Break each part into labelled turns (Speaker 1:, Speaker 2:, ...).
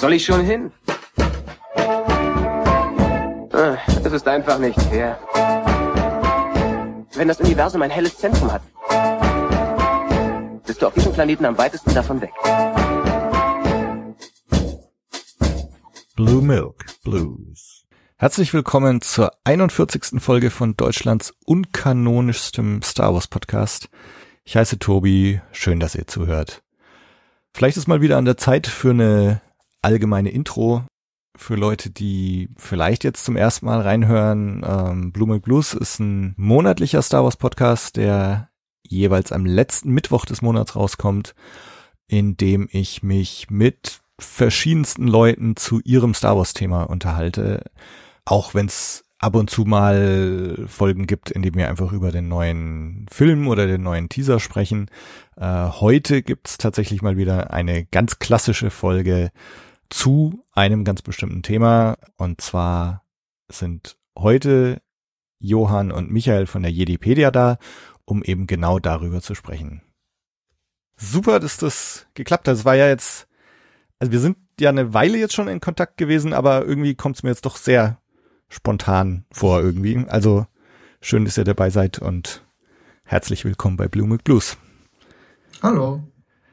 Speaker 1: soll ich schon hin? Ah, es ist einfach nicht fair. Wenn das Universum ein helles Zentrum hat, bist du auf diesem Planeten am weitesten davon weg.
Speaker 2: Blue Milk Blues. Herzlich willkommen zur 41. Folge von Deutschlands unkanonischstem Star Wars Podcast. Ich heiße Tobi, schön, dass ihr zuhört. Vielleicht ist mal wieder an der Zeit für eine allgemeine Intro für Leute, die vielleicht jetzt zum ersten Mal reinhören. Ähm, Blue Milk Blues ist ein monatlicher Star Wars Podcast, der jeweils am letzten Mittwoch des Monats rauskommt, in dem ich mich mit verschiedensten Leuten zu ihrem Star Wars Thema unterhalte, auch wenn es ab und zu mal Folgen gibt, in denen wir einfach über den neuen Film oder den neuen Teaser sprechen. Äh, heute gibt's tatsächlich mal wieder eine ganz klassische Folge zu einem ganz bestimmten Thema. Und zwar sind heute Johann und Michael von der Jedipedia da, um eben genau darüber zu sprechen. Super, dass das geklappt hat. Es war ja jetzt, also wir sind ja eine Weile jetzt schon in Kontakt gewesen, aber irgendwie kommt es mir jetzt doch sehr spontan vor irgendwie. Also schön, dass ihr dabei seid und herzlich willkommen bei Blue Milk Blues.
Speaker 3: Hallo.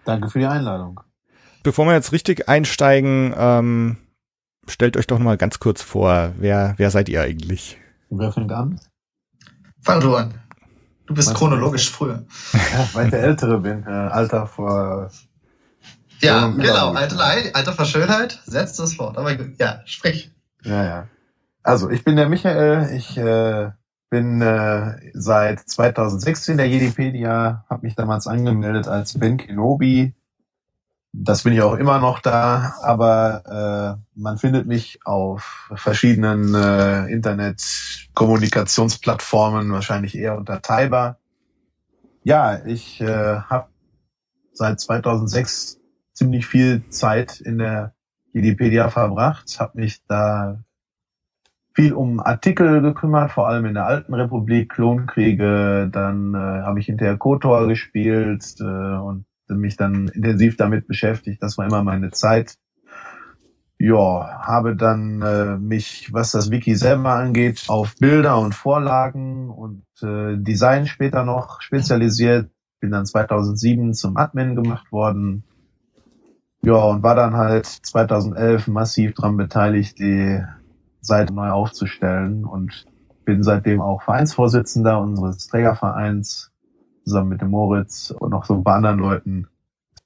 Speaker 4: Danke für die Einladung.
Speaker 2: Bevor wir jetzt richtig einsteigen, ähm, stellt euch doch mal ganz kurz vor, wer, wer seid ihr eigentlich?
Speaker 4: Wer fängt an?
Speaker 3: Fang du an. Du bist Meinst chronologisch früher.
Speaker 4: Ja, weil ich der Ältere bin. Äh, Alter vor...
Speaker 3: Ja, genau. Alter, Alter vor Schönheit. Setzt das fort. Aber ja, sprich.
Speaker 4: Ja, ja. Also, ich bin der Michael. Ich äh, bin äh, seit 2016 der Jedipedia, habe mich damals angemeldet als Ben Kenobi. Das bin ich auch immer noch da, aber äh, man findet mich auf verschiedenen äh, Internet-Kommunikationsplattformen, wahrscheinlich eher unter Taiba. Ja, ich äh, habe seit 2006 ziemlich viel Zeit in der Wikipedia verbracht, habe mich da viel um Artikel gekümmert, vor allem in der alten Republik, Klonkriege, dann äh, habe ich hinterher KOTOR gespielt äh, und mich dann intensiv damit beschäftigt. Das war immer meine Zeit. Ja, habe dann äh, mich, was das Wiki selber angeht, auf Bilder und Vorlagen und äh, Design später noch spezialisiert. Bin dann 2007 zum Admin gemacht worden. Ja, und war dann halt 2011 massiv dran beteiligt, die Seite neu aufzustellen und bin seitdem auch Vereinsvorsitzender unseres Trägervereins zusammen mit dem Moritz und noch so ein paar anderen Leuten.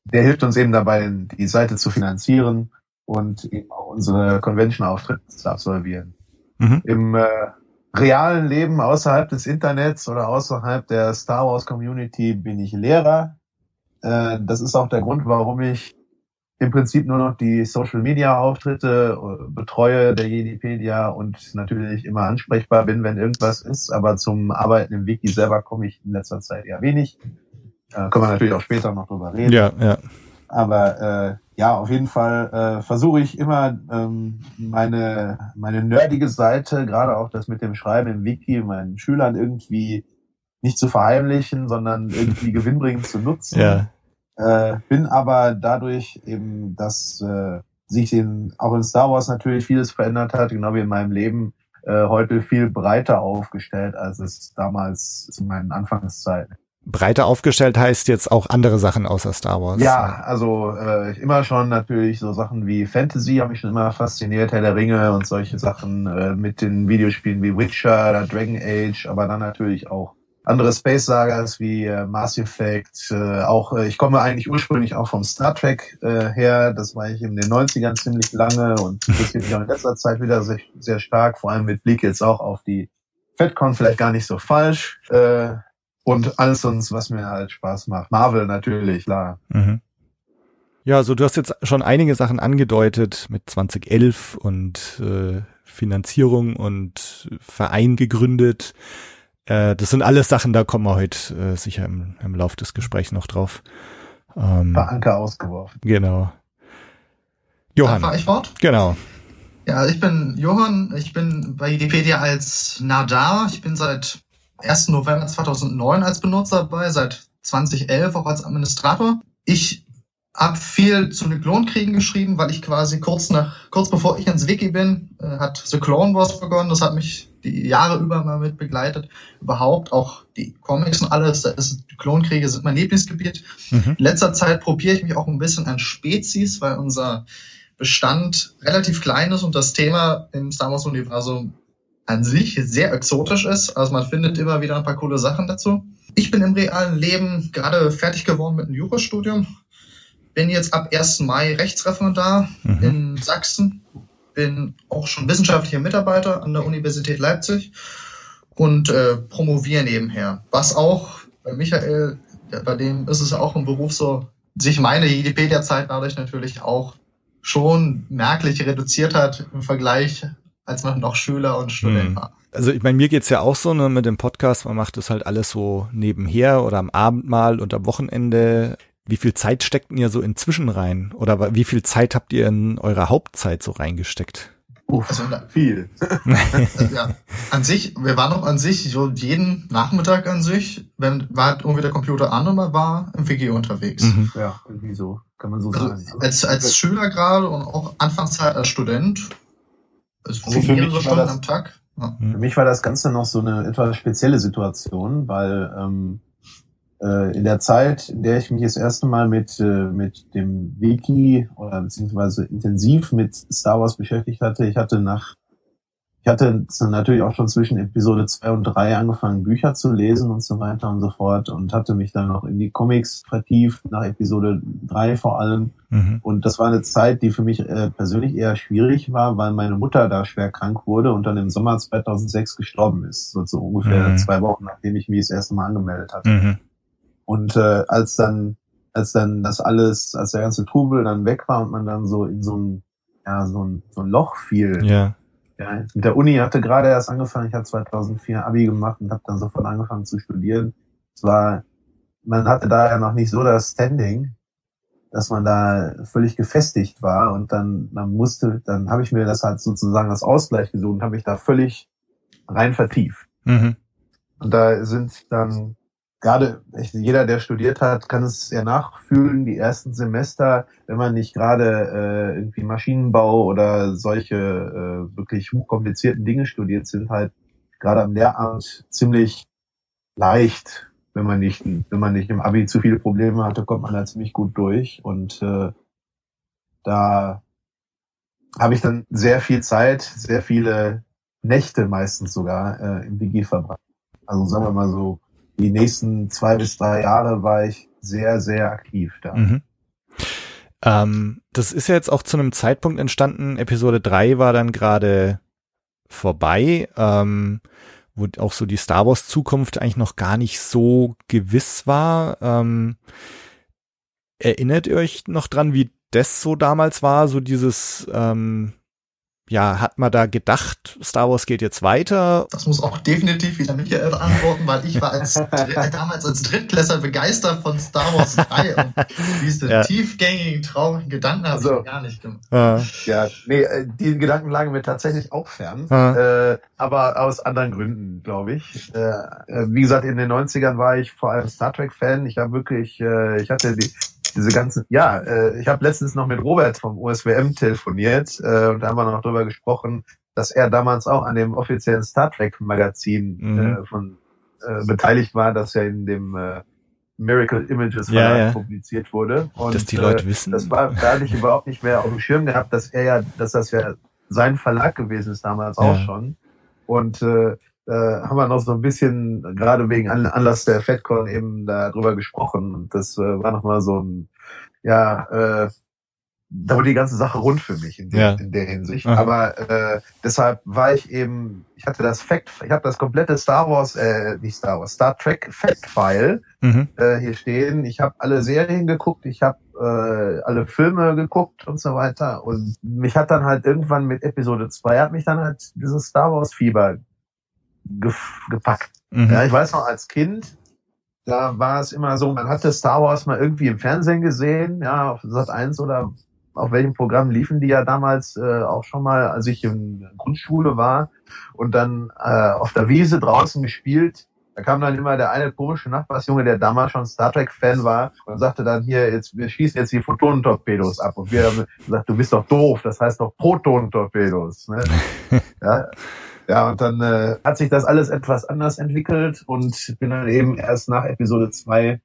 Speaker 4: Der hilft uns eben dabei, die Seite zu finanzieren und eben auch unsere Convention-Auftritte zu absolvieren. Mhm. Im äh, realen Leben außerhalb des Internets oder außerhalb der Star Wars Community bin ich Lehrer. Äh, das ist auch der Grund, warum ich im Prinzip nur noch die Social Media Auftritte äh, betreue der Jedipedia und natürlich immer ansprechbar bin, wenn irgendwas ist. Aber zum Arbeiten im Wiki selber komme ich in letzter Zeit eher wenig. Äh, können wir natürlich auch später noch drüber reden.
Speaker 2: Ja, ja.
Speaker 4: Aber äh, ja, auf jeden Fall äh, versuche ich immer ähm, meine meine nerdige Seite, gerade auch das mit dem Schreiben im Wiki, meinen Schülern irgendwie nicht zu verheimlichen, sondern irgendwie gewinnbringend zu nutzen.
Speaker 2: Ja
Speaker 4: äh, bin aber dadurch eben, dass äh, sich in, auch in Star Wars natürlich vieles verändert hat, genau wie in meinem Leben, äh, heute viel breiter aufgestellt, als es damals zu meinen Anfangszeiten.
Speaker 2: Breiter aufgestellt heißt jetzt auch andere Sachen außer Star Wars.
Speaker 4: Ja, also äh, immer schon natürlich so Sachen wie Fantasy haben mich schon immer fasziniert, Herr der Ringe und solche Sachen äh, mit den Videospielen wie Witcher oder Dragon Age, aber dann natürlich auch andere Space Sagas wie äh, Mass Effect, äh, auch äh, ich komme eigentlich ursprünglich auch vom Star Trek äh, her, das war ich in den 90ern ziemlich lange und interessiert mich auch in letzter Zeit wieder sehr, sehr stark, vor allem mit Blick jetzt auch auf die FedCon, vielleicht gar nicht so falsch äh, und alles sonst, was mir halt Spaß macht. Marvel natürlich, klar.
Speaker 2: Mhm. Ja, also du hast jetzt schon einige Sachen angedeutet mit 2011 und äh, Finanzierung und Verein gegründet. Äh, das sind alles Sachen, da kommen wir heute äh, sicher im, im Lauf des Gesprächs noch drauf.
Speaker 4: Ähm, Paar Anker ausgeworfen.
Speaker 2: Genau. Johann.
Speaker 3: Fahr ich fort?
Speaker 2: Genau.
Speaker 3: Ja, ich bin Johann, ich bin bei Wikipedia als Nadar. Ich bin seit 1. November 2009 als Benutzer dabei, seit 2011 auch als Administrator. Ich hab viel zu den Klonkriegen geschrieben, weil ich quasi kurz nach, kurz bevor ich ins Wiki bin, äh, hat The Clone Wars begonnen. Das hat mich die Jahre über mal mit begleitet. Überhaupt auch die Comics und alles. Da ist, die Klonkriege sind mein Lieblingsgebiet.
Speaker 2: Mhm.
Speaker 3: In letzter Zeit probiere ich mich auch ein bisschen an Spezies, weil unser Bestand relativ klein ist und das Thema im Star Wars Universum an sich sehr exotisch ist. Also man findet immer wieder ein paar coole Sachen dazu. Ich bin im realen Leben gerade fertig geworden mit einem Jurastudium bin jetzt ab 1. Mai Rechtsreferendar
Speaker 2: Mhm.
Speaker 3: in Sachsen, bin auch schon wissenschaftlicher Mitarbeiter an der Universität Leipzig und äh, promoviere nebenher. Was auch bei Michael, ja, bei dem ist es auch im Beruf so, sich meine Wikipedia-Zeit dadurch natürlich auch schon merklich reduziert hat im Vergleich, als man noch Schüler und Student
Speaker 2: Mhm.
Speaker 3: war.
Speaker 2: Also ich meine, mir geht's ja auch so ne, mit dem Podcast, man macht das halt alles so nebenher oder am Abend mal und am Wochenende. Wie viel Zeit steckt ihr so inzwischen rein? Oder wie viel Zeit habt ihr in eure Hauptzeit so reingesteckt?
Speaker 4: Uff,
Speaker 3: Also,
Speaker 4: viel.
Speaker 3: Ja, an sich, wir waren auch an sich so jeden Nachmittag an sich, wenn war irgendwie der Computer an und man war im Wiki unterwegs.
Speaker 2: Mhm.
Speaker 4: Ja, irgendwie so. Kann man so
Speaker 3: Also
Speaker 4: sagen.
Speaker 3: als, als Schüler gerade und auch Anfangszeit als Student, also
Speaker 4: Also für
Speaker 3: mehrere
Speaker 4: mich war
Speaker 3: Stunden
Speaker 4: das-
Speaker 3: am Tag. Ja.
Speaker 4: Für mich war das Ganze noch so eine etwas spezielle Situation, weil ähm, äh, in der Zeit, in der ich mich das erste Mal mit, äh, mit dem Wiki oder beziehungsweise intensiv mit Star Wars beschäftigt hatte, ich hatte nach ich hatte natürlich auch schon zwischen Episode 2 und 3 angefangen, Bücher zu lesen und so weiter und so fort und hatte mich dann noch in die Comics vertieft, nach Episode 3 vor allem.
Speaker 2: Mhm.
Speaker 4: Und das war eine Zeit, die für mich äh, persönlich eher schwierig war, weil meine Mutter da schwer krank wurde und dann im Sommer 2006 gestorben ist. So, so ungefähr
Speaker 2: Mhm.
Speaker 4: zwei Wochen, nachdem ich mich das erste Mal angemeldet hatte.
Speaker 2: Mhm.
Speaker 4: Und äh, als dann, als dann das alles, als der ganze Trubel dann weg war und man dann so in so ein, ja, so ein, so ein Loch fiel.
Speaker 2: Ja.
Speaker 4: Ja, mit der Uni hatte gerade erst angefangen, ich habe 2004 Abi gemacht und habe dann sofort angefangen zu studieren. Es war, man hatte da ja noch nicht so das Standing, dass man da völlig gefestigt war und dann, dann musste, dann habe ich mir das halt sozusagen als Ausgleich gesucht und habe mich da völlig rein vertieft.
Speaker 2: Mhm.
Speaker 4: Und da sind dann gerade jeder, der studiert hat, kann es sehr nachfühlen. Die ersten Semester, wenn man nicht gerade äh, irgendwie Maschinenbau oder solche äh, wirklich hochkomplizierten Dinge studiert, sind halt gerade am Lehramt ziemlich leicht. Wenn man nicht, wenn man nicht im Abi zu viele Probleme hatte, kommt man da ziemlich gut durch. Und äh, da habe ich dann sehr viel Zeit, sehr viele Nächte meistens sogar äh, im WG verbracht. Also sagen wir mal so, die nächsten zwei bis drei Jahre war ich sehr, sehr aktiv da.
Speaker 2: Mhm. Ähm, das ist ja jetzt auch zu einem Zeitpunkt entstanden, Episode 3 war dann gerade vorbei, ähm, wo auch so die Star Wars Zukunft eigentlich noch gar nicht so gewiss war. Ähm, erinnert ihr euch noch dran, wie das so damals war, so dieses, ähm, ja, hat man da gedacht, Star Wars geht jetzt weiter?
Speaker 3: Das muss auch definitiv wieder Michael antworten, weil ich war als, damals als Drittklässler begeistert von Star Wars 3 und diese
Speaker 2: Ja.
Speaker 3: tiefgängigen, traurigen Gedanken habe
Speaker 4: Also-
Speaker 3: ich gar nicht gemacht.
Speaker 2: Äh,
Speaker 4: Ja, nee, äh, die Gedanken lagen mir tatsächlich auch fern,
Speaker 2: Ja.
Speaker 4: äh, aber aus anderen Gründen, glaube ich. Äh, äh, wie gesagt, in den 90ern war ich vor allem Star Trek-Fan. Ich habe wirklich, äh, ich hatte die, diese ganzen, ja, äh, ich habe letztens noch mit Robert vom USWM telefoniert äh, und da haben wir noch drüber gesprochen, dass er damals auch an dem offiziellen Star Trek-Magazin
Speaker 2: Mhm.
Speaker 4: äh, von äh, beteiligt war, das ja in dem äh, Miracle Images
Speaker 2: Ja,
Speaker 4: Verlag
Speaker 2: ja.
Speaker 4: publiziert wurde. Und,
Speaker 2: dass die
Speaker 4: äh,
Speaker 2: Leute wissen.
Speaker 4: das war, da hatte ich überhaupt nicht mehr auf dem Schirm gehabt, dass er ja, dass das ja sein Verlag gewesen ist damals auch
Speaker 2: Ja.
Speaker 4: schon. Und äh, äh, haben wir noch so ein bisschen, gerade wegen An- Anlass der FedCon eben darüber gesprochen. Und das äh, war nochmal so ein, ja, äh, da wurde die ganze Sache rund für mich in, der-
Speaker 2: Ja.
Speaker 4: in der Hinsicht.
Speaker 2: Aha.
Speaker 4: Aber äh, deshalb war ich eben, ich hatte das Fact, ich habe das komplette Star Wars, äh, nicht Star Wars, Star Trek Fact-File
Speaker 2: mhm.
Speaker 4: äh, hier stehen. Ich habe alle Serien geguckt, ich habe äh, alle Filme geguckt und so weiter. Und mich hat dann halt irgendwann mit Episode 2 hat mich dann halt dieses Star Wars Fieber gepackt.
Speaker 2: Mhm.
Speaker 4: Ja, ich weiß noch als Kind, da war es immer so, man hatte Star Wars mal irgendwie im Fernsehen gesehen, ja, auf Sat 1 oder auf welchem Programm liefen die ja damals äh, auch schon mal, als ich in der Grundschule war und dann äh, auf der Wiese draußen gespielt. Da kam dann immer der eine komische Nachbarsjunge, der damals schon Star Trek-Fan war und sagte dann hier, jetzt, wir schießen jetzt die Photonentorpedos ab. Und wir haben gesagt, du bist doch doof, das heißt doch Protonentorpedos. Ne? ja. Ja, und dann äh, hat sich das alles etwas anders entwickelt und bin dann eben erst nach Episode zwei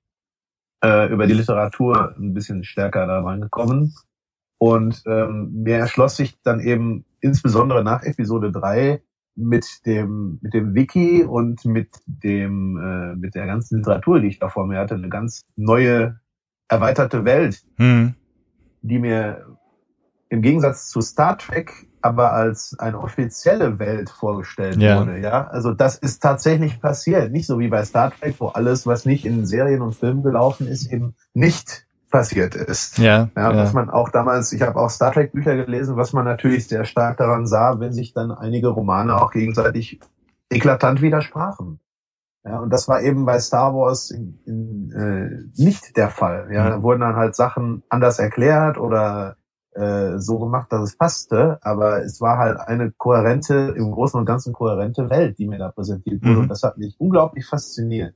Speaker 4: äh, über die Literatur ein bisschen stärker da reingekommen. Und ähm, mir erschloss sich dann eben insbesondere nach Episode drei mit dem mit dem Wiki und mit dem äh, mit der ganzen Literatur, die ich da vor mir hatte, eine ganz neue erweiterte Welt,
Speaker 2: Hm.
Speaker 4: die mir im Gegensatz zu Star Trek aber als eine offizielle Welt vorgestellt
Speaker 2: Ja.
Speaker 4: wurde. Ja, also das ist tatsächlich passiert, nicht so wie bei Star Trek, wo alles, was nicht in Serien und Filmen gelaufen ist, eben nicht passiert ist.
Speaker 2: Ja,
Speaker 4: Ja,
Speaker 2: ja.
Speaker 4: was man auch damals, ich habe auch Star Trek Bücher gelesen, was man natürlich sehr stark daran sah, wenn sich dann einige Romane auch gegenseitig eklatant widersprachen. Ja, und das war eben bei Star Wars in, in, äh, nicht der Fall. Ja,
Speaker 2: Mhm.
Speaker 4: da wurden dann halt Sachen anders erklärt oder äh, so gemacht, dass es passte, aber es war halt eine kohärente, im Großen und Ganzen kohärente Welt, die mir da präsentiert wurde.
Speaker 2: Mhm.
Speaker 4: Und das hat mich unglaublich fasziniert.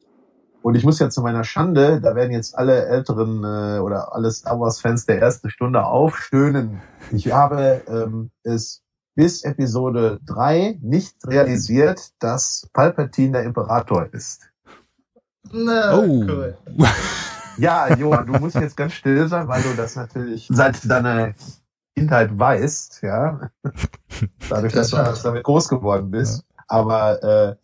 Speaker 4: Und ich muss ja zu meiner Schande, da werden jetzt alle älteren äh, oder alle Star Wars-Fans der ersten Stunde aufstöhnen. Ich habe ähm, es bis Episode 3 nicht realisiert, dass Palpatine der Imperator ist.
Speaker 3: Na,
Speaker 2: Oh.
Speaker 3: cool.
Speaker 4: Ja, Johann, du musst jetzt ganz still sein, weil du das natürlich seit deiner Kindheit weißt, ja. Dadurch, dass du
Speaker 3: Ja.
Speaker 4: damit groß geworden bist. Aber äh,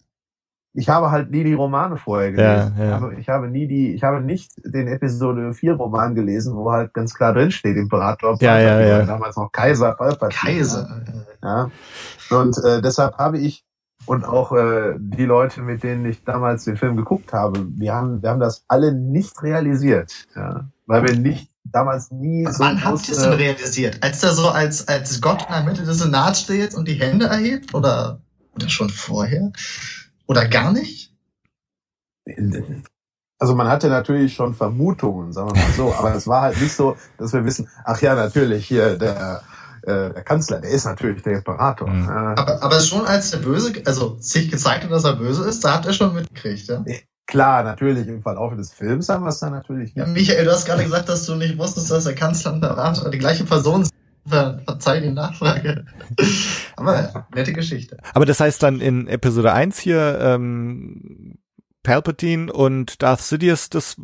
Speaker 4: ich habe halt nie die Romane vorher gelesen.
Speaker 2: Ja, ja.
Speaker 4: Ich, habe, ich habe nie die, ich habe nicht den Episode 4 Roman gelesen, wo halt ganz klar drin steht, Imperator,
Speaker 2: Ja, ja,
Speaker 4: Palpatine,
Speaker 2: ja.
Speaker 4: damals noch Kaiser, Palpatine.
Speaker 3: Kaiser.
Speaker 4: Ja. Und äh, deshalb habe ich und auch äh, die Leute, mit denen ich damals den Film geguckt habe, wir haben, wir haben das alle nicht realisiert, ja, weil wir nicht damals nie so
Speaker 3: Wann habt ihr es denn realisiert? Als der so als, als Gott in der Mitte des Senats steht und die Hände erhebt? Oder, oder schon vorher? Oder gar nicht?
Speaker 4: Also man hatte natürlich schon Vermutungen, sagen wir mal so, aber es war halt nicht so, dass wir wissen, ach ja, natürlich hier der, äh, der Kanzler, der ist natürlich der Imperator.
Speaker 2: Mhm.
Speaker 4: Ja.
Speaker 3: Aber, aber schon als der Böse, also sich gezeigt hat, dass er böse ist, da habt ihr schon mitgekriegt, ja?
Speaker 4: Klar, natürlich im Verlauf des Films haben wir es dann natürlich
Speaker 3: ja
Speaker 4: nicht.
Speaker 3: Michael, du hast gerade gesagt, dass du nicht wusstest, dass der Kanzler und der Rat die gleiche Person sind. Ver verzeih die Nachfrage. Aber nette Geschichte.
Speaker 2: Aber das heißt dann in Episode 1 hier, ähm, Palpatine und Darth Sidious, das,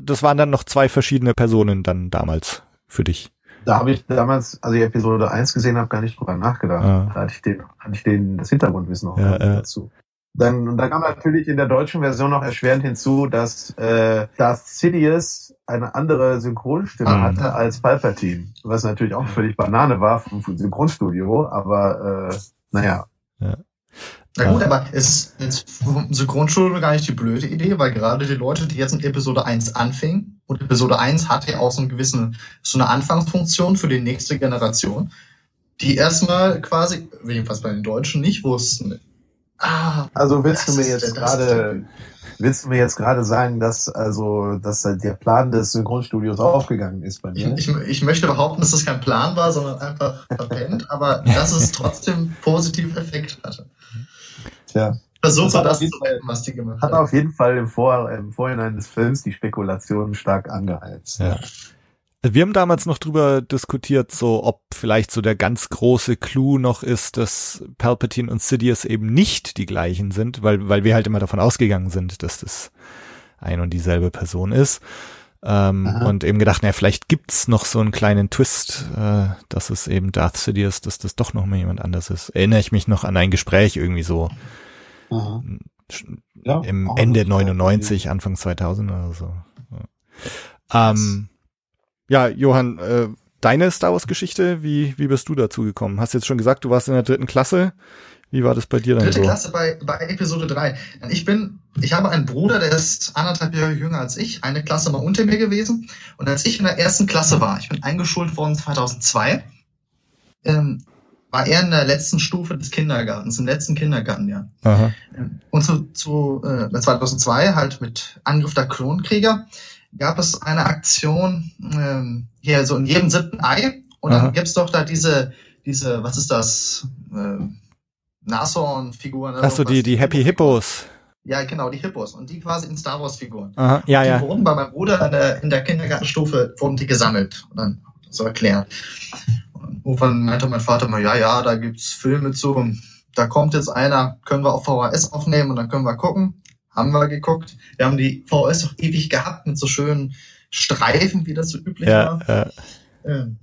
Speaker 2: das waren dann noch zwei verschiedene Personen dann damals für dich.
Speaker 4: Da habe ich damals, als ich Episode 1 gesehen habe, gar nicht drüber nachgedacht.
Speaker 2: Ah.
Speaker 4: Da hatte ich den, hatte ich den, das Hintergrundwissen auch
Speaker 2: Ja, ja.
Speaker 4: dazu. Dann, und da kam natürlich in der deutschen Version noch erschwerend hinzu, dass äh, Darth Sidious eine andere Synchronstimme
Speaker 2: Mhm.
Speaker 4: hatte als Palpatine. Was natürlich auch völlig Banane war vom Synchronstudio, aber äh, naja.
Speaker 3: Na gut,
Speaker 2: Ja.
Speaker 3: aber es ist vom Synchronstudio gar nicht die blöde Idee, weil gerade die Leute, die jetzt in Episode 1 anfingen, und Episode 1 hatte ja auch so, einen gewissen, so eine Anfangsfunktion für die nächste Generation, die erstmal quasi, jedenfalls bei den Deutschen, nicht wussten. Ah,
Speaker 4: Also willst du mir jetzt gerade willst du mir jetzt gerade sagen, dass also dass der Plan des Synchronstudios aufgegangen ist bei
Speaker 3: ich,
Speaker 4: mir?
Speaker 3: ich, ich möchte behaupten, dass das kein Plan war, sondern einfach verpennt, aber dass es trotzdem positiv Effekt hatte.
Speaker 4: Tja.
Speaker 3: Versuche
Speaker 4: Das hat
Speaker 3: das
Speaker 4: auf jeden
Speaker 3: zu retten, was die gemacht
Speaker 4: Hat
Speaker 3: haben.
Speaker 4: auf jeden Fall im, Vor im Vorhinein des Films die Spekulationen stark angeheizt.
Speaker 2: Ja. Wir haben damals noch drüber diskutiert, so ob vielleicht so der ganz große Clou noch ist, dass Palpatine und Sidious eben nicht die gleichen sind, weil, weil wir halt immer davon ausgegangen sind, dass das ein und dieselbe Person ist. Ähm, und eben gedacht, naja, vielleicht gibt's noch so einen kleinen Twist, äh, dass es eben Darth Sidious, dass das doch noch mal jemand anders ist. Erinnere ich mich noch an ein Gespräch irgendwie so
Speaker 4: Aha. Ja,
Speaker 2: im
Speaker 4: auch
Speaker 2: Ende
Speaker 4: eine-
Speaker 2: 99, Anfang 2000 oder so. Ja, ähm, ja Johann, äh, deine Star Wars Geschichte, wie, wie bist du dazu gekommen? Hast jetzt schon gesagt, du warst in der dritten Klasse. Wie war das bei dir dann
Speaker 3: Dritte
Speaker 2: so?
Speaker 3: Klasse bei, bei Episode 3. Ich bin, ich habe einen Bruder, der ist anderthalb Jahre jünger als ich, eine Klasse mal unter mir gewesen. Und als ich in der ersten Klasse war, ich bin eingeschult worden 2002, ähm, war er in der letzten Stufe des Kindergartens, im letzten Kindergartenjahr.
Speaker 2: Aha.
Speaker 3: Und zu, zu äh, 2002, halt mit Angriff der Klonkrieger, gab es eine Aktion ähm, hier so in jedem siebten Ei. Und
Speaker 2: Aha.
Speaker 3: dann gibt's doch da diese, diese, was ist das? Ähm, Nashorn-Figuren.
Speaker 2: Ach so, die, die Happy Hippos.
Speaker 3: Ja, genau, die Hippos. Und die quasi in Star Wars Figuren.
Speaker 2: Aha, ja,
Speaker 3: die
Speaker 2: ja.
Speaker 3: wurden bei meinem Bruder in der, in der Kindergartenstufe, wurden die gesammelt. Und dann so erklärt. Irgendwann meinte mein Vater mal, ja, ja, da gibt's Filme zu. Da kommt jetzt einer, können wir auf VHS aufnehmen und dann können wir gucken. Haben wir geguckt. Wir haben die VHS auch ewig gehabt mit so schönen Streifen, wie das so üblich
Speaker 2: Ja,
Speaker 3: war.
Speaker 2: äh,
Speaker 3: Ähm,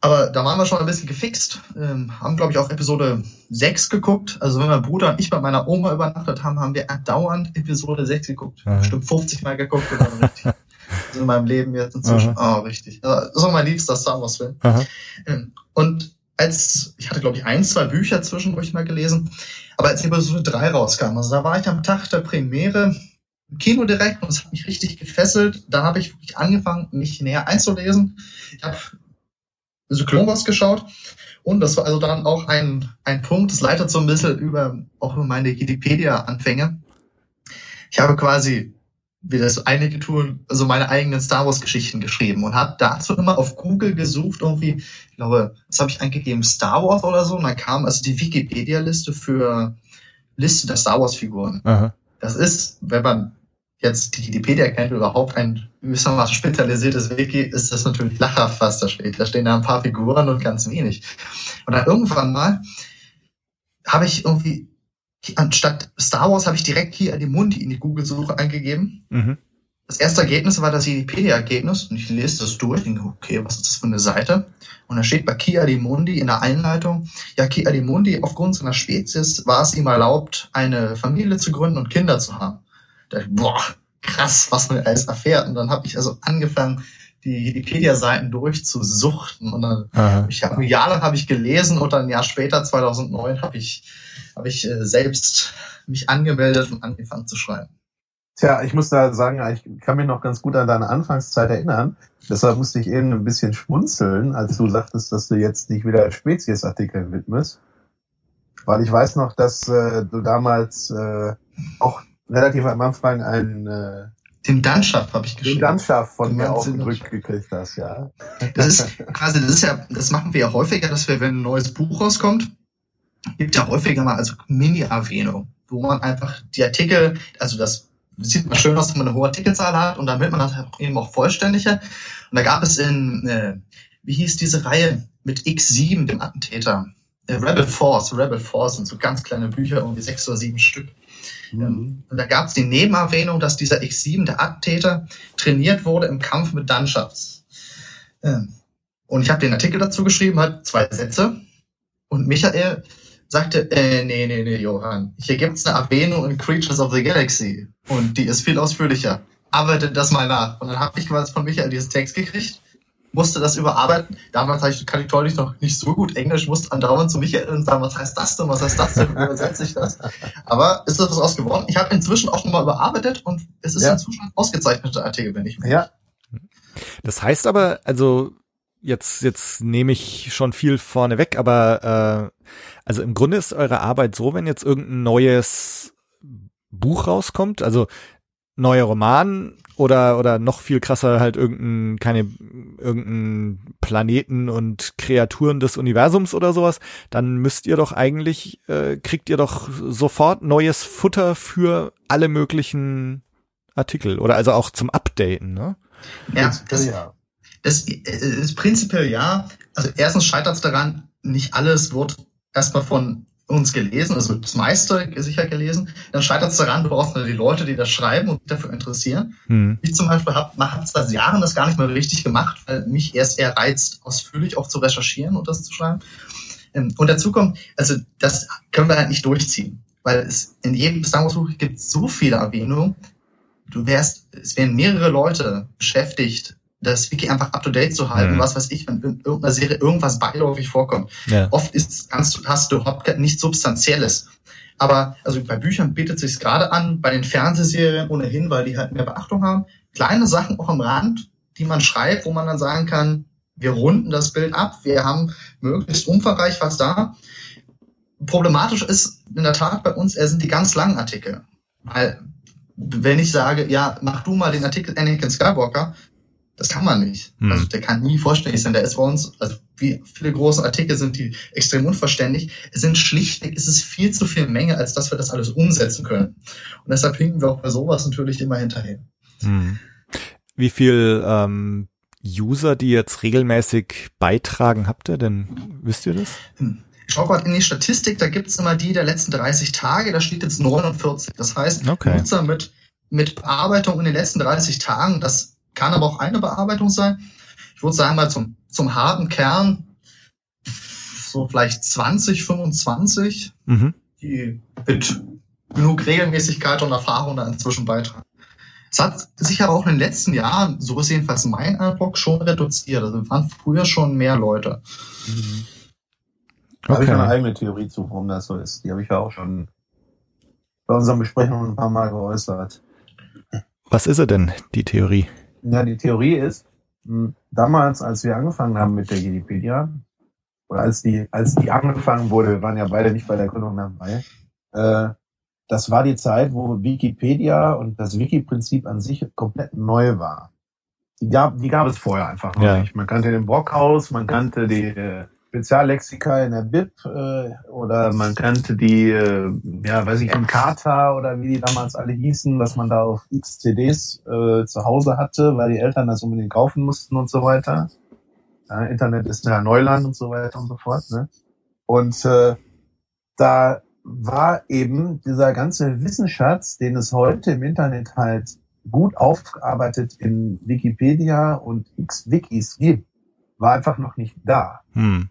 Speaker 3: aber da waren wir schon ein bisschen gefixt. Ähm, haben, glaube ich, auch Episode 6 geguckt. Also wenn mein Bruder und ich bei meiner Oma übernachtet haben, haben wir dauernd Episode 6 geguckt.
Speaker 2: Mhm.
Speaker 3: Bestimmt 50 Mal geguckt oder so in meinem Leben jetzt inzwischen. Oh, richtig. Das ist auch mein liebster Star Wars Film.
Speaker 2: aha.
Speaker 3: Ähm, Und als, ich hatte glaube ich ein, zwei Bücher zwischendurch mal gelesen, aber als Episode 3 rauskam, also da war ich am Tag der Premiere im Kino direkt und es hat mich richtig gefesselt. Da habe ich wirklich angefangen, mich näher einzulesen. Ich habe so Clone Wars geschaut und das war also dann auch ein, ein Punkt, das leitet so ein bisschen über, auch über meine Wikipedia-Anfänge. Ich habe quasi wie das einige tun, also meine eigenen Star Wars Geschichten geschrieben und habe dazu immer auf Google gesucht, irgendwie, ich glaube, was habe ich eingegeben, Star Wars oder so, und dann kam also die Wikipedia-Liste für Liste der Star Wars Figuren.
Speaker 2: Aha.
Speaker 3: Das ist, wenn man jetzt die Wikipedia kennt, überhaupt ein gewissermaßen spezialisiertes Wiki, ist das natürlich lachhaft, was da steht. Da stehen da ein paar Figuren und ganz wenig. Und dann irgendwann mal habe ich irgendwie, anstatt Star Wars habe ich direkt hier die Mundi in die Google-Suche eingegeben.
Speaker 2: Mhm.
Speaker 3: Das erste Ergebnis war das Wikipedia-Ergebnis und ich lese das durch, denke, okay, was ist das für eine Seite? Und da steht bei Kia di Mundi in der Einleitung, ja, Kia di Mundi, aufgrund seiner Spezies war es ihm erlaubt, eine Familie zu gründen und Kinder zu haben. Da dachte ich, boah, krass, was man alles erfährt. Und dann habe ich also angefangen, die Wikipedia-Seiten durchzusuchten. Und dann
Speaker 2: Aha.
Speaker 3: ich habe ein Jahr lang habe ich gelesen und dann ein Jahr später, 2009, habe ich, habe ich äh, selbst mich angemeldet und angefangen zu schreiben.
Speaker 4: Tja, ich muss da sagen, ich kann mich noch ganz gut an deine Anfangszeit erinnern. Deshalb musste ich eben ein bisschen schmunzeln, als du sagtest, dass du jetzt nicht wieder Speziesartikeln widmest. Weil ich weiß noch, dass äh, du damals äh, auch relativ am Anfang einen äh,
Speaker 3: Den Dunshaf habe ich
Speaker 4: den
Speaker 3: geschrieben.
Speaker 4: Landschaft von
Speaker 3: Den
Speaker 4: mir aufgedrückt gekriegt hast, ja.
Speaker 3: Das ist quasi, das ist ja, das machen wir ja häufiger, dass wir, wenn ein neues Buch rauskommt, gibt ja häufiger mal also Mini-Erwähnung, wo man einfach die Artikel, also das sieht mal schön aus, wenn man eine hohe Artikelzahl hat und damit man das auch eben auch vollständiger. Und da gab es in, äh, wie hieß diese Reihe mit X7, dem Attentäter, äh, Rebel Force, Rebel Force sind so ganz kleine Bücher, irgendwie sechs oder sieben Stück.
Speaker 4: Mhm.
Speaker 3: Und da gab es die Nebenerwähnung, dass dieser X7, der Attentäter, trainiert wurde im Kampf mit Dunshots. Ähm, Und ich habe den Artikel dazu geschrieben, hat zwei Sätze. Und Michael sagte, äh, nee, nee, nee, Johann, hier gibt's eine Erwähnung in Creatures of the Galaxy. Und die ist viel ausführlicher. Arbeitet das mal nach. Und dann habe ich quasi von Michael dieses Text gekriegt, musste das überarbeiten. Damals hatte ich, kann ich deutlich noch nicht so gut Englisch, musste andauernd zu Michael und sagen, was heißt das denn, was heißt das denn, wie übersetze ich das? Aber ist das was ausgeworden? Ich habe inzwischen auch nochmal überarbeitet und es ist
Speaker 4: Ja.
Speaker 3: inzwischen ein ausgezeichneter Artikel, bin ich.
Speaker 4: Ja,
Speaker 2: Das heißt aber, also jetzt jetzt nehme ich schon viel vorne weg, aber äh, also im Grunde ist eure Arbeit so, wenn jetzt irgendein neues Buch rauskommt, also neuer Roman oder oder noch viel krasser halt irgendein keine irgendein Planeten und Kreaturen des Universums oder sowas, dann müsst ihr doch eigentlich äh, kriegt ihr doch sofort neues Futter für alle möglichen Artikel oder also auch zum Updaten, ne?
Speaker 3: Ja, das,
Speaker 4: ja.
Speaker 3: Das ist prinzipiell ja. Also erstens scheitert es daran, nicht alles wird erstmal von uns gelesen, also das meiste sicher gelesen. Dann scheitert es daran, du brauchst nur die Leute, die das schreiben und sich dafür interessieren.
Speaker 2: Hm.
Speaker 3: Ich zum Beispiel habe hab seit Jahren das gar nicht mehr richtig gemacht, weil mich erst eher reizt, ausführlich auch zu recherchieren und das zu schreiben. Ähm, Und dazu kommt, also das können wir halt nicht durchziehen, weil es in jedem Star Wars Buch gibt so viele Erwähnungen. Du wärst, es wären mehrere Leute beschäftigt, das Wiki einfach up to date zu halten,
Speaker 2: Mhm.
Speaker 3: was weiß ich, wenn in irgendeiner Serie irgendwas beiläufig vorkommt.
Speaker 2: Ja.
Speaker 3: Oft ist, kannst hast du überhaupt nichts Substanzielles. Aber also bei Büchern bietet sich gerade an, bei den Fernsehserien ohnehin, weil die halt mehr Beachtung haben. Kleine Sachen auch am Rand, die man schreibt, wo man dann sagen kann, wir runden das Bild ab, wir haben möglichst umfangreich was da. Problematisch ist in der Tat bei uns, er sind die ganz langen Artikel. Weil, wenn ich sage, ja, mach du mal den Artikel Anakin Skywalker, Das kann man nicht.
Speaker 2: Hm.
Speaker 3: Also der kann nie vollständig sein. Der ist bei uns, also wie viele große Artikel sind die extrem unvollständig. Es sind schlichtweg, es ist viel zu viel Menge, als dass wir das alles umsetzen können. Und deshalb hinken wir auch bei sowas natürlich immer hinterher.
Speaker 2: Hm. Wie viel ähm, User, die jetzt regelmäßig beitragen, habt ihr denn? Wisst ihr das?
Speaker 3: Hm. Ich schaue gerade in die Statistik, da gibt's immer die der letzten 30 Tage, da steht jetzt 49. Das heißt,
Speaker 2: Okay.
Speaker 3: Nutzer mit, mit Bearbeitung in den letzten 30 Tagen, das kann aber auch eine Bearbeitung sein. Ich würde sagen mal zum, zum harten Kern so vielleicht 20, 25,
Speaker 2: Mhm.
Speaker 3: die mit genug Regelmäßigkeit und Erfahrung da inzwischen beitragen. Es hat sich aber auch in den letzten Jahren, so ist jedenfalls mein Eindruck, schon reduziert. Also waren früher schon mehr Leute.
Speaker 4: Da habe ich
Speaker 2: Okay.
Speaker 4: eine eigene Theorie zu, warum das so ist. Die habe ich ja auch schon bei unseren Besprechungen ein paar Mal geäußert.
Speaker 2: Was ist er denn, die Theorie?
Speaker 4: Ja, die Theorie ist, mh, damals, als wir angefangen haben mit der Wikipedia, oder als die, als die angefangen wurde, wir waren ja beide nicht bei der Gründung dabei, äh, das war die Zeit, wo Wikipedia und das Wiki-Prinzip an sich komplett neu war. Die gab, die gab es vorher einfach noch
Speaker 2: Ja.
Speaker 4: nicht. Man kannte den Brockhaus, man kannte die äh, Speziallexika in der BIP äh, oder man kannte die, äh, ja, weiß ich, Encarta oder wie die damals alle hießen, was man da auf x CDs äh, zu Hause hatte, weil die Eltern das unbedingt kaufen mussten und so weiter. Ja, Internet ist ja Neuland und so weiter und so fort. Ne? Und äh, da war eben dieser ganze Wissensschatz, den es heute im Internet halt gut aufgearbeitet in Wikipedia und x Wikis gibt, war einfach noch nicht da.
Speaker 2: Hm.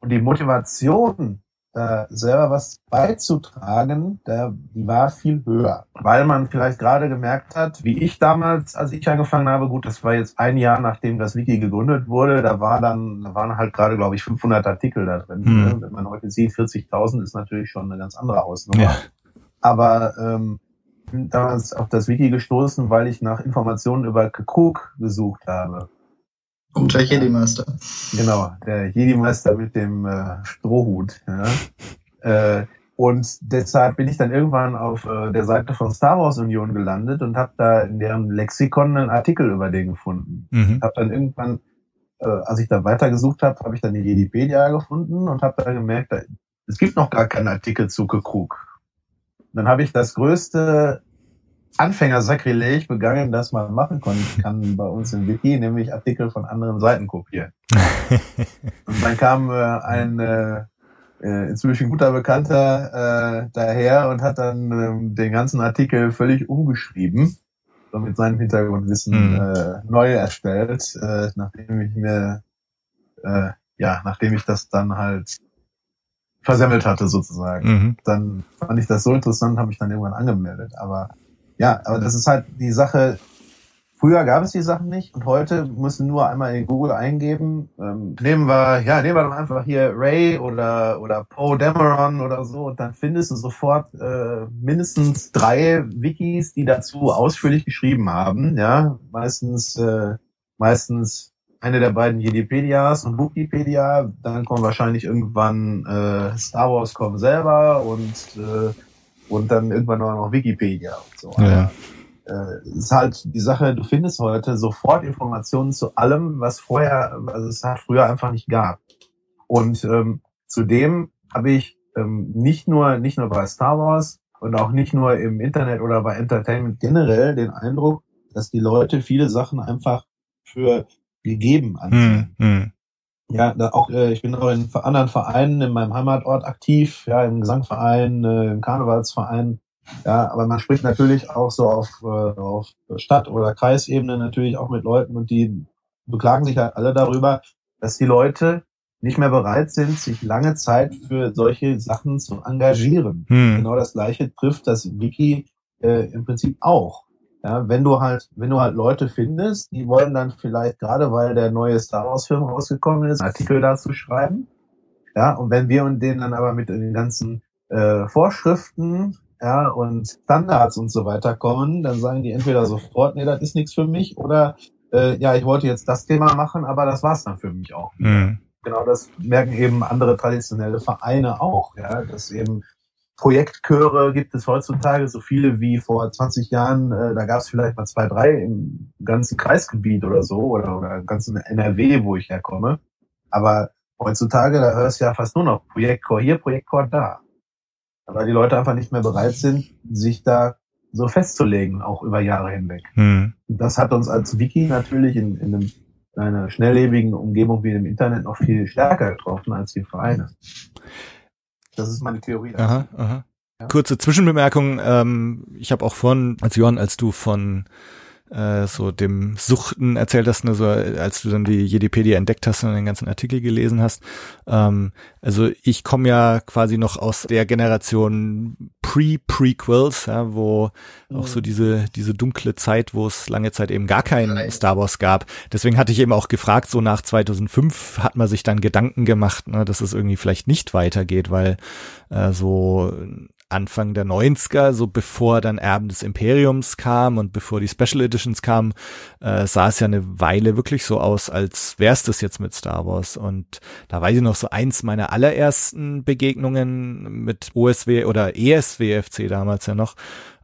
Speaker 4: Und die Motivation, da selber was beizutragen, da, die war viel höher. Weil man vielleicht gerade gemerkt hat, wie ich damals, als ich angefangen habe, gut, das war jetzt ein Jahr nachdem das Wiki gegründet wurde, da war dann, da waren halt gerade, glaube ich, 500 Artikel da drin.
Speaker 2: Hm.
Speaker 4: Ne? Wenn man heute sieht, 40.000 ist natürlich schon eine ganz andere Hausnummer.
Speaker 2: Ja.
Speaker 4: Aber ähm, bin damals auf das Wiki gestoßen, weil ich nach Informationen über Krug gesucht habe.
Speaker 3: Und der Jedi-Meister.
Speaker 4: Genau, der Jedi-Meister mit dem äh, Strohhut. Ja. Äh, und deshalb bin ich dann irgendwann auf äh, der Seite von Star Wars Union gelandet und habe da in deren Lexikon einen Artikel über den gefunden.
Speaker 2: Mhm.
Speaker 4: Habe dann irgendwann, äh, als ich da weitergesucht habe, habe ich dann die Jedipedia gefunden und habe dann gemerkt, da, es gibt noch gar keinen Artikel zu Krug. Dann habe ich das größte Anfängersakrileg begangen, das man machen kon- kann bei uns im Wiki, nämlich Artikel von anderen Seiten kopieren. Und dann kam äh, ein äh, äh, inzwischen guter Bekannter äh, daher und hat dann ähm, den ganzen Artikel völlig umgeschrieben, so mit seinem Hintergrundwissen
Speaker 2: Mhm.
Speaker 4: äh, neu erstellt, äh, nachdem ich mir äh, ja, nachdem ich das dann halt versemmelt hatte sozusagen
Speaker 2: Mhm.
Speaker 4: dann fand ich das so interessant, habe ich dann irgendwann angemeldet. Aber ja, aber das ist halt die Sache. Früher gab es die Sachen nicht und heute müssen nur einmal in Google eingeben. Ähm, nehmen wir, ja, nehmen wir doch einfach hier Ray oder oder Poe Dameron oder so und dann findest du sofort äh, mindestens drei Wikis, die dazu ausführlich geschrieben haben. Ja, meistens äh, meistens eine der beiden Jedipedias und Wikipedia, dann kommen wahrscheinlich irgendwann äh, Star Wars kommen selber und äh, und dann irgendwann auch noch Wikipedia und so.
Speaker 2: Ja.
Speaker 4: Äh, ist halt die Sache, du findest heute sofort Informationen zu allem, was vorher, also es hat früher einfach nicht gab. Und ähm, zudem habe ich ähm, nicht nur nicht nur bei Star Wars und auch nicht nur im Internet oder bei Entertainment generell den Eindruck, dass die Leute viele Sachen einfach für gegeben ansehen.
Speaker 2: Hm. Hm.
Speaker 4: Ja, da auch äh, ich bin auch in anderen Vereinen in meinem Heimatort aktiv, ja, im Gesangverein, äh, im Karnevalsverein. Ja, aber man spricht natürlich auch so auf, äh, auf Stadt- oder Kreisebene natürlich auch mit Leuten und die beklagen sich halt alle darüber, dass die Leute nicht mehr bereit sind, sich lange Zeit für solche Sachen zu engagieren.
Speaker 2: Hm.
Speaker 4: Genau das gleiche trifft das Wiki äh, im Prinzip auch. Ja, wenn du halt, wenn du halt Leute findest, die wollen dann vielleicht gerade, weil der neue Star Wars Film rausgekommen ist, Artikel dazu schreiben. Ja, und wenn wir und denen dann aber mit den ganzen äh, Vorschriften, ja, und Standards und so weiter kommen, dann sagen die entweder sofort, nee, das ist nichts für mich, oder äh, ja, ich wollte jetzt das Thema machen, aber das war's dann für mich auch.
Speaker 2: Hm.
Speaker 4: Genau, das merken eben andere traditionelle Vereine auch, ja, dass eben Projektchöre gibt es heutzutage so viele wie vor 20 Jahren. Äh, da gab es vielleicht mal zwei, drei im ganzen Kreisgebiet oder so oder, oder im ganzen NRW, wo ich herkomme. Aber heutzutage, da hörst du ja fast nur noch Projektchor hier, Projektchor da. Weil die Leute einfach nicht mehr bereit sind, sich da so festzulegen, auch über Jahre hinweg. Hm. Das hat uns als Wiki natürlich in, in, einem, in einer schnelllebigen Umgebung wie dem Internet noch viel stärker getroffen als die Vereine. Das ist meine Theorie.
Speaker 2: Aha, aha. Ja. Kurze Zwischenbemerkung. Ähm, ich habe auch vorhin, als Johann, als du von äh, so dem Suchten erzählt hast, ne, so als du dann die Jedipedia entdeckt hast und den ganzen Artikel gelesen hast. Ähm, also ich komme ja quasi noch aus der Generation Pre-Prequels, ja, wo mhm. auch so diese diese dunkle Zeit, wo es lange Zeit eben gar kein Star Wars gab. Deswegen hatte ich eben auch gefragt, so nach 2005 hat man sich dann Gedanken gemacht, ne, dass es irgendwie vielleicht nicht weitergeht, weil äh, so Anfang der 90er, so bevor dann Erben des Imperiums kam und bevor die Special Editions kamen, äh, sah es ja eine Weile wirklich so aus, als wär's das jetzt mit Star Wars. Und da weiß ich noch so eins meiner allerersten Begegnungen mit OSW oder ESWFC damals ja noch,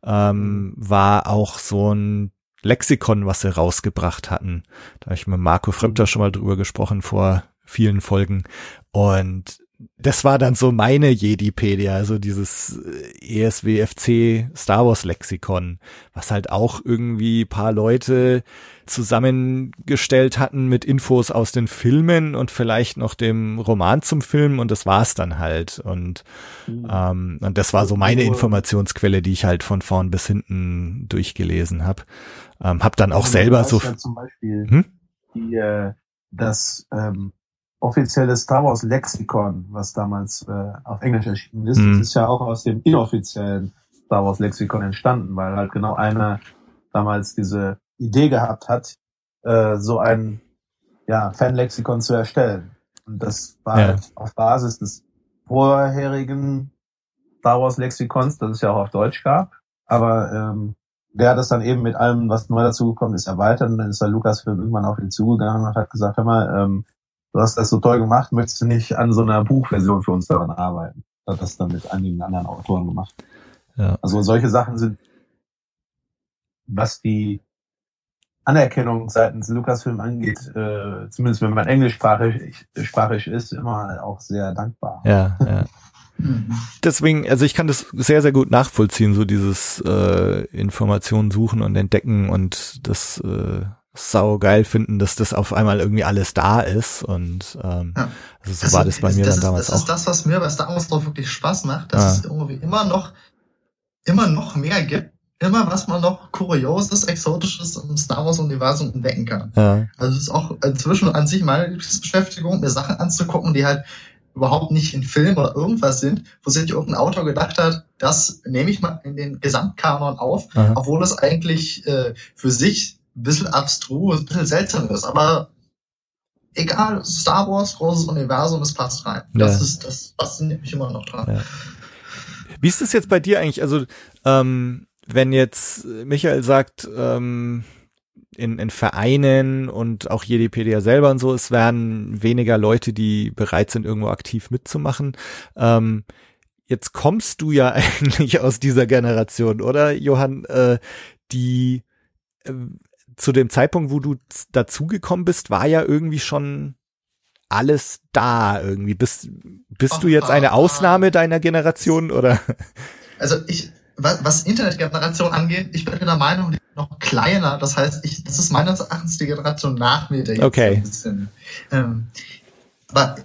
Speaker 2: ähm, war auch so ein Lexikon, was sie rausgebracht hatten. Da habe ich mit Marco Fremter schon mal drüber gesprochen vor vielen Folgen. Und das war dann so meine Jedipedia, also dieses äh, ESWFC Star Wars Lexikon, was halt auch irgendwie paar Leute zusammengestellt hatten mit Infos aus den Filmen und vielleicht noch dem Roman zum Film und das war's dann halt und mhm. ähm, und das war so meine Informationsquelle, die ich halt von vorn bis hinten durchgelesen habe. Ähm, hab dann auch also selber so
Speaker 4: ja zum Beispiel hm? die, äh, das ähm, offizielle Star Wars Lexikon, was damals äh, auf Englisch erschienen ist, mhm. ist ja auch aus dem inoffiziellen Star Wars Lexikon entstanden, weil halt genau einer damals diese Idee gehabt hat, äh, so ein ja, Fanlexikon zu erstellen. Und das war ja. halt auf Basis des vorherigen Star Wars Lexikons, das es ja auch auf Deutsch gab. Aber ähm, der hat das dann eben mit allem, was neu dazugekommen ist, erweitert. Und dann ist der Lukas irgendwann auf ihn zugegangen und hat gesagt, hör mal, ähm, du hast das so toll gemacht, möchtest du nicht an so einer Buchversion für uns daran arbeiten? Hat das dann mit einigen anderen Autoren gemacht. Ja. Also solche Sachen sind, was die Anerkennung seitens Lucasfilm angeht, äh, zumindest wenn man englischsprachig sprachig ist, immer auch sehr dankbar.
Speaker 2: Ja, ja. Deswegen, also ich kann das sehr, sehr gut nachvollziehen, so dieses äh, Informationen suchen und entdecken und das äh, sau geil finden, dass das auf einmal irgendwie alles da ist und ähm, ja. also so das war das bei mir das dann damals
Speaker 3: ist,
Speaker 2: das
Speaker 3: auch. Das ist das, was mir bei Star Wars drauf wirklich Spaß macht, dass ja. es irgendwie immer noch immer noch mehr gibt, immer was man noch Kurioses, Exotisches im Star Wars Universum entdecken kann. Ja. Also es ist auch inzwischen an sich meine Beschäftigung, mir Sachen anzugucken, die halt überhaupt nicht in Film oder irgendwas sind, wo sich irgendein Autor gedacht hat, das nehme ich mal in den Gesamtkanon auf, Aha. obwohl es eigentlich äh, für sich ein bisschen abstrus, ein bisschen seltsam ist, aber egal, Star Wars, großes Universum, es passt rein. Ja. Das ist, das fasziniert mich immer noch dran. Ja.
Speaker 2: Wie ist das jetzt bei dir eigentlich? Also, ähm, wenn jetzt Michael sagt, ähm, in, in Vereinen und auch Jedipedia selber und so, es werden weniger Leute, die bereit sind, irgendwo aktiv mitzumachen. Ähm, jetzt kommst du ja eigentlich aus dieser Generation, oder, Johann, äh, die äh, zu dem Zeitpunkt, wo du dazugekommen bist, war ja irgendwie schon alles da irgendwie. Bist, bist du jetzt eine Ausnahme deiner Generation oder?
Speaker 3: Also ich, was, was Internetgeneration angeht, ich bin der Meinung, die noch kleiner. Das heißt, ich, das ist meines Erachtens die Generation nach mir, der
Speaker 2: jetzt okay.
Speaker 3: Ähm, aber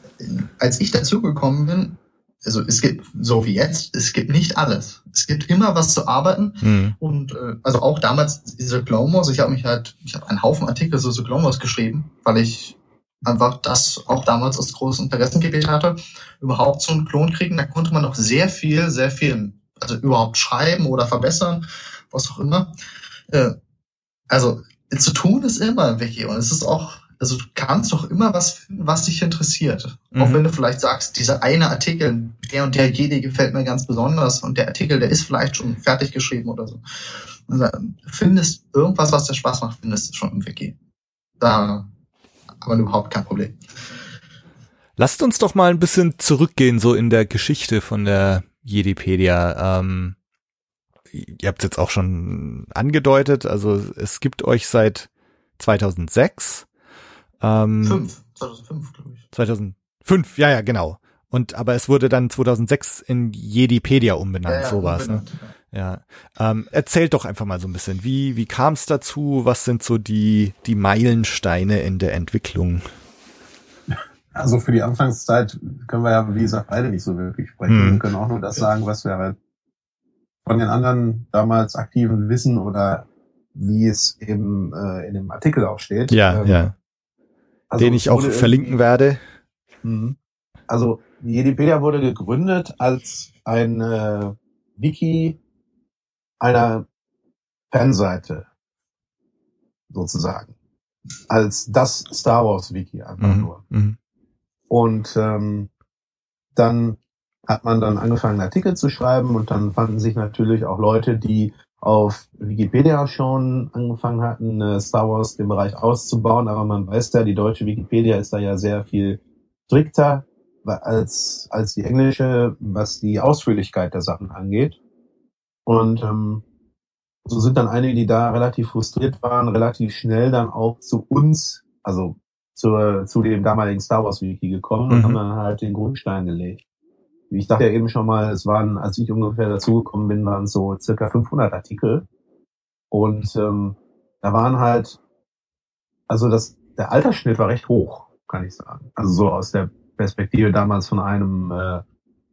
Speaker 3: als ich dazugekommen bin, also es gibt, so wie jetzt, es gibt nicht alles. Es gibt immer was zu arbeiten. Mhm. Und äh, also auch damals diese Glomos, ich habe mich halt, ich habe einen Haufen Artikel so, so Glomos geschrieben, weil ich einfach das auch damals aus großem Interessengebiet hatte, überhaupt so einen Klon kriegen. Da konnte man noch sehr viel, sehr viel, also überhaupt schreiben oder verbessern, was auch immer. Äh, also zu tun ist immer im Wiki und es ist auch also du kannst doch immer was finden, was dich interessiert. Mhm. Auch wenn du vielleicht sagst, dieser eine Artikel, der und der jede gefällt mir ganz besonders und der Artikel, der ist vielleicht schon fertig geschrieben oder so. Also, findest irgendwas, was dir Spaß macht, findest du schon im Wiki. Da aber überhaupt kein Problem.
Speaker 2: Lasst uns doch mal ein bisschen zurückgehen, so in der Geschichte von der Jedipedia. Ähm, ihr habt es jetzt auch schon angedeutet, also es gibt euch seit 2006. Ähm,
Speaker 3: Fünf. 2005, glaube ich.
Speaker 2: 2005, ja, ja, genau. Und aber es wurde dann 2006 in Jedipedia umbenannt,
Speaker 3: Ja, ja,
Speaker 2: so war's, ne?
Speaker 3: umbenannt, ja.
Speaker 2: Ja. Ähm, erzählt doch einfach mal so ein bisschen, wie wie kam es dazu? Was sind so die die Meilensteine in der Entwicklung?
Speaker 4: Also für die Anfangszeit können wir ja, wie gesagt, beide nicht so wirklich sprechen.
Speaker 2: Hm.
Speaker 4: Wir können auch nur das sagen, was wir halt von den anderen damals Aktiven wissen oder wie es eben äh, in dem Artikel auch steht.
Speaker 2: Ja,
Speaker 4: Ähm,
Speaker 2: ja.
Speaker 4: Also
Speaker 2: Den ich auch verlinken werde.
Speaker 4: Mhm. Also Jedipedia wurde gegründet als ein äh, Wiki einer Fanseite sozusagen. Als das Star Wars Wiki einfach
Speaker 2: Mhm.
Speaker 4: nur.
Speaker 2: Mhm.
Speaker 4: Und ähm, dann hat man dann angefangen, Artikel zu schreiben und dann fanden sich natürlich auch Leute, die auf Wikipedia schon angefangen hatten, Star Wars den Bereich auszubauen. Aber man weiß ja, die deutsche Wikipedia ist da ja sehr viel strikter als, als die englische, was die Ausführlichkeit der Sachen angeht. Und ähm, so sind dann einige, die da relativ frustriert waren, relativ schnell dann auch zu uns, also zur, zu dem damaligen Star Wars Wiki gekommen und
Speaker 2: Mhm.
Speaker 4: haben dann halt den Grundstein gelegt. Ich dachte ja eben schon mal, es waren, als ich ungefähr dazugekommen bin, waren so circa 500 Artikel. Und ähm, da waren halt, also das, der Altersschnitt war recht hoch, kann ich sagen. Also so aus der Perspektive damals von einem äh,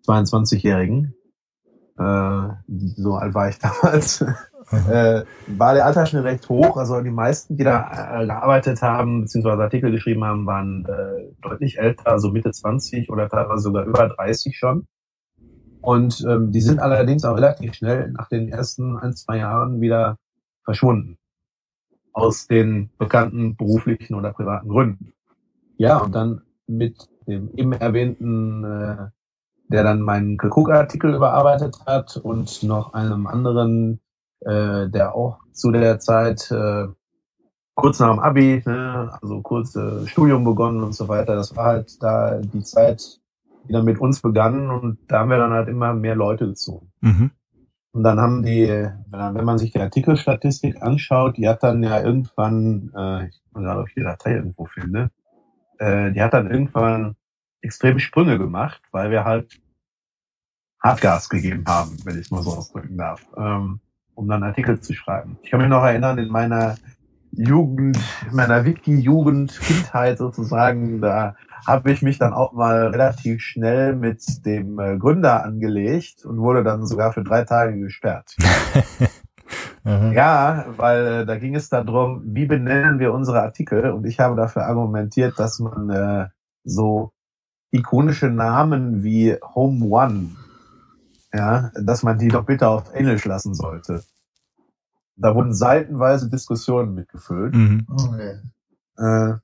Speaker 4: 22-Jährigen. Äh, so alt war ich damals äh, war der Altersschnitt recht hoch. Also die meisten, die da äh, gearbeitet haben, beziehungsweise Artikel geschrieben haben, waren äh, deutlich älter, also Mitte 20 oder teilweise sogar über 30 schon. Und ähm, die sind allerdings auch relativ schnell nach den ersten ein, zwei Jahren wieder verschwunden. Aus den bekannten beruflichen oder privaten Gründen. Ja, und dann mit dem eben erwähnten, äh, der dann meinen Cook-Artikel überarbeitet hat und noch einem anderen äh, der auch zu der Zeit äh, kurz nach dem Abi, ne, also kurz äh, Studium begonnen und so weiter. Das war halt da die Zeit, die dann mit uns begann und da haben wir dann halt immer mehr Leute gezogen.
Speaker 2: Mhm.
Speaker 4: Und dann haben die, wenn man sich die Artikelstatistik anschaut, die hat dann ja irgendwann, äh, ich muss gerade, ob ich die Datei irgendwo finde, äh, die hat dann irgendwann extreme Sprünge gemacht, weil wir halt Hartgas gegeben haben, wenn ich es mal so ausdrücken darf, ähm, um dann Artikel zu schreiben. Ich kann mich noch erinnern, in meiner Jugend, in meiner Wiki-Jugend, Kindheit sozusagen, da habe ich mich dann auch mal relativ schnell mit dem äh, Gründer angelegt und wurde dann sogar für drei Tage gesperrt. Ja, weil äh, da ging es darum, wie benennen wir unsere Artikel und ich habe dafür argumentiert, dass man äh, so ikonische Namen wie Home One, ja, dass man die doch bitte auf Englisch lassen sollte. Da wurden seitenweise Diskussionen mitgefüllt.
Speaker 2: Mhm.
Speaker 3: Okay.
Speaker 4: Äh,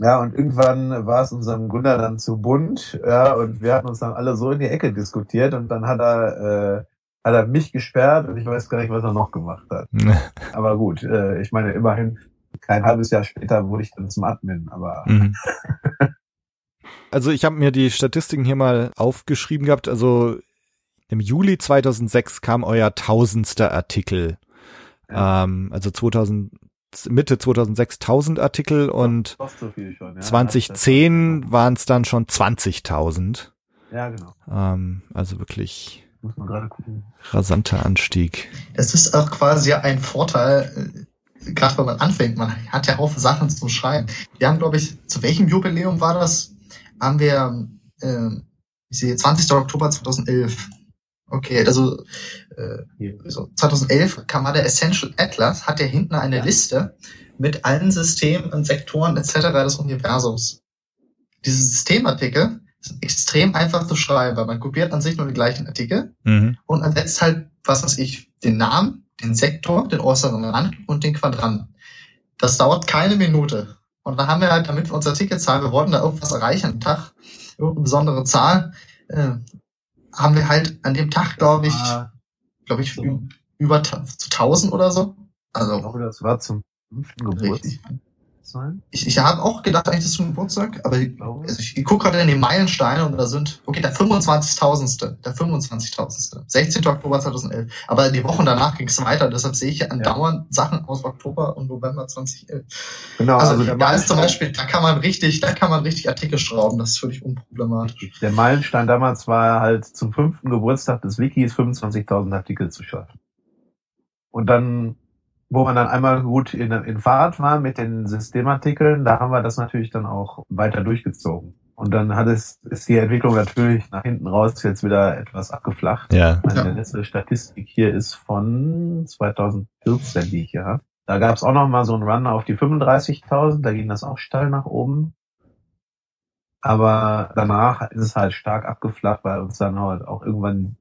Speaker 4: ja, und irgendwann war es unserem Gründer dann zu bunt, ja, und wir hatten uns dann alle so in die Ecke diskutiert und dann hat er, äh, hat er mich gesperrt und ich weiß gar nicht, was er noch gemacht hat. Aber gut, äh, ich meine, immerhin, kein halbes Jahr später wurde ich dann zum Admin, aber
Speaker 2: Mhm. Also ich habe mir die Statistiken hier mal aufgeschrieben gehabt. Also im Juli 2006 kam euer tausendster Artikel.
Speaker 4: Ja.
Speaker 2: Ähm, also 2000, Mitte 2006 1000 Artikel und
Speaker 4: so schon. Ja,
Speaker 2: 2010 waren es dann schon 20.000.
Speaker 4: Ja, genau.
Speaker 2: Ähm, also wirklich rasanter Anstieg.
Speaker 3: Das ist auch quasi ein Vorteil, äh, gerade wenn man anfängt. Man hat ja auch Sachen zum Schreiben. Wir haben, glaube ich, zu welchem Jubiläum war das? Haben wir, äh, ich sehe, 20. Oktober 2011. Okay, also äh, so 2011 kam mal der Essential Atlas, hat ja hinten eine
Speaker 4: Ja.
Speaker 3: Liste mit allen Systemen und Sektoren etc. des Universums. Diese Systemartikel sind extrem einfach zu schreiben, weil man kopiert an sich nur die gleichen Artikel
Speaker 2: Mhm.
Speaker 3: und ersetzt halt, was weiß ich, den Namen, den Sektor, den äußeren Rand und den Quadranten. Das dauert keine Minute. Und dann haben wir halt, damit wir unsere Artikelzahl, wir wollten da irgendwas erreichen am Tag, irgendeine besondere Zahl, äh, haben wir halt an dem Tag, glaube ich, glaube ich,
Speaker 4: so.
Speaker 3: über zu 1000 oder so.
Speaker 4: ich
Speaker 3: Also
Speaker 4: glaube, das war zum fünften Geburtstag.
Speaker 3: richtig.
Speaker 4: Sein.
Speaker 3: Ich, ich habe auch gedacht, eigentlich das ist zum Geburtstag, aber ich, also ich, ich gucke gerade in die Meilensteine und da sind, okay, der 25.000. Der 25.000. 16. Oktober 2011. Aber die Wochen danach ging es weiter, deshalb sehe ich andauernd ja. Sachen aus Oktober und November 2011. Genau, also, also da ist zum Beispiel, da kann man richtig, da kann man richtig Artikel schrauben, das ist völlig unproblematisch.
Speaker 4: Der Meilenstein damals war halt zum fünften Geburtstag des Wikis 25.000 Artikel zu schaffen. Und dann wo man dann einmal gut in, in Fahrt war mit den Systemartikeln, da haben wir das natürlich dann auch weiter durchgezogen. Und dann hat es, ist die Entwicklung natürlich nach hinten raus jetzt wieder etwas abgeflacht.
Speaker 2: Ja.
Speaker 4: Meine letzte Statistik hier ist von 2014, die ich hier habe. Da gab es auch noch mal so einen Run auf die 35.000, da ging das auch steil nach oben. Aber danach ist es halt stark abgeflacht, weil uns dann halt auch irgendwann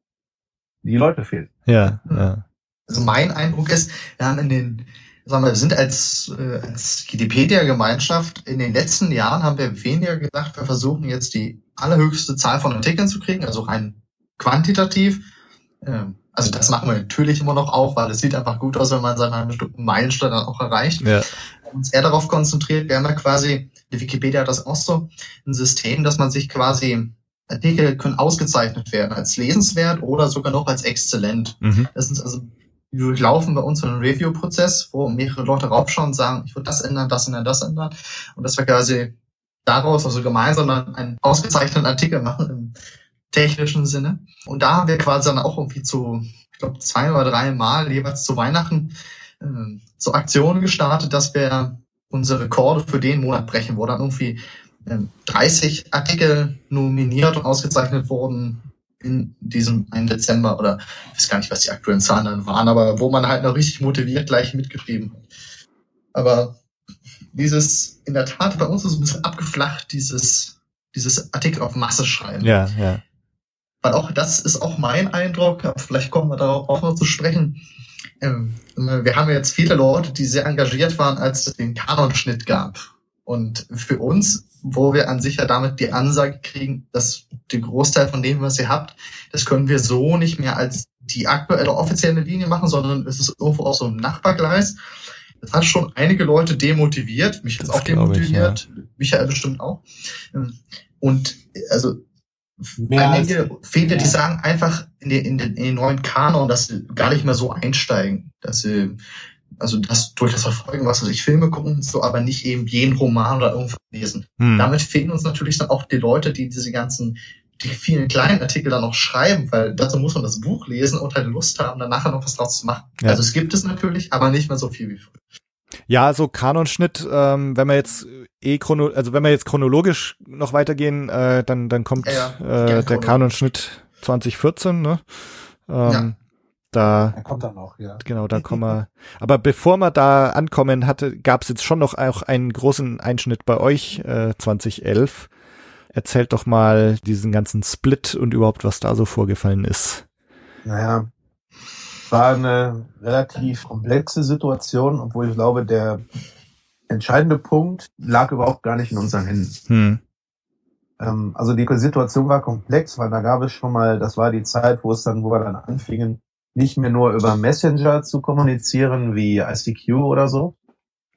Speaker 4: die Leute fehlen.
Speaker 2: Ja, ja.
Speaker 3: Also mein Eindruck ist, wir haben in den, sagen wir, wir sind als, äh, als Wikipedia-Gemeinschaft in den letzten Jahren haben wir weniger gesagt, wir versuchen jetzt die allerhöchste Zahl von Artikeln zu kriegen, also rein quantitativ. Ähm, also das machen wir natürlich immer noch auch, weil es sieht einfach gut aus, wenn man seinen bestimmten Meilenstein dann auch erreicht. Ja. uns eher darauf konzentriert, wir haben ja quasi, die Wikipedia hat das auch so, ein System, dass man sich quasi Artikel können ausgezeichnet werden als lesenswert oder sogar noch als exzellent. Mhm. Das sind also durchlaufen bei uns einen Review-Prozess, wo mehrere Leute raufschauen und sagen, ich würde das ändern, das ändern, das ändern. Und dass wir quasi daraus, also gemeinsam einen ausgezeichneten Artikel machen im technischen Sinne. Und da haben wir quasi dann auch irgendwie zu, ich glaube, zwei oder drei Mal jeweils zu Weihnachten äh, so Aktionen gestartet, dass wir unsere Rekorde für den Monat brechen, wo dann irgendwie äh, 30 Artikel nominiert und ausgezeichnet wurden in diesem 1. Dezember oder ich weiß gar nicht, was die aktuellen Zahlen dann waren, aber wo man halt noch richtig motiviert gleich mitgeschrieben hat. Aber dieses, in der Tat, bei uns ist es ein bisschen abgeflacht, dieses, dieses Artikel auf Masse schreiben.
Speaker 2: Ja, ja.
Speaker 3: Weil auch das ist auch mein Eindruck, aber vielleicht kommen wir darauf auch noch zu sprechen. Ähm, wir haben jetzt viele Leute, die sehr engagiert waren, als es den Kanonschnitt gab. Und für uns wo wir an sich ja damit die Ansage kriegen, dass den Großteil von dem, was ihr habt, das können wir so nicht mehr als die aktuelle offizielle Linie machen, sondern es ist irgendwo auch so ein Nachbargleis. Das hat schon einige Leute demotiviert, mich jetzt auch demotiviert, ich, ja. Michael bestimmt auch. Und also Mehr einige viele, ja. die sagen einfach in den, in, den, in den neuen Kanon, dass sie gar nicht mehr so einsteigen, dass sie also das durch das Verfolgen, was weiß ich, Filme gucken, so, aber nicht eben jeden Roman oder irgendwas lesen. Hm. Damit fehlen uns natürlich dann auch die Leute, die diese ganzen, die vielen kleinen Artikel dann noch schreiben, weil dazu muss man das Buch lesen und halt Lust haben, dann nachher noch was draus zu machen. Ja. Also es gibt es natürlich, aber nicht mehr so viel wie früher.
Speaker 2: Ja, so Kanonschnitt, ähm, wenn wir jetzt eh chrono, also wenn wir jetzt chronologisch noch weitergehen, äh, dann dann kommt ja, ja. Äh, der Kanonschnitt 2014, ne? Ähm, Da
Speaker 4: er kommt dann noch, ja.
Speaker 2: Genau, da kommen wir. Aber bevor wir da ankommen, hatte, gab es jetzt schon noch auch einen großen Einschnitt bei euch äh, 2011. Erzählt doch mal diesen ganzen Split und überhaupt, was da so vorgefallen ist.
Speaker 4: Naja, war eine relativ komplexe Situation, obwohl ich glaube, der entscheidende Punkt lag überhaupt gar nicht in unseren Händen. Hm. Ähm, also die Situation war komplex, weil da gab es schon mal, das war die Zeit, wo es dann, wo wir dann anfingen, nicht mehr nur über Messenger zu kommunizieren wie ICQ oder so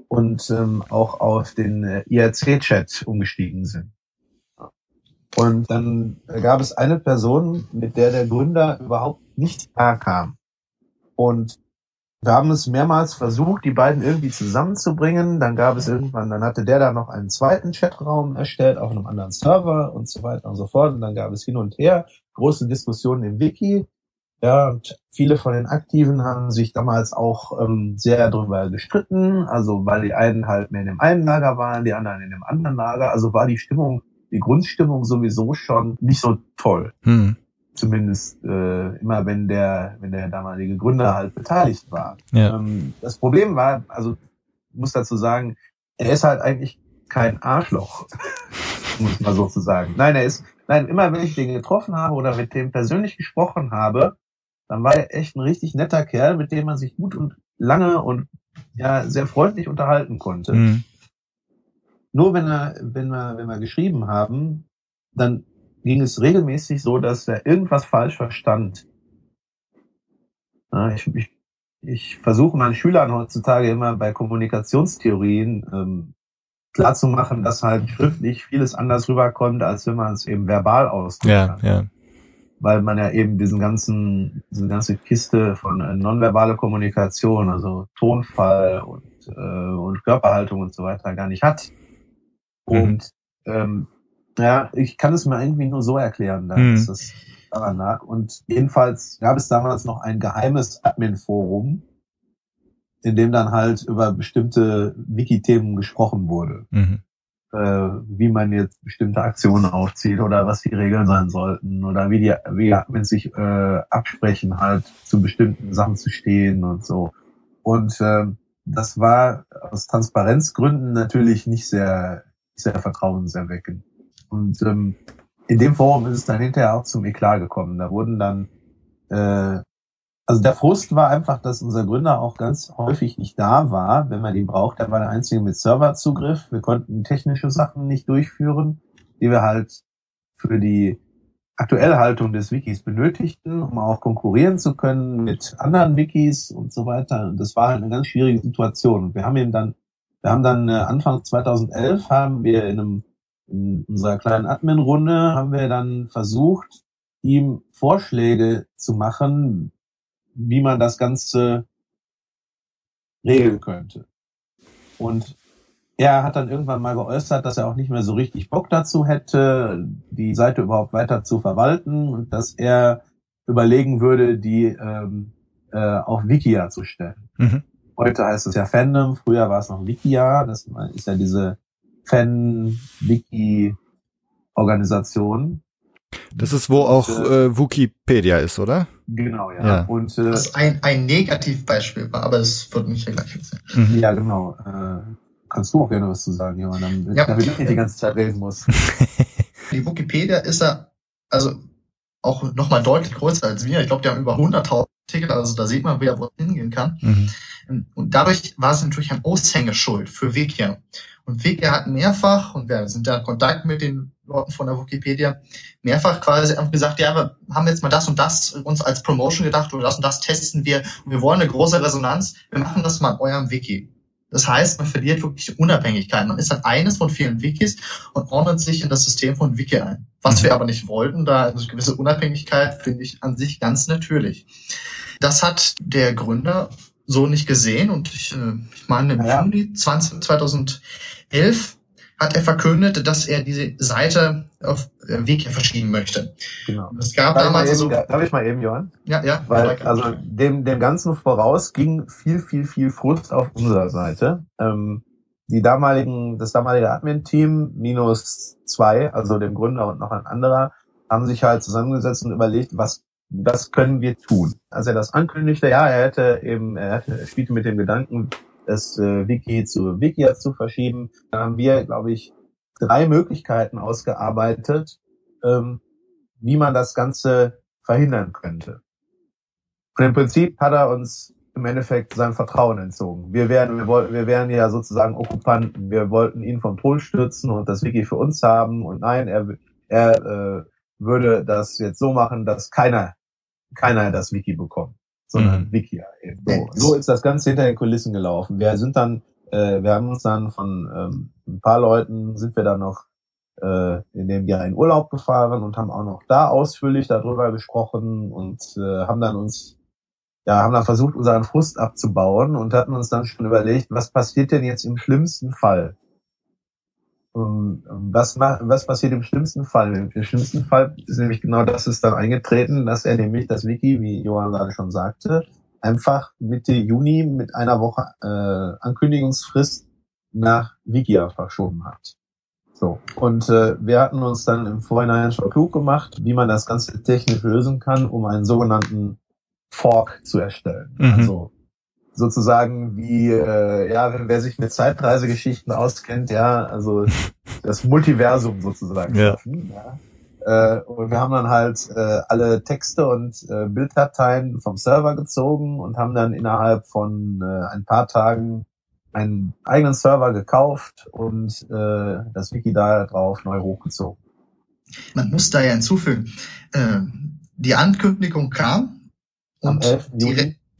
Speaker 4: und ähm, auch auf den äh, IRC-Chat umgestiegen sind. Und dann gab es eine Person, mit der der Gründer überhaupt nicht klar kam. Und wir haben es mehrmals versucht, die beiden irgendwie zusammenzubringen. Dann gab es irgendwann, dann hatte der da noch einen zweiten Chatraum erstellt auf einem anderen Server und so weiter und so fort. Und dann gab es hin und her große Diskussionen im Wiki. Ja, und viele von den Aktiven haben sich damals auch ähm, sehr darüber gestritten, also weil die einen halt mehr in dem einen Lager waren, die anderen in dem anderen Lager. Also war die Stimmung, die Grundstimmung sowieso schon nicht so toll. Hm. Zumindest äh, immer, wenn der, wenn der damalige Gründer halt beteiligt war. Ja. Ähm, das Problem war, also muss dazu sagen, er ist halt eigentlich kein Arschloch, muss man so zu sagen. Nein, er ist, nein, immer wenn ich den getroffen habe oder mit dem persönlich gesprochen habe, dann war er echt ein richtig netter Kerl, mit dem man sich gut und lange und ja sehr freundlich unterhalten konnte. Mhm. Nur wenn er, wenn wir, wenn wir geschrieben haben, dann ging es regelmäßig so, dass er irgendwas falsch verstand. Ja, ich, ich, ich versuche meinen Schülern heutzutage immer bei Kommunikationstheorien ähm, klar zu machen, dass halt schriftlich vieles anders rüberkommt, als wenn man es eben verbal ausdrückt.
Speaker 2: Ja, ja.
Speaker 4: Weil man ja eben diesen ganzen, diese ganze Kiste von äh, nonverbale Kommunikation, also Tonfall und, äh, und Körperhaltung und so weiter gar nicht hat.
Speaker 2: Mhm.
Speaker 4: Und ähm, ja, ich kann es mir irgendwie nur so erklären, dass
Speaker 2: Mhm.
Speaker 4: es daran lag. Und jedenfalls gab es damals noch ein geheimes Admin-Forum, in dem dann halt über bestimmte Wiki-Themen gesprochen wurde.
Speaker 2: Mhm.
Speaker 4: Äh, wie man jetzt bestimmte Aktionen aufzieht oder was die Regeln sein sollten oder wie die, wie Admins sich äh, absprechen, halt zu bestimmten Sachen zu stehen und so. Und ähm, das war aus Transparenzgründen natürlich nicht sehr, sehr vertrauenserweckend. Und ähm, in dem Forum ist es dann hinterher auch zum Eklat gekommen. Da wurden dann, äh, also der Frust war einfach, dass unser Gründer auch ganz häufig nicht da war, wenn man ihn braucht. Er war der Einzige mit Serverzugriff. Wir konnten technische Sachen nicht durchführen, die wir halt für die aktuelle Haltung des Wikis benötigten, um auch konkurrieren zu können mit anderen Wikis und so weiter. Und das war halt eine ganz schwierige Situation. Wir haben ihn dann, wir haben dann äh, Anfang 2011 haben wir in einem in unserer kleinen Admin-Runde haben wir dann versucht, ihm Vorschläge zu machen, wie man das Ganze regeln könnte. Und er hat dann irgendwann mal geäußert, dass er auch nicht mehr so richtig Bock dazu hätte, die Seite überhaupt weiter zu verwalten und dass er überlegen würde, die ähm, äh, auf Wikia zu stellen.
Speaker 2: Mhm.
Speaker 4: Heute heißt es ja Fandom, früher war es noch Wikia, das ist ja diese Fan-Wiki-Organisation.
Speaker 2: Das ist, wo auch äh, Wikipedia ist, oder?
Speaker 4: Genau, ja.
Speaker 2: Ja.
Speaker 4: Und äh,
Speaker 3: Das ein, ein Negativbeispiel war, aber das wird mich ja gleich erzählen.
Speaker 2: Mhm.
Speaker 4: ja, genau. Äh, kannst du auch gerne was zu sagen, Johann, damit,
Speaker 3: Ja.
Speaker 4: damit ich nicht die ganze Zeit reden muss.
Speaker 3: Die Wikipedia ist ja, also auch nochmal deutlich größer als wir. Ich glaube, die haben über 100.000 Artikel, also da sieht man wieder, wo es hingehen kann.
Speaker 2: Mhm.
Speaker 3: Und dadurch war es natürlich ein Aushängeschild für Wikia. Und Wikia hat mehrfach, und wir sind da in Kontakt mit den Leuten von der Wikipedia, mehrfach quasi einfach gesagt, ja, wir haben jetzt mal das und das uns als Promotion gedacht oder das und das testen wir und wir wollen eine große Resonanz, wir machen das mal in eurem Wiki. Das heißt, man verliert wirklich Unabhängigkeit. Man ist halt eines von vielen Wikis und ordnet sich in das System von Wiki ein. Was
Speaker 2: Mhm.
Speaker 3: wir aber nicht wollten, da eine gewisse Unabhängigkeit finde ich an sich ganz natürlich. Das hat der Gründer so nicht gesehen und ich, äh, ich meine im
Speaker 4: Ja.
Speaker 3: Juni 20, 2011 hat er verkündet, dass er diese Seite auf äh, Wiki verschieben möchte.
Speaker 4: Genau.
Speaker 3: Es gab
Speaker 4: Darf ich, mal
Speaker 3: damals
Speaker 4: eben,
Speaker 3: so,
Speaker 4: darf ich mal eben, Johann?
Speaker 3: ja, ja,
Speaker 4: Weil, also dem, dem Ganzen voraus ging viel, viel, viel Frust auf unserer Seite. Ähm, die damaligen, das damalige Admin-Team minus zwei, also dem Gründer und noch ein anderer, haben sich halt zusammengesetzt und überlegt, was, was können wir tun? Als er das ankündigte, ja, er hätte eben, er, hätte, er spielte mit dem Gedanken, das äh, Wiki zu Wikia zu verschieben, dann haben wir, glaube ich, drei Möglichkeiten ausgearbeitet, ähm, wie man das Ganze verhindern könnte. Und im Prinzip hat er uns im Endeffekt sein Vertrauen entzogen. Wir wären, wir wollten, wir wären ja sozusagen Okkupanten. Wir wollten ihn vom Thron stürzen und das Wiki für uns haben. Und nein, er, er äh, würde das jetzt so machen, dass keiner, keiner das Wiki bekommt, sondern
Speaker 2: Mhm.
Speaker 4: Wikia eben. So, so ist das Ganze hinter den Kulissen gelaufen. Wir sind dann, äh, wir haben uns dann von ähm, ein paar Leuten sind wir dann noch äh, in dem Jahr in Urlaub gefahren und haben auch noch da ausführlich darüber gesprochen und äh, haben dann uns ja, haben dann versucht, unseren Frust abzubauen und hatten uns dann schon überlegt, was passiert denn jetzt im schlimmsten Fall? Ähm, Was, ma- was passiert im schlimmsten Fall? Im schlimmsten Fall ist nämlich genau das ist dann eingetreten, dass er nämlich das Wiki, wie Johann gerade schon sagte, einfach Mitte Juni mit einer Woche äh, Ankündigungsfrist nach Wikia verschoben hat. So. Und äh, wir hatten uns dann im Vorhinein schon klug gemacht, wie man das Ganze technisch lösen kann, um einen sogenannten Fork zu erstellen.
Speaker 2: Mhm.
Speaker 4: Also sozusagen wie, äh, ja, wenn wer sich mit Zeitreisegeschichten auskennt, ja, also das Multiversum sozusagen.
Speaker 2: Ja.
Speaker 4: ja. Äh, und wir haben dann halt äh, alle Texte und äh, Bilddateien vom Server gezogen und haben dann innerhalb von äh, ein paar Tagen einen eigenen Server gekauft und äh, das Wiki da drauf neu hochgezogen.
Speaker 3: man muss da ja hinzufügen, äh, die Ankündigung kam
Speaker 4: Am
Speaker 3: und
Speaker 4: 11.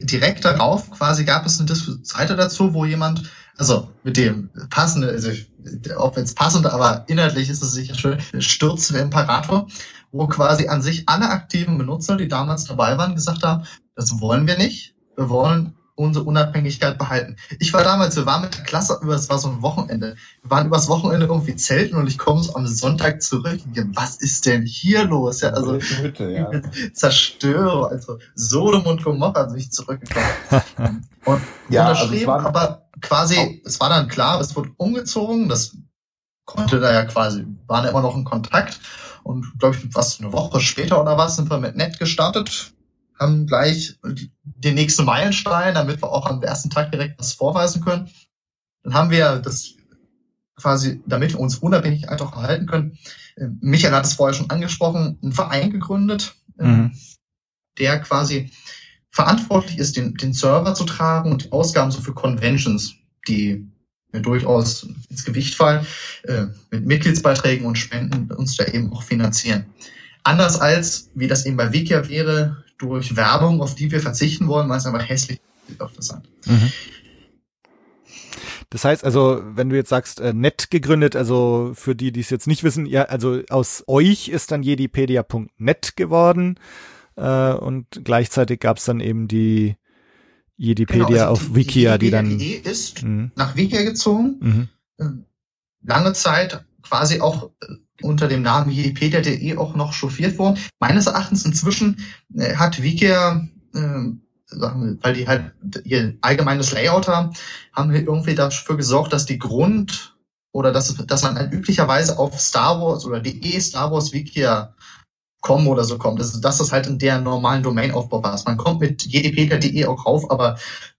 Speaker 3: Direkt, darauf quasi gab es eine Seite dazu, wo jemand also mit dem passende, also ob jetzt passend, aber inhaltlich ist es sicher schön, Sturz der Imperator, wo quasi an sich alle aktiven Benutzer, die damals dabei waren, gesagt haben, das wollen wir nicht. Wir wollen unsere Unabhängigkeit behalten. Ich war damals, wir waren mit der Klasse, es war so ein Wochenende. Wir waren übers Wochenende irgendwie zelten und ich komme so am Sonntag zurück und denke, was ist denn hier los? Ja, also
Speaker 4: Hütte, ja.
Speaker 3: Zerstörer, also Sodom und Gomorra sind nicht zurückgekommen. und
Speaker 4: Ja, also
Speaker 3: unterschrieben,
Speaker 4: war-
Speaker 3: aber quasi, es war dann klar, es wurde umgezogen, das konnte da ja quasi, waren immer noch in Kontakt und glaube ich, was, eine Woche später oder was, sind wir mit Net gestartet, haben gleich die- den nächsten Meilenstein, damit wir auch am ersten Tag direkt was vorweisen können. Dann haben wir das quasi, damit wir uns unabhängig einfach erhalten können, äh, Michael hat es vorher schon angesprochen, einen Verein gegründet, äh,
Speaker 2: Mhm.
Speaker 3: der quasi verantwortlich ist, den, den Server zu tragen und die Ausgaben so für Conventions, die mir durchaus ins Gewicht fallen, äh, mit Mitgliedsbeiträgen und Spenden uns da eben auch finanzieren. Anders als, wie das eben bei Wikia wäre, durch Werbung, auf die wir verzichten wollen, weil es einfach hässlich ist auf das Land.
Speaker 2: Mhm. Das heißt also, wenn du jetzt sagst, äh, nett gegründet, also für die, die es jetzt nicht wissen, ja, also aus euch ist dann jedipedia.net geworden äh, und gleichzeitig gab es dann eben die Jedipedia
Speaker 3: Genau, also
Speaker 2: auf Wikia, die dann.
Speaker 3: Wikipedia.de ist
Speaker 2: Mhm.
Speaker 3: nach Wikia gezogen,
Speaker 2: Mhm.
Speaker 3: äh, lange Zeit quasi auch äh, unter dem Namen Wikipedia.de auch noch chauffiert worden. Meines Erachtens inzwischen äh, hat Wikia, äh, sagen wir, weil die halt ihr allgemeines Layout haben, haben wir irgendwie dafür gesorgt, dass die Grund oder dass, dass man halt üblicherweise auf Star Wars oder de Star Wars Wikia com oder so kommt. Also dass das halt in der normalen Domainaufbau war. Man kommt mit jedipedia.de auch rauf, aber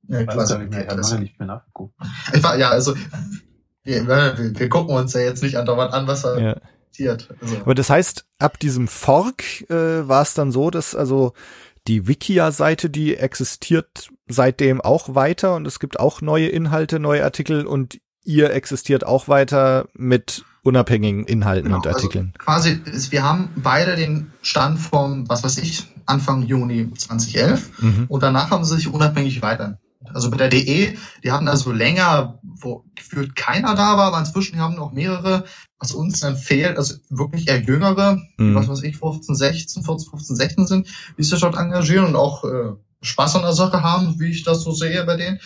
Speaker 3: äh, quasi-
Speaker 4: ja nicht mehr, ich habe
Speaker 3: das-
Speaker 4: lange nicht mehr nachgeguckt.
Speaker 3: ich war, ja, also wir, wir, wir gucken uns ja jetzt nicht andauernd an, was er
Speaker 2: Ja.
Speaker 3: Passiert. Also,
Speaker 2: Aber das heißt, ab diesem Fork äh, war es dann so, dass also die Wikia-Seite, die existiert seitdem auch weiter und es gibt auch neue Inhalte, neue Artikel und ihr existiert auch weiter mit unabhängigen Inhalten
Speaker 3: Genau,
Speaker 2: und
Speaker 3: also
Speaker 2: Artikeln.
Speaker 3: quasi, ist, wir haben beide den Stand vom, was weiß ich, Anfang Juni 2011
Speaker 2: Mhm.
Speaker 3: und danach haben sie sich unabhängig weiter. Also bei der DE, die hatten also länger, wo gefühlt keiner da war, aber inzwischen haben noch mehrere, was uns dann fehlt, also wirklich eher jüngere,
Speaker 2: Mhm.
Speaker 3: was weiß ich, 15, 16, 14, 15, 16 sind, die sich dort engagieren und auch äh, Spaß an der Sache haben, wie ich das so sehe bei denen.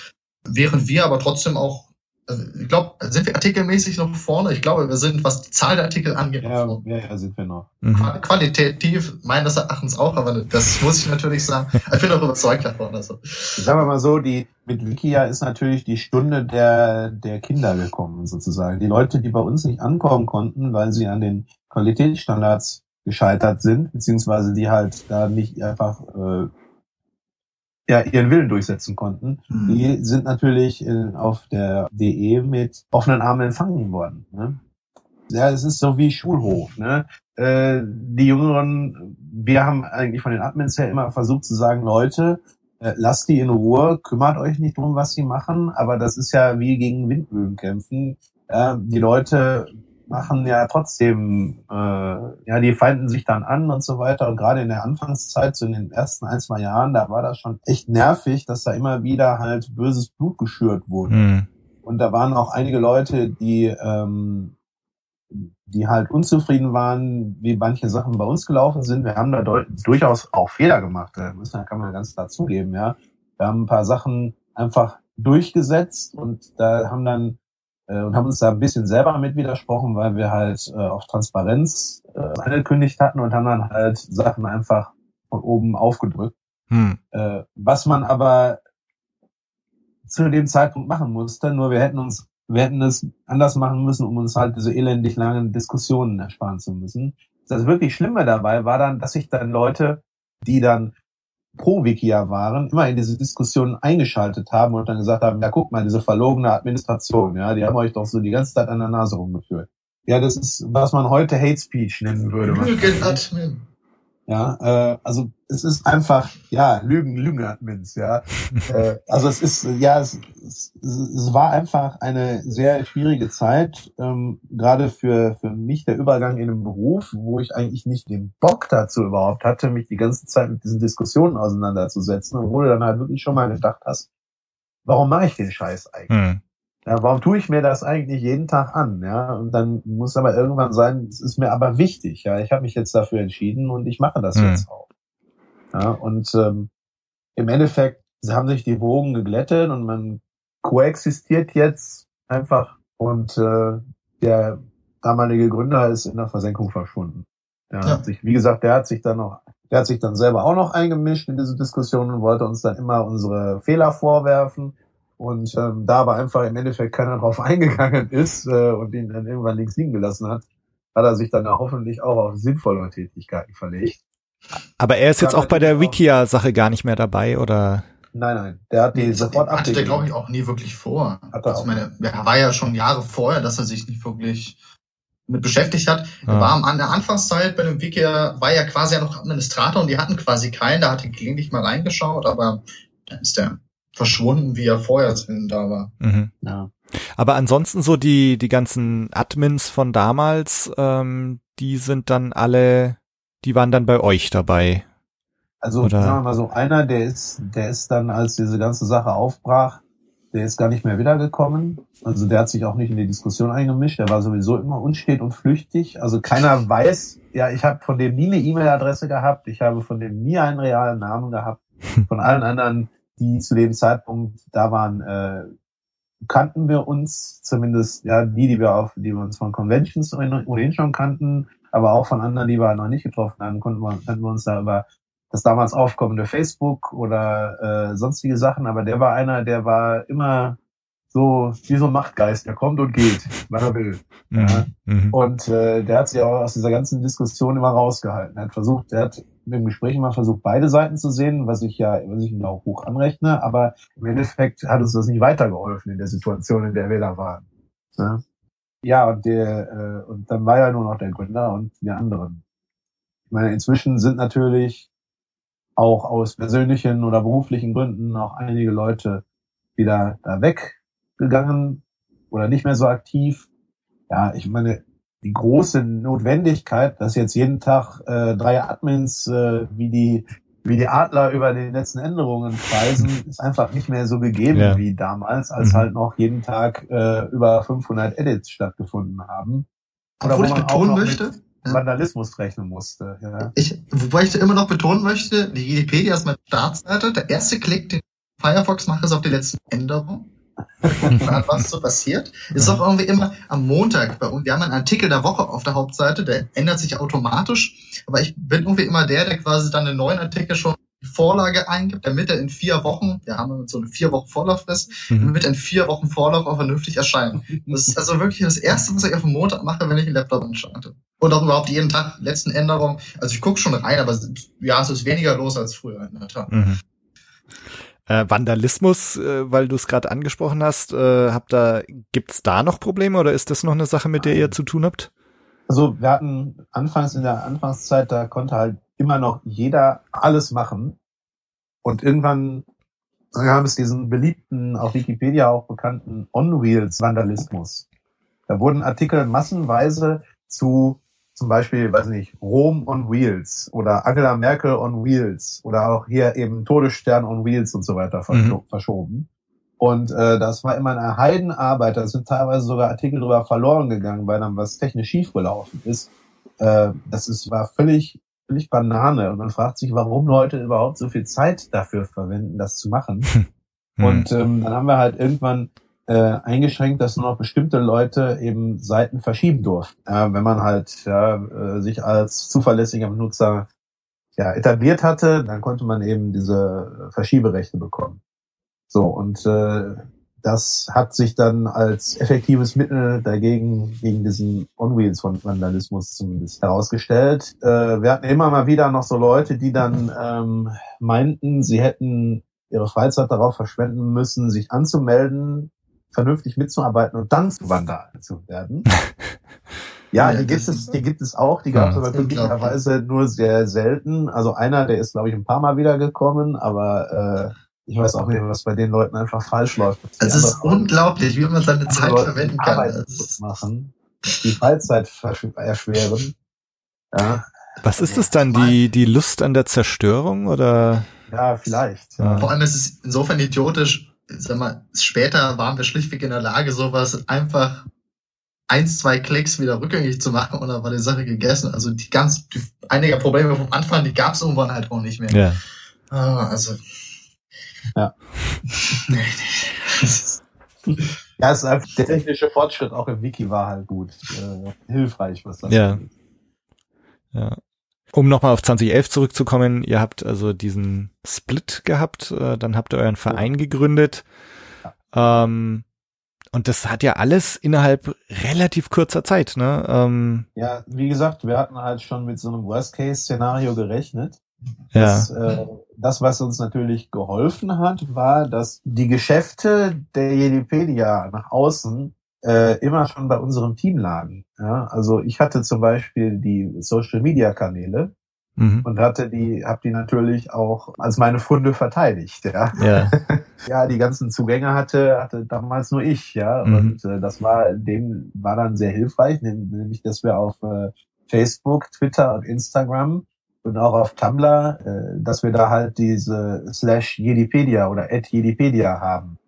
Speaker 3: Während wir aber trotzdem auch, also ich glaube, sind wir artikelmäßig noch vorne? Ich glaube, wir sind, was die Zahl der Artikel angeht, noch
Speaker 4: Ja, ja, ja, sind wir noch.
Speaker 2: Mhm.
Speaker 3: Qua- Qualitativ meines Erachtens auch, aber das muss ich natürlich sagen. Ich bin auch überzeugt davon. Also.
Speaker 4: Sagen wir mal so, die, mit Wikia ist natürlich die Stunde der, der Kinder gekommen, sozusagen. Die Leute, die bei uns nicht ankommen konnten, weil sie an den Qualitätsstandards gescheitert sind, beziehungsweise die halt da nicht einfach, äh, ja, ihren Willen durchsetzen konnten,
Speaker 3: Mhm.
Speaker 4: die sind natürlich in, auf der DE mit offenen Armen empfangen worden. Ne? Ja, es ist so wie Schulhof. Ne? Äh, die Jüngeren, wir haben eigentlich von den Admins her immer versucht zu sagen, Leute, äh, lasst die in Ruhe, kümmert euch nicht drum, was sie machen, aber das ist ja wie gegen Windmühlen kämpfen. Ja, die Leute machen ja trotzdem, äh, ja, die feinden sich dann an und so weiter. Und gerade in der Anfangszeit, so in den ersten ein, zwei Jahren, da war das schon echt nervig, dass da immer wieder halt böses Blut geschürt wurde.
Speaker 2: Mhm.
Speaker 4: Und da waren auch einige Leute, die, ähm, die halt unzufrieden waren, wie manche Sachen bei uns gelaufen sind. Wir haben da durchaus auch Fehler gemacht. Da müssen, da kann man ganz klar zugeben, ja. Wir haben ein paar Sachen einfach durchgesetzt und da haben dann äh, und haben uns da ein bisschen selber mit widersprochen, weil wir halt äh, auf Transparenz äh, angekündigt hatten und haben dann halt Sachen einfach von oben aufgedrückt.
Speaker 2: Hm.
Speaker 4: Äh, was man aber zu dem Zeitpunkt machen musste, nur wir hätten uns, wir hätten es anders machen müssen, um uns halt diese elendig langen Diskussionen ersparen zu müssen. Das wirklich Schlimme dabei war dann, dass sich dann Leute, die dann pro Wikia waren, immer in diese Diskussionen eingeschaltet haben und dann gesagt haben, ja guck mal, diese verlogene Administration, ja, die haben euch doch so die ganze Zeit an der Nase rumgeführt. Ja, das ist, was man heute Hate Speech nennen würde.
Speaker 3: Lügenadmin.
Speaker 4: Ja, äh, also es ist einfach, ja, Lügen, Lügenadmins, ja. äh, also es ist, ja, es, es, es war einfach eine sehr schwierige Zeit, ähm, gerade für, für mich der Übergang in den Beruf, wo ich eigentlich nicht den Bock dazu überhaupt hatte, mich die ganze Zeit mit diesen Diskussionen auseinanderzusetzen wo du dann halt wirklich schon mal gedacht hast, warum mache ich den Scheiß eigentlich?
Speaker 2: Hm.
Speaker 4: Ja, warum tue ich mir das eigentlich jeden Tag an? Ja, und dann muss aber irgendwann sein, es ist mir aber wichtig. Ja, ich habe mich jetzt dafür entschieden und ich mache das
Speaker 2: Hm.
Speaker 4: jetzt auch. Ja, und ähm, im Endeffekt haben sich die Wogen geglättet und man koexistiert jetzt einfach und äh, der damalige Gründer ist in der Versenkung verschwunden. Ja. Hat sich, wie gesagt, der hat sich dann noch, der hat sich dann selber auch noch eingemischt in diese Diskussion und wollte uns dann immer unsere Fehler vorwerfen. Und ähm, da aber einfach im Endeffekt keiner drauf eingegangen ist äh, und ihn dann irgendwann links liegen gelassen hat, hat er sich dann ja hoffentlich auch auf sinnvollere Tätigkeiten verlegt.
Speaker 2: Aber er ist jetzt auch bei der Wikia-Sache gar nicht mehr dabei, oder?
Speaker 4: Nein, nein, der hat die
Speaker 3: Das
Speaker 4: sofort
Speaker 3: hatte der, glaube ich, auch nie wirklich vor.
Speaker 4: Hat er
Speaker 3: Also
Speaker 4: auch.
Speaker 3: ich meine, er war ja schon Jahre vorher, dass er sich nicht wirklich mit beschäftigt hat. Er
Speaker 2: Ah.
Speaker 3: war am- an der Anfangszeit bei dem Wiki, war ja quasi ja noch Administrator und die hatten quasi keinen, da hat er gelegentlich mal reingeschaut, aber dann ist der verschwunden, wie er vorher da war.
Speaker 2: Mhm.
Speaker 4: Ja.
Speaker 2: Aber ansonsten so die, die ganzen Admins von damals, ähm, die sind dann alle, die waren dann bei euch dabei.
Speaker 4: Also
Speaker 2: Oder-
Speaker 4: sagen wir mal so, einer, der ist, der ist dann, als diese ganze Sache aufbrach, der ist gar nicht mehr wiedergekommen. Also der hat sich auch nicht in die Diskussion eingemischt. Der war sowieso immer unstet und flüchtig. Also keiner weiß, ja, ich habe von dem nie eine E-Mail-Adresse gehabt, ich habe von dem nie einen realen Namen gehabt. Von allen anderen, die zu dem Zeitpunkt da waren, äh, kannten wir uns, zumindest ja die, die wir auf, die wir uns von Conventions ohnehin schon kannten, aber auch von anderen, die wir noch nicht getroffen haben, konnten wir, kannten wir uns da über das damals aufkommende Facebook oder äh, sonstige Sachen, aber der war einer, der war immer so wie so ein Machtgeist, der kommt und geht, wann er will. Ja.
Speaker 2: Mhm.
Speaker 4: Und äh, der hat sich auch aus dieser ganzen Diskussion immer rausgehalten. Er hat versucht, er hat im Gespräch immer versucht, beide Seiten zu sehen, was ich ja, was ich ihm auch hoch anrechne, aber im Endeffekt hat uns das nicht weitergeholfen in der Situation, in der wir da waren. Ja, ja und der, äh, und dann war ja nur noch der Gründer und die anderen. Ich meine, inzwischen sind natürlich auch aus persönlichen oder beruflichen Gründen auch einige Leute wieder da weggegangen oder nicht mehr so aktiv. Ja, ich meine, die große Notwendigkeit, dass jetzt jeden Tag äh, drei Admins äh, wie die wie die Adler über den letzten Änderungen kreisen, ist einfach nicht mehr so gegeben
Speaker 2: Ja.
Speaker 4: wie damals, als
Speaker 2: Mhm.
Speaker 4: halt noch jeden Tag äh, über 500 Edits stattgefunden haben. Oder
Speaker 3: Obwohl
Speaker 4: wo
Speaker 3: ich
Speaker 4: man auch
Speaker 3: betonen
Speaker 4: noch
Speaker 3: möchte,
Speaker 4: mit Vandalismus rechnen musste. Ja.
Speaker 3: ich, wobei ich immer noch betonen möchte, die Wikipedia ist meine Startseite. Der erste Klick, den Firefox macht, ist auf die letzten Änderungen. An was so passiert. Ist auch irgendwie immer am Montag bei uns. Wir haben einen Artikel der Woche auf der Hauptseite, der ändert sich automatisch. Aber ich bin irgendwie immer der, der quasi dann einen neuen Artikel schon die Vorlage eingibt, damit er in vier Wochen, wir haben so eine vier Wochen Vorlauffrist,
Speaker 2: Mhm.
Speaker 3: damit er in vier Wochen Vorlauf auch vernünftig erscheint. Das ist also wirklich das Erste, was ich auf dem Montag mache, wenn ich den Laptop anschalte. Und auch überhaupt jeden Tag letzten Änderungen. Also ich gucke schon rein, aber ja, es ist weniger los als früher in der Tat.
Speaker 2: Mhm. Äh, Vandalismus, äh, weil du es gerade angesprochen hast, äh, habt da, gibt's da noch Probleme oder ist das noch eine Sache, mit der ihr zu tun habt?
Speaker 4: Also wir hatten anfangs in der Anfangszeit, da konnte halt immer noch jeder alles machen. Und irgendwann gab es diesen beliebten, auf Wikipedia auch bekannten On-Wheels-Vandalismus. Da wurden Artikel massenweise zu zum Beispiel, weiß nicht, Rom on Wheels oder Angela Merkel on Wheels oder auch hier eben Todesstern on Wheels und so weiter verscho verschoben. Und äh, das war immer eine Heidenarbeit. Da sind teilweise sogar Artikel drüber verloren gegangen, weil dann was technisch schiefgelaufen ist. Äh, das ist, war völlig, völlig Banane. Und man fragt sich, warum Leute überhaupt so viel Zeit dafür verwenden, das zu machen.
Speaker 2: Hm.
Speaker 4: Und ähm, dann haben wir halt irgendwann äh, eingeschränkt, dass nur noch bestimmte Leute eben Seiten verschieben durften. Ja, wenn man halt ja, äh, sich als zuverlässiger Benutzer ja, etabliert hatte, dann konnte man eben diese Verschieberechte bekommen. So, und äh, das hat sich dann als effektives Mittel dagegen, gegen diesen On-Wheels von Vandalismus zumindest herausgestellt. Äh, wir hatten immer mal wieder noch so Leute, die dann ähm, meinten, sie hätten ihre Freizeit darauf verschwenden müssen, sich anzumelden, vernünftig mitzuarbeiten und dann zu Vandalen zu werden. Ja,
Speaker 3: Ja,
Speaker 4: die gibt es, die gibt es auch, die gab es
Speaker 2: Ja.
Speaker 4: aber glücklicherweise nur sehr selten. Also einer, der ist, glaube ich, ein paar Mal wiedergekommen, aber äh, ich weiß auch nicht, was bei den Leuten einfach falsch läuft.
Speaker 3: Es ist unglaublich, wie man seine Zeit
Speaker 4: Leute
Speaker 3: verwenden kann.
Speaker 4: Arbeit machen, die Freizeit erschweren. Ja,
Speaker 2: Was ist es dann, die, die Lust an der Zerstörung oder?
Speaker 4: ja vielleicht.
Speaker 2: Ja.
Speaker 3: Vor allem ist es insofern idiotisch, sag mal, später waren wir schlichtweg in der Lage, sowas einfach eins, zwei Klicks wieder rückgängig zu machen und dann war die Sache gegessen. Also die ganz, die, einige Probleme vom Anfang, die gab es irgendwann halt auch nicht mehr.
Speaker 2: Ja.
Speaker 3: Ah, also.
Speaker 4: Ja.
Speaker 3: nee, nee.
Speaker 4: Ja, es ist einfach, der technische Fortschritt auch im Wiki war halt gut. Äh, hilfreich, was das
Speaker 2: Ja.
Speaker 4: angeht.
Speaker 2: Ja. Um nochmal auf 2011 zurückzukommen, ihr habt also diesen Split gehabt, äh, dann habt ihr euren Verein gegründet. Ähm, und das hat ja alles innerhalb relativ kurzer Zeit, ne? Ähm,
Speaker 4: Ja, wie gesagt, wir hatten halt schon mit so einem Worst-Case-Szenario gerechnet.
Speaker 2: ja.
Speaker 4: Das, äh, das, was uns natürlich geholfen hat, war, dass die Geschäfte der Jedipedia nach außen äh, immer schon bei unserem Team lagen. Ja, also ich hatte zum Beispiel die Social-Media-Kanäle
Speaker 2: Mhm.
Speaker 4: und hatte die, habe die natürlich auch als meine Funde verteidigt. Ja,
Speaker 2: Ja.
Speaker 4: ja, die ganzen Zugänge hatte, hatte damals nur ich, ja.
Speaker 2: Mhm.
Speaker 4: Und äh, das war dem war dann sehr hilfreich, nämlich dass wir auf äh, Facebook, Twitter und Instagram und auch auf Tumblr, äh, dass wir da halt diese slash Jedipedia oder at Jedipedia haben.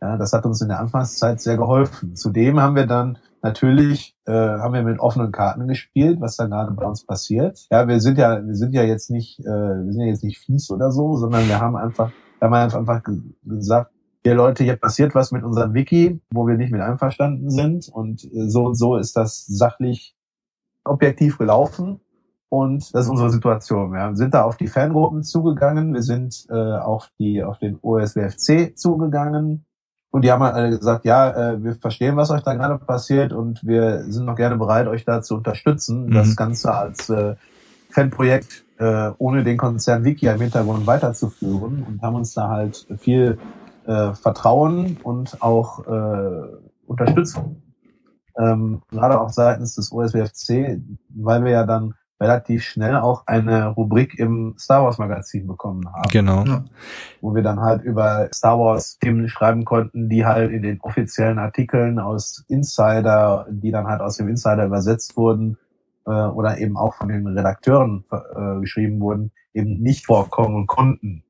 Speaker 4: Ja, das hat uns in der Anfangszeit sehr geholfen. Zudem haben wir dann natürlich äh, haben wir mit offenen Karten gespielt, was da gerade bei uns passiert. Ja, wir sind ja wir sind ja jetzt nicht äh, wir sind ja jetzt nicht fies oder so, sondern wir haben einfach wir haben einfach einfach ge- gesagt, hier Leute, hier passiert was mit unserem Wiki, wo wir nicht mit einverstanden sind und äh, so und so ist das sachlich objektiv gelaufen. Und das ist unsere Situation. Wir sind da auf die Fangruppen zugegangen, wir sind äh, auf die auf den OSWFC zugegangen und die haben halt alle gesagt, ja, äh, wir verstehen, was euch da gerade passiert und wir sind noch gerne bereit, euch da zu unterstützen,
Speaker 2: Mhm.
Speaker 4: das Ganze als äh, Fanprojekt äh, ohne den Konzern Wiki im Hintergrund weiterzuführen und haben uns da halt viel äh, Vertrauen und auch äh, Unterstützung ähm, gerade auch seitens des OSWFC, weil wir ja dann relativ schnell auch eine Rubrik im Star Wars Magazin bekommen haben,
Speaker 2: Genau.
Speaker 3: Ja.
Speaker 4: wo wir dann halt über Star Wars Themen schreiben konnten, die halt in den offiziellen Artikeln aus Insider, die dann halt aus dem Insider übersetzt wurden äh, oder eben auch von den Redakteuren äh, geschrieben wurden, eben nicht vorkommen konnten.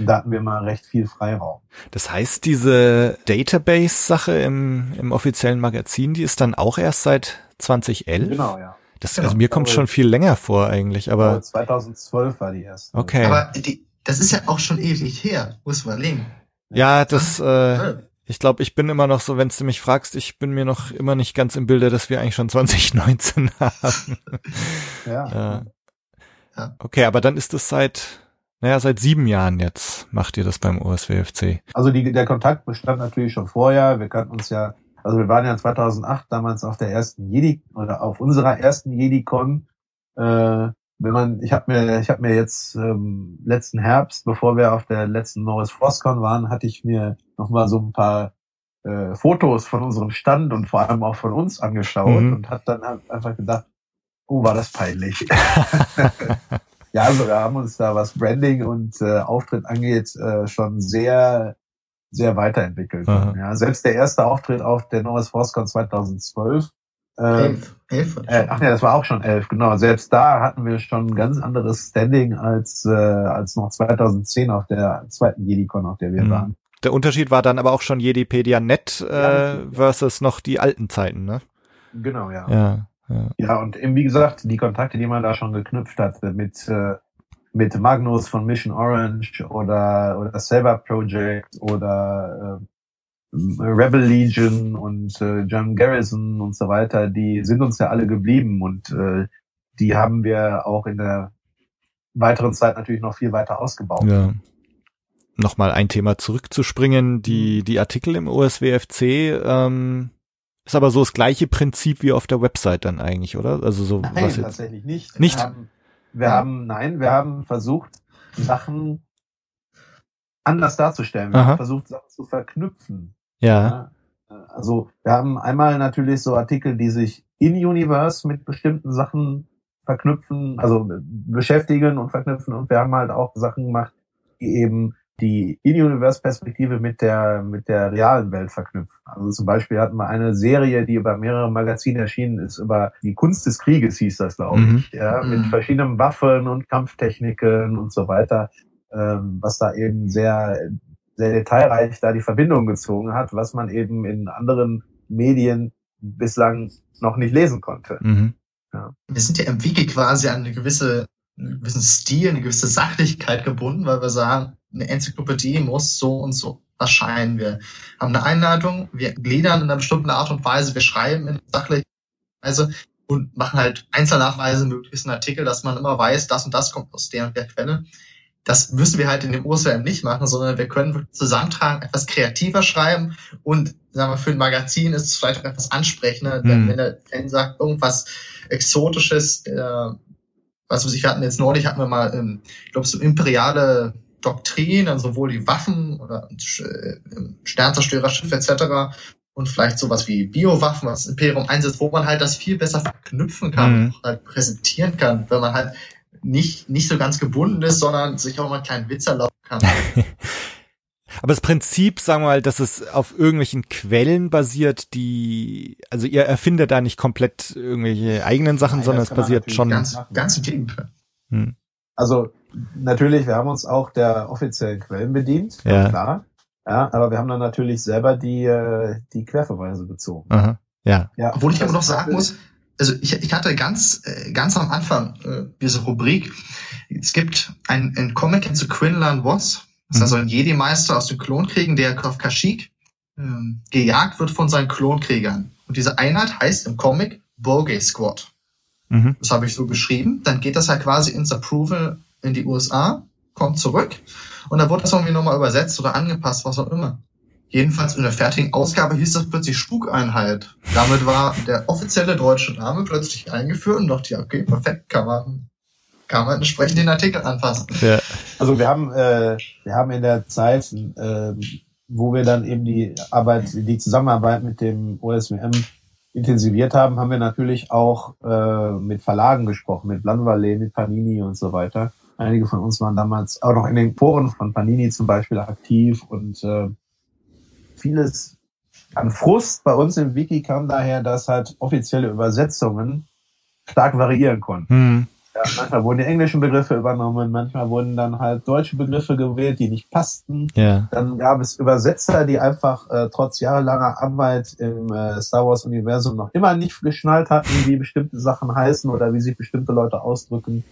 Speaker 4: Da hatten wir mal recht viel Freiraum.
Speaker 2: Das heißt, diese Database-Sache im, im offiziellen Magazin, die ist dann auch erst seit 2011?
Speaker 4: Genau, ja.
Speaker 2: Das,
Speaker 3: Genau.
Speaker 2: also mir kommt schon viel länger vor eigentlich, aber
Speaker 4: Aber 2012 war die erste.
Speaker 2: okay.
Speaker 3: Aber die, das ist ja auch schon ewig her, muss man legen.
Speaker 2: ja, das, äh,
Speaker 3: Ja.
Speaker 2: ich glaube, ich bin immer noch so, wenn du mich fragst, ich bin mir noch immer nicht ganz im Bilde, dass wir eigentlich schon 2019 haben.
Speaker 4: Ja.
Speaker 2: ja.
Speaker 3: Ja.
Speaker 2: Okay, aber dann ist es seit, naja, seit sieben Jahren jetzt macht ihr das beim OSWFC.
Speaker 4: Also die, der Kontakt bestand natürlich schon vorher. Wir kannten uns ja, also wir waren ja 2008 damals auf der ersten Jedi oder auf unserer ersten JediCon. Äh, wenn man, ich habe mir, ich habe mir jetzt ähm, letzten Herbst, bevor wir auf der letzten Norris FrostCon waren, hatte ich mir noch mal so ein paar äh, Fotos von unserem Stand und vor allem auch von uns angeschaut
Speaker 2: Mhm.
Speaker 4: und hat dann einfach gedacht, oh, war das peinlich. Ja, also wir haben uns da, was Branding und äh, Auftritt angeht, äh, schon sehr, sehr weiterentwickelt.
Speaker 2: Aha.
Speaker 4: Ja, selbst der erste Auftritt auf der Norris ForceCon 2012, äh,
Speaker 3: Elf. Elf.
Speaker 4: äh, ach nee, das war auch schon elf, genau. Selbst da hatten wir schon ein ganz anderes Standing als, äh, als noch 2010 auf der zweiten JediCon, auf der wir
Speaker 2: Mhm.
Speaker 4: waren.
Speaker 2: Der Unterschied war dann aber auch schon Jedipedia Net
Speaker 4: Ja,
Speaker 2: äh, versus noch die alten Zeiten, ne?
Speaker 4: Genau, ja.
Speaker 2: Ja. ja.
Speaker 4: Ja, und eben, wie gesagt, die Kontakte, die man da schon geknüpft hat mit, äh, mit Magnus von Mission Orange oder, oder Saber Project oder äh, Rebel Legion und äh, John Garrison und so weiter, die sind uns ja alle geblieben und äh, die haben wir auch in der weiteren Zeit natürlich noch viel weiter ausgebaut.
Speaker 2: Ja. Nochmal ein Thema zurückzuspringen, die, die Artikel im OSWFC, ähm, ist aber so das gleiche Prinzip wie auf der Website dann eigentlich, oder? Also so
Speaker 4: Nein,
Speaker 2: was jetzt.
Speaker 4: tatsächlich nicht.
Speaker 2: Nicht?
Speaker 4: Wir haben, wir haben, nein, wir haben versucht, Sachen anders darzustellen. Wir
Speaker 2: Aha.
Speaker 4: haben versucht, Sachen zu verknüpfen.
Speaker 2: Ja.
Speaker 4: Ja. Also wir haben einmal natürlich so Artikel, die sich in Universe mit bestimmten Sachen verknüpfen, also beschäftigen und verknüpfen. Und wir haben halt auch Sachen gemacht, die eben die In-Universe-Perspektive mit der, mit der realen Welt verknüpfen. Also zum Beispiel hatten wir eine Serie, die über mehrere Magazine erschienen ist, über die Kunst des Krieges hieß das, glaube
Speaker 2: Mhm.
Speaker 4: ich. Ja, mit
Speaker 3: Mhm.
Speaker 4: verschiedenen Waffen und Kampftechniken und so weiter, ähm, was da eben sehr sehr detailreich da die Verbindung gezogen hat, was man eben in anderen Medien bislang noch nicht lesen konnte.
Speaker 2: Mhm.
Speaker 3: Wir sind ja im Wiki quasi an eine gewisse, einen gewissen Stil, eine gewisse Sachlichkeit gebunden, weil wir sagen, eine Enzyklopädie muss so und so erscheinen. Wir haben eine Einleitung, wir gliedern in einer bestimmten Art und Weise, wir schreiben in sachlicher Weise und machen halt Einzelnachweise möglichst einen Artikel, dass man immer weiß, das und das kommt aus der und der Quelle. Das müssen wir halt in dem OSWM nicht machen, sondern wir können zusammentragen, etwas kreativer schreiben und sagen wir, für ein Magazin ist es vielleicht auch etwas ansprechender,
Speaker 2: Hm.
Speaker 3: wenn der Fan sagt, irgendwas Exotisches, der, was weiß ich, wir hatten jetzt neulich, hatten wir mal, ähm, ich glaube, so imperiale Doktrin, also sowohl die Waffen oder äh, Sternzerstörerschiffe etc. und vielleicht sowas wie Biowaffen, was das Imperium einsetzt, wo man halt das viel besser verknüpfen kann,
Speaker 2: Mhm.
Speaker 3: halt präsentieren kann, wenn man halt nicht, nicht so ganz gebunden ist, sondern sich auch mal einen kleinen Witz erlauben kann.
Speaker 2: Aber das Prinzip, sagen wir mal, dass es auf irgendwelchen Quellen basiert, die, also ihr erfindet da nicht komplett irgendwelche eigenen Sachen,
Speaker 4: Nein,
Speaker 2: sondern es basiert schon.
Speaker 3: Ganz, ganz im Gegenteil.
Speaker 2: Hm.
Speaker 4: Also natürlich, wir haben uns auch der offiziellen Quellen bedient,
Speaker 2: Ja.
Speaker 4: klar. Ja, aber wir haben dann natürlich selber die, äh, die Querverweise bezogen.
Speaker 2: Aha. Ja.
Speaker 4: Ja,
Speaker 3: Obwohl ich aber noch sagen muss, also ich, ich hatte ganz, äh, ganz am Anfang äh, diese Rubrik, es gibt ein, ein Comic, du Quinlan Voss? Das ist also ein Jedi-Meister aus den Klonkriegen, der auf Kashyyyk ähm, gejagt wird von seinen Klonkriegern. Und diese Einheit heißt im Comic Bogey Squad.
Speaker 2: Mhm.
Speaker 3: Das habe ich so geschrieben. Dann geht das ja quasi ins Approval in die USA, kommt zurück und dann wurde das irgendwie nochmal übersetzt oder angepasst, was auch immer. Jedenfalls in der fertigen Ausgabe hieß das plötzlich Spukeinheit. Damit war der offizielle deutsche Name plötzlich eingeführt und dachte, ja, okay, perfekt, kann man, kann man entsprechend den Artikel anpassen.
Speaker 2: Ja.
Speaker 4: Also wir haben, äh, wir haben in der Zeit, äh, wo wir dann eben die Arbeit, die Zusammenarbeit mit dem OSWM intensiviert haben, haben wir natürlich auch äh, mit Verlagen gesprochen, mit Blanvalet, mit Panini und so weiter. Einige von uns waren damals auch noch in den Foren von Panini zum Beispiel aktiv und äh, vieles an Frust bei uns im Wiki kam daher, dass halt offizielle Übersetzungen stark variieren konnten.
Speaker 2: Hm.
Speaker 4: Ja, manchmal wurden die englischen Begriffe übernommen, manchmal wurden dann halt deutsche Begriffe gewählt, die nicht passten.
Speaker 2: Ja.
Speaker 4: Dann gab es Übersetzer, die einfach äh, trotz jahrelanger Arbeit im äh, Star Wars Universum noch immer nicht geschnallt hatten, wie bestimmte Sachen heißen oder wie sich bestimmte Leute ausdrücken.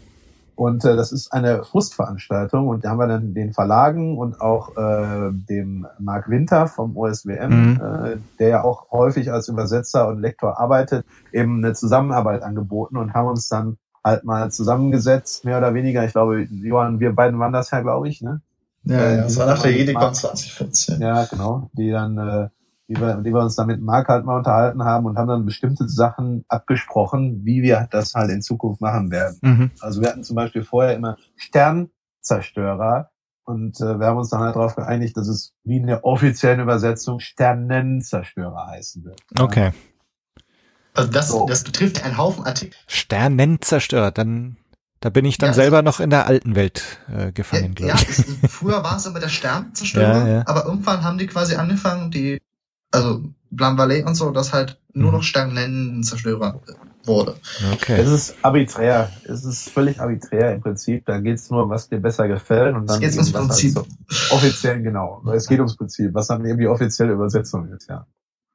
Speaker 4: Und äh, das ist eine Frustveranstaltung und da haben wir dann den Verlagen und auch äh, dem Mark Winter vom OSWM,
Speaker 2: Mhm.
Speaker 4: äh, der ja auch häufig als Übersetzer und Lektor arbeitet, eben eine Zusammenarbeit angeboten und haben uns dann halt mal zusammengesetzt, mehr oder weniger. Ich glaube, Johann, wir beiden waren das ja, glaube ich, ne?
Speaker 3: Ja,
Speaker 4: ja,
Speaker 3: ja,
Speaker 4: das war nach der JediCon
Speaker 3: 2014.
Speaker 4: Ja, genau. Die dann, äh, die wir, die wir uns dann mit Marc halt mal unterhalten haben und haben dann bestimmte Sachen abgesprochen, wie wir das halt in Zukunft machen werden.
Speaker 2: Mhm.
Speaker 4: Also wir hatten zum Beispiel vorher immer Sternzerstörer und äh, wir haben uns dann halt darauf geeinigt, dass es wie in der offiziellen Übersetzung Sternenzerstörer heißen wird. Ja.
Speaker 2: Okay.
Speaker 3: Also das,
Speaker 4: So.
Speaker 3: das betrifft einen Haufen Artikel.
Speaker 2: Sternen zerstört. Dann, da bin ich dann
Speaker 3: Ja,
Speaker 2: selber noch in der alten Welt äh, gefangen,
Speaker 3: Ja,
Speaker 2: glaube ich.
Speaker 3: es, früher war es immer der Sternzerstörer,
Speaker 2: Ja, ja.
Speaker 3: aber irgendwann haben die quasi angefangen, die, also Blanvalet und so, dass halt nur
Speaker 2: Mhm.
Speaker 3: noch Sternenzerstörer wurde.
Speaker 2: Okay.
Speaker 4: Es ist arbiträr. Es ist völlig arbiträr im Prinzip. Da geht es nur, was dir besser gefällt und
Speaker 3: Es
Speaker 4: dann
Speaker 3: geht ums Prinzip.
Speaker 4: Halt so offiziell genau. Es geht ums Prinzip, was dann eben die offizielle Übersetzung ist, ja.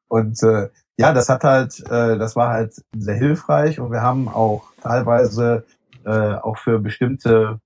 Speaker 4: Und äh, ja, das hat halt, äh, das war halt sehr hilfreich und wir haben auch teilweise äh, auch für bestimmte,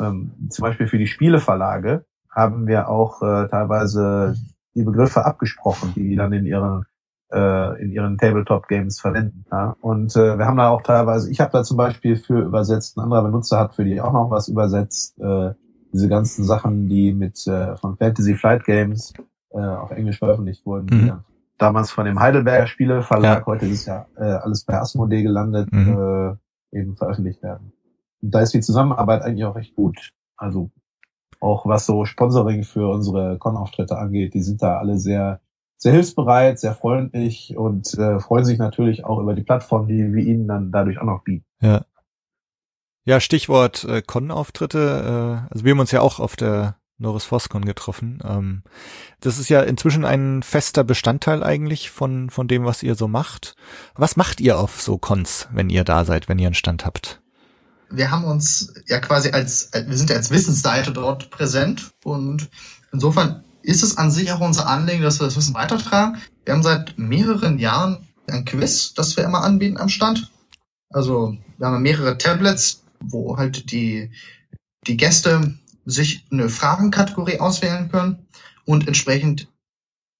Speaker 4: ähm, zum Beispiel für die Spieleverlage, haben wir auch äh, teilweise die Begriffe abgesprochen, die die dann in ihren äh, in ihren Tabletop-Games verwenden. Ja? Und äh, wir haben da auch teilweise, ich habe da zum Beispiel für übersetzt, ein anderer Benutzer hat für die auch noch was übersetzt, äh, diese ganzen Sachen, die mit äh, von Fantasy Flight Games äh, auf Englisch veröffentlicht wurden,
Speaker 2: Mhm.
Speaker 4: die dann damals von dem Heidelberger Spieleverlag,
Speaker 2: Ja.
Speaker 4: heute ist ja äh, alles bei Asmodee gelandet,
Speaker 2: Mhm.
Speaker 4: äh, eben veröffentlicht werden. Und da ist die Zusammenarbeit eigentlich auch recht gut. Also auch was so Sponsoring für unsere Con-Auftritte angeht, die sind da alle sehr, sehr hilfsbereit, sehr freundlich und äh, freuen sich natürlich auch über die Plattform, die wir ihnen dann dadurch auch noch bieten.
Speaker 2: Ja. Ja, Stichwort äh, Con-Auftritte. Äh, also wir haben uns ja auch auf der Norris Foscon getroffen. Ähm, das ist ja inzwischen ein fester Bestandteil eigentlich von, von dem, was ihr so macht. Was macht ihr auf so Cons, wenn ihr da seid, wenn ihr einen Stand habt?
Speaker 3: Wir haben uns ja quasi als, wir sind ja als Wissensseite dort präsent und insofern ist es an sich auch unser Anliegen, dass wir das Wissen weitertragen. Wir haben seit mehreren Jahren ein Quiz, das wir immer anbieten am Stand. Also wir haben mehrere Tablets, wo halt die, die Gäste sich eine Fragenkategorie auswählen können und entsprechend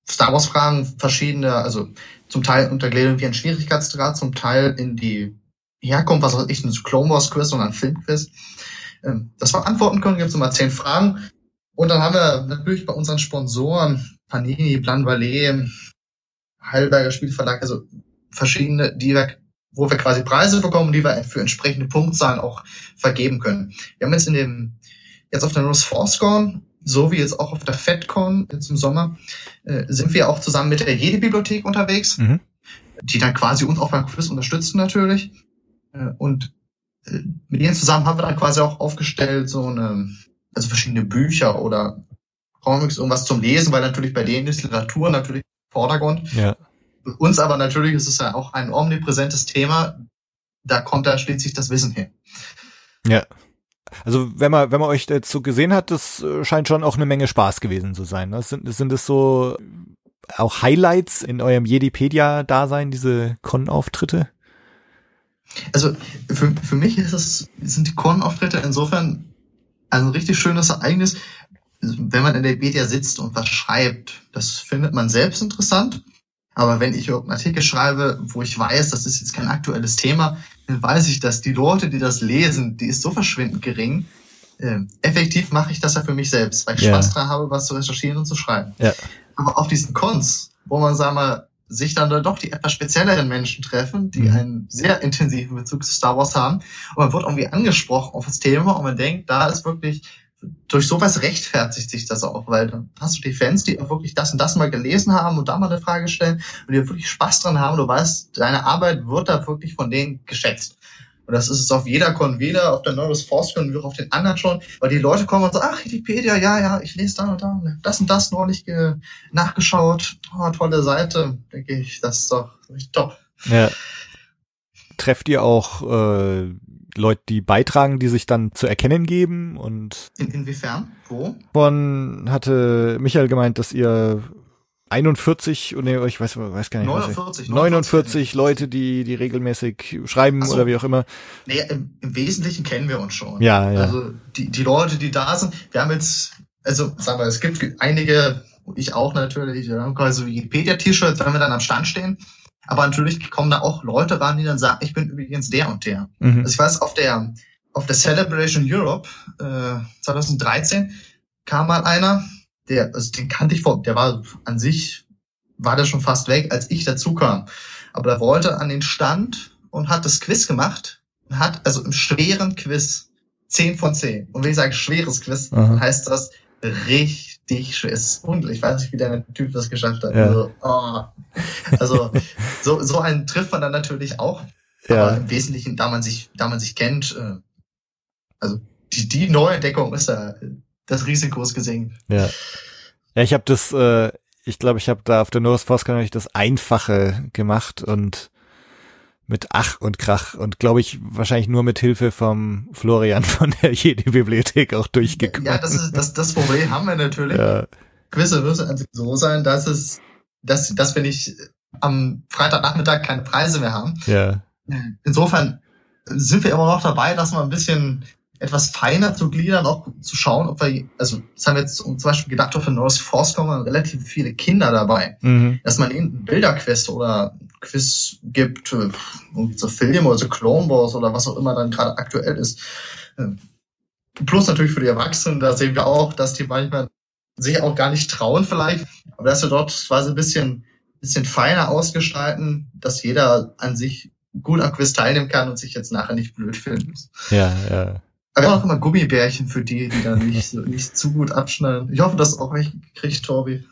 Speaker 3: Star Wars Fragen verschiedene, also zum Teil untergliedert wie ein Schwierigkeitsgrad, zum Teil in die Herkunft, was weiß ich, ein Clone Wars Quiz oder ein Filmquiz. Ähm, das beantworten können, gibt es immer zehn Fragen. Und dann haben wir natürlich bei unseren Sponsoren, Panini, Plan Ballet, Heidelberger Spielverlag, also verschiedene, die wir, wo wir quasi Preise bekommen, die wir für entsprechende Punktzahlen auch vergeben können. Wir haben jetzt in dem, jetzt auf der North Fourscore, so wie jetzt auch auf der FedCon jetzt im Sommer, äh, sind wir auch zusammen mit der Jede-Bibliothek unterwegs, mhm. die dann quasi uns auch beim Quiz unterstützen natürlich. Äh, und äh, mit ihnen zusammen haben wir dann quasi auch aufgestellt so eine, also verschiedene Bücher oder Comics, irgendwas zum Lesen, weil natürlich bei denen ist Literatur natürlich im Vordergrund. Ja. Uns aber natürlich ist es ja auch ein omnipräsentes Thema. Da kommt, da steht sich das Wissen her.
Speaker 2: Ja. Also wenn man, wenn man euch so gesehen hat, das äh, scheint schon auch eine Menge Spaß gewesen zu sein. Ne? Sind, sind es so auch Highlights in eurem Jedipedia-Dasein, diese Con-Auftritte?
Speaker 3: Also für, für mich ist es, sind die Con-Auftritte insofern ein richtig schönes Ereignis, wenn man in der Media sitzt und was schreibt. Das findet man selbst interessant. Aber wenn ich irgendeinen Artikel schreibe, wo ich weiß, das ist jetzt kein aktuelles Thema, dann weiß ich, dass die Leute, die das lesen, die ist so verschwindend gering. Äh, effektiv mache ich das ja für mich selbst, weil ich ja. Spaß daran habe, was zu recherchieren und zu schreiben. Ja. Aber auf diesen Cons, wo man, sag mal, sich dann doch die etwas spezielleren Menschen treffen, die mhm. einen sehr intensiven Bezug zu Star Wars haben. Und man wird irgendwie angesprochen auf das Thema und man denkt, da ist wirklich, durch sowas rechtfertigt sich das auch, weil dann hast du die Fans, die auch wirklich das und das mal gelesen haben und da mal eine Frage stellen und die wirklich Spaß dran haben. Du weißt, deine Arbeit wird da wirklich von denen geschätzt. Und das ist es auf jeder Con wieder, auf der Norris Force Con, wie auch auf den anderen schon, weil die Leute kommen und sagen, ach, Wikipedia, ja, ja, ich lese da und da, das und das neulich nachgeschaut, oh, tolle Seite, denke ich, das ist doch richtig top.
Speaker 2: Ja. Trefft ihr auch äh, Leute, die beitragen, die sich dann zu erkennen geben und
Speaker 3: In, inwiefern? Wo?
Speaker 2: Von hatte Michael gemeint, dass ihr 41 nee, ich weiß, weiß gar nicht.
Speaker 3: 49,
Speaker 2: 49, 49 Leute, die, die regelmäßig schreiben so, oder wie auch immer.
Speaker 3: Nee, im, im, Wesentlichen kennen wir uns schon.
Speaker 2: Ja, ja.
Speaker 3: Also die, die Leute, die da sind, wir haben jetzt, also sagen wir, es gibt einige, ich auch natürlich, wir haben quasi Wikipedia-T-Shirts, wenn wir dann am Stand stehen. Aber natürlich kommen da auch Leute ran, die dann sagen, ich bin übrigens der und der. Mhm. Also ich weiß, auf der, auf der Celebration Europe äh, 2013 kam mal einer, der, also den kannte ich vor, der war an sich, war der schon fast weg, als ich dazu kam. Aber der wollte an den Stand und hat das Quiz gemacht und hat also im schweren Quiz 10 von 10. Und wenn ich sage schweres Quiz, Aha. heißt das richtig schwer. Es ist unglücklich. Ich weiß nicht, wie der Typ das geschafft hat. Ja. Also, oh. also so, so einen trifft man dann natürlich auch. Ja. Aber im Wesentlichen, da man sich, da man sich kennt, äh, also die, die Neuentdeckung ist da das Risiko ist gesenkt.
Speaker 2: Ja. Ja, ich habe das, äh, ich glaube, ich habe da auf der Norris Force ich das Einfache gemacht und mit Ach und Krach und glaube ich wahrscheinlich nur mit Hilfe vom Florian von der Jedi-Bibliothek auch durchgekommen.
Speaker 3: Ja, das ist das, das Problem haben wir natürlich. Ja. Quizze müssen also so sein, dass es, dass, dass wir nicht am Freitagnachmittag keine Preise mehr haben.
Speaker 2: Ja.
Speaker 3: Insofern sind wir immer noch dabei, dass wir ein bisschen etwas feiner zu gliedern, auch zu schauen, ob wir, also das haben wir jetzt zum Beispiel gedacht, auf der Norris Force kommen relativ viele Kinder dabei, mhm. dass man ihnen Bilderquest oder Quiz gibt, äh, so Filme oder so Clone Wars oder was auch immer dann gerade aktuell ist. Ähm, plus natürlich für die Erwachsenen, da sehen wir auch, dass die manchmal sich auch gar nicht trauen vielleicht, aber dass wir dort quasi ein bisschen, bisschen feiner ausgestalten, dass jeder an sich gut am Quiz teilnehmen kann und sich jetzt nachher nicht blöd fühlen muss.
Speaker 2: Ja, ja.
Speaker 3: Aber auch immer Gummibärchen für die, die dann nicht, so, nicht zu gut abschneiden. Ich hoffe, dass auch welche kriegt, Torbi.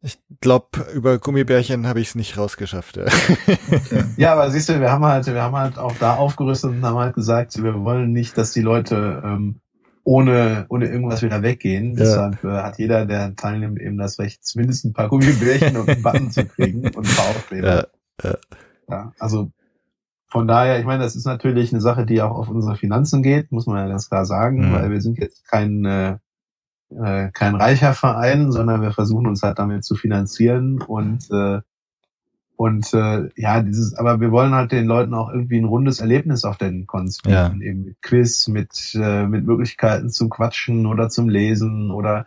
Speaker 2: Ich glaube, über Gummibärchen habe ich es nicht rausgeschafft. Ja.
Speaker 4: Okay. ja, aber siehst du, wir haben halt, wir haben halt auch da aufgerüstet und haben halt gesagt, wir wollen nicht, dass die Leute ähm, ohne, ohne irgendwas wieder weggehen. Ja. Deshalb äh, hat jeder, der teilnimmt, eben das Recht, zumindest ein paar Gummibärchen und einen Button zu kriegen und ein paar Aufkleber. Ja, ja. ja, also von daher, ich meine, das ist natürlich eine Sache, die auch auf unsere Finanzen geht, muss man ja ganz klar sagen, mhm. weil wir sind jetzt kein, äh, äh, kein reicher Verein, sondern wir versuchen uns halt damit zu finanzieren und äh, und äh, ja, dieses, aber wir wollen halt den Leuten auch irgendwie ein rundes Erlebnis auf den Cons bieten,
Speaker 2: Ja.
Speaker 4: eben mit Quiz, mit äh, mit Möglichkeiten zum Quatschen oder zum Lesen oder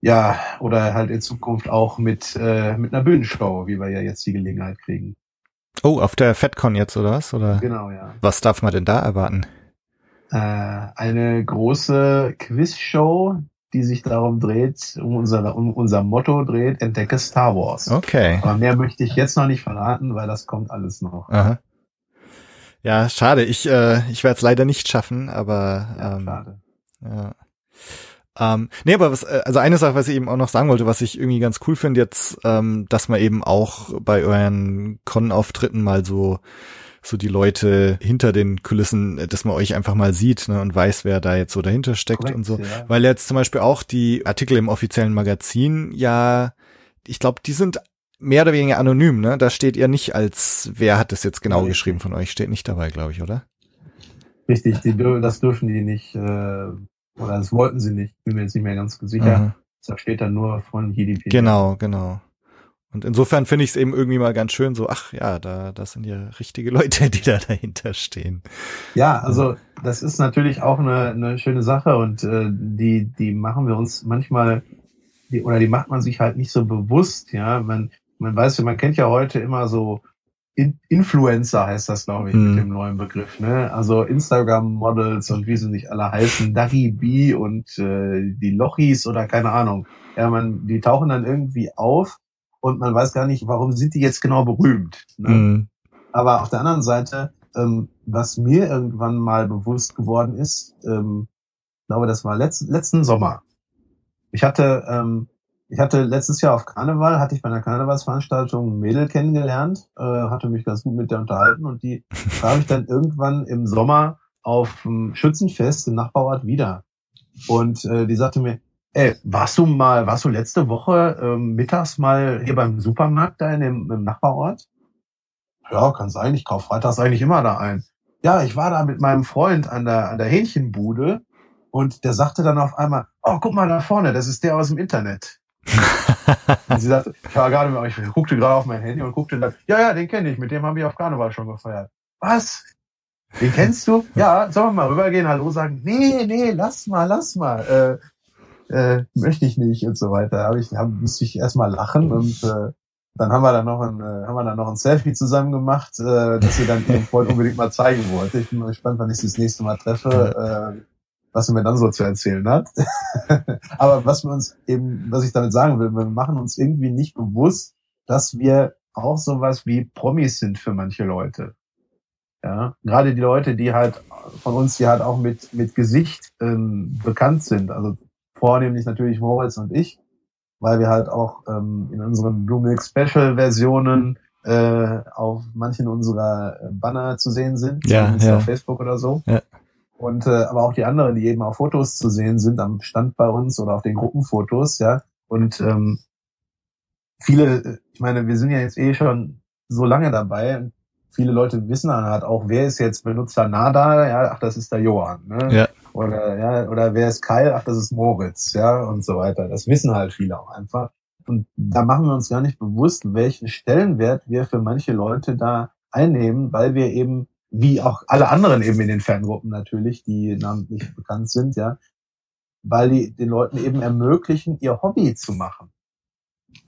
Speaker 4: ja, oder halt in Zukunft auch mit äh, mit einer Bühnenshow, wie wir ja jetzt die Gelegenheit kriegen.
Speaker 2: Oh, auf der FedCon jetzt oder was? Oder
Speaker 4: Genau, ja.
Speaker 2: was darf man denn da erwarten?
Speaker 4: Äh, eine große Quizshow, die sich darum dreht, um unser, um unser Motto dreht, entdecke Star Wars.
Speaker 2: Okay.
Speaker 4: Aber mehr möchte ich jetzt noch nicht verraten, weil das kommt alles noch.
Speaker 2: Aha. Ja, schade. Ich, äh, ich werde es leider nicht schaffen, aber
Speaker 4: Ja,
Speaker 2: ähm,
Speaker 4: schade.
Speaker 2: Ja. Ähm, nee, aber was, äh, also eine Sache, was ich eben auch noch sagen wollte, was ich irgendwie ganz cool finde jetzt, ähm, dass man eben auch bei euren Con-Auftritten mal so so die Leute hinter den Kulissen, äh, dass man euch einfach mal sieht ne, und weiß, wer da jetzt so dahinter steckt
Speaker 4: Korrekt,
Speaker 2: und so.
Speaker 4: ja.
Speaker 2: Weil jetzt zum Beispiel auch die Artikel im offiziellen Magazin ja, ich glaube, die sind mehr oder weniger anonym, ne? Da steht ihr nicht als, wer hat das jetzt genau
Speaker 4: Nee.
Speaker 2: geschrieben von euch, steht nicht dabei, glaube ich, oder?
Speaker 4: Richtig, die, das dürfen die nicht, äh, oder das wollten sie nicht, bin mir jetzt nicht mehr ganz sicher.
Speaker 2: Mhm.
Speaker 4: Da steht dann nur von JDP.
Speaker 2: Genau, genau. Und insofern finde ich es eben irgendwie mal ganz schön so, ach ja, da, das sind ja richtige Leute, die da dahinter stehen.
Speaker 4: Ja, also das ist natürlich auch eine, eine schöne Sache und äh, die, die machen wir uns manchmal, die, oder die macht man sich halt nicht so bewusst, ja. Man, man weiß ja, man kennt ja heute immer so In Influencer heißt das, glaube ich,
Speaker 2: Mhm.
Speaker 4: mit dem neuen Begriff, ne? Also Instagram-Models und wie sie nicht alle heißen, Dagi B und äh, die Lochis oder keine Ahnung. Ja, man, die tauchen dann irgendwie auf und man weiß gar nicht, warum sind die jetzt genau berühmt. Ne?
Speaker 2: Mhm.
Speaker 4: Aber auf der anderen Seite, ähm, was mir irgendwann mal bewusst geworden ist, ähm, ich glaube, das war letzt, letzten Sommer. Ich hatte, ähm, ich hatte letztes Jahr auf Karneval, hatte ich bei einer Karnevalsveranstaltung ein Mädel kennengelernt, äh, hatte mich ganz gut mit der unterhalten und die traf ich dann irgendwann im Sommer auf dem Schützenfest im Nachbarort wieder. Und äh, die sagte mir, ey, warst du mal, warst du letzte Woche ähm, mittags mal hier beim Supermarkt da in dem, im Nachbarort? Ja, kann sein. Ich kaufe freitags eigentlich immer da ein. Ja, ich war da mit meinem Freund an der, an der Hähnchenbude und der sagte dann auf einmal, oh, guck mal da vorne, das ist der aus dem Internet. Und sie sagte, ich war gerade, ich guckte gerade auf mein Handy und guckte dann, ja, ja, den kenne ich, mit dem haben wir auf Karneval schon gefeiert. Was? Den kennst du? Ja, sollen wir mal rübergehen, Hallo sagen? Nee, nee, lass mal, lass mal. Äh, äh, möchte ich nicht und so weiter. Hab ich, hab, musste ich erstmal lachen und äh, dann haben wir dann noch ein, äh, haben wir dann noch ein Selfie zusammen gemacht, äh, das sie dann ihrem Freund unbedingt mal zeigen wollte. Ich bin mal gespannt, wann ich sie das nächste Mal treffe, äh, was sie mir dann so zu erzählen hat. Aber was wir uns eben, was ich damit sagen will, wir machen uns irgendwie nicht bewusst, dass wir auch sowas wie Promis sind für manche Leute. Ja, gerade die Leute, die halt von uns, die halt auch mit, mit Gesicht ähm, bekannt sind. Also vornehmlich natürlich Moritz und ich, weil wir halt auch ähm, in unseren Blue Milk Special Versionen äh, auf manchen unserer äh, Banner zu sehen sind,
Speaker 2: Ja, ja.
Speaker 4: auf Facebook oder so.
Speaker 2: Ja.
Speaker 4: Und äh, aber auch die anderen, die eben auf Fotos zu sehen sind, am Stand bei uns oder auf den Gruppenfotos, ja. Und ähm, viele, ich meine, wir sind ja jetzt eh schon so lange dabei. und Viele Leute wissen dann halt auch, wer ist jetzt Benutzer Nada, ja, ach, das ist der Johann, ne?
Speaker 2: Ja.
Speaker 4: Oder, ja, oder wer ist Kyle, ach, das ist Moritz, ja, und so weiter. Das wissen halt viele auch einfach. Und da machen wir uns gar nicht bewusst, welchen Stellenwert wir für manche Leute da einnehmen, weil wir eben, wie auch alle anderen eben in den Fangruppen natürlich, die namentlich bekannt sind, ja, weil die den Leuten eben ermöglichen, ihr Hobby zu machen.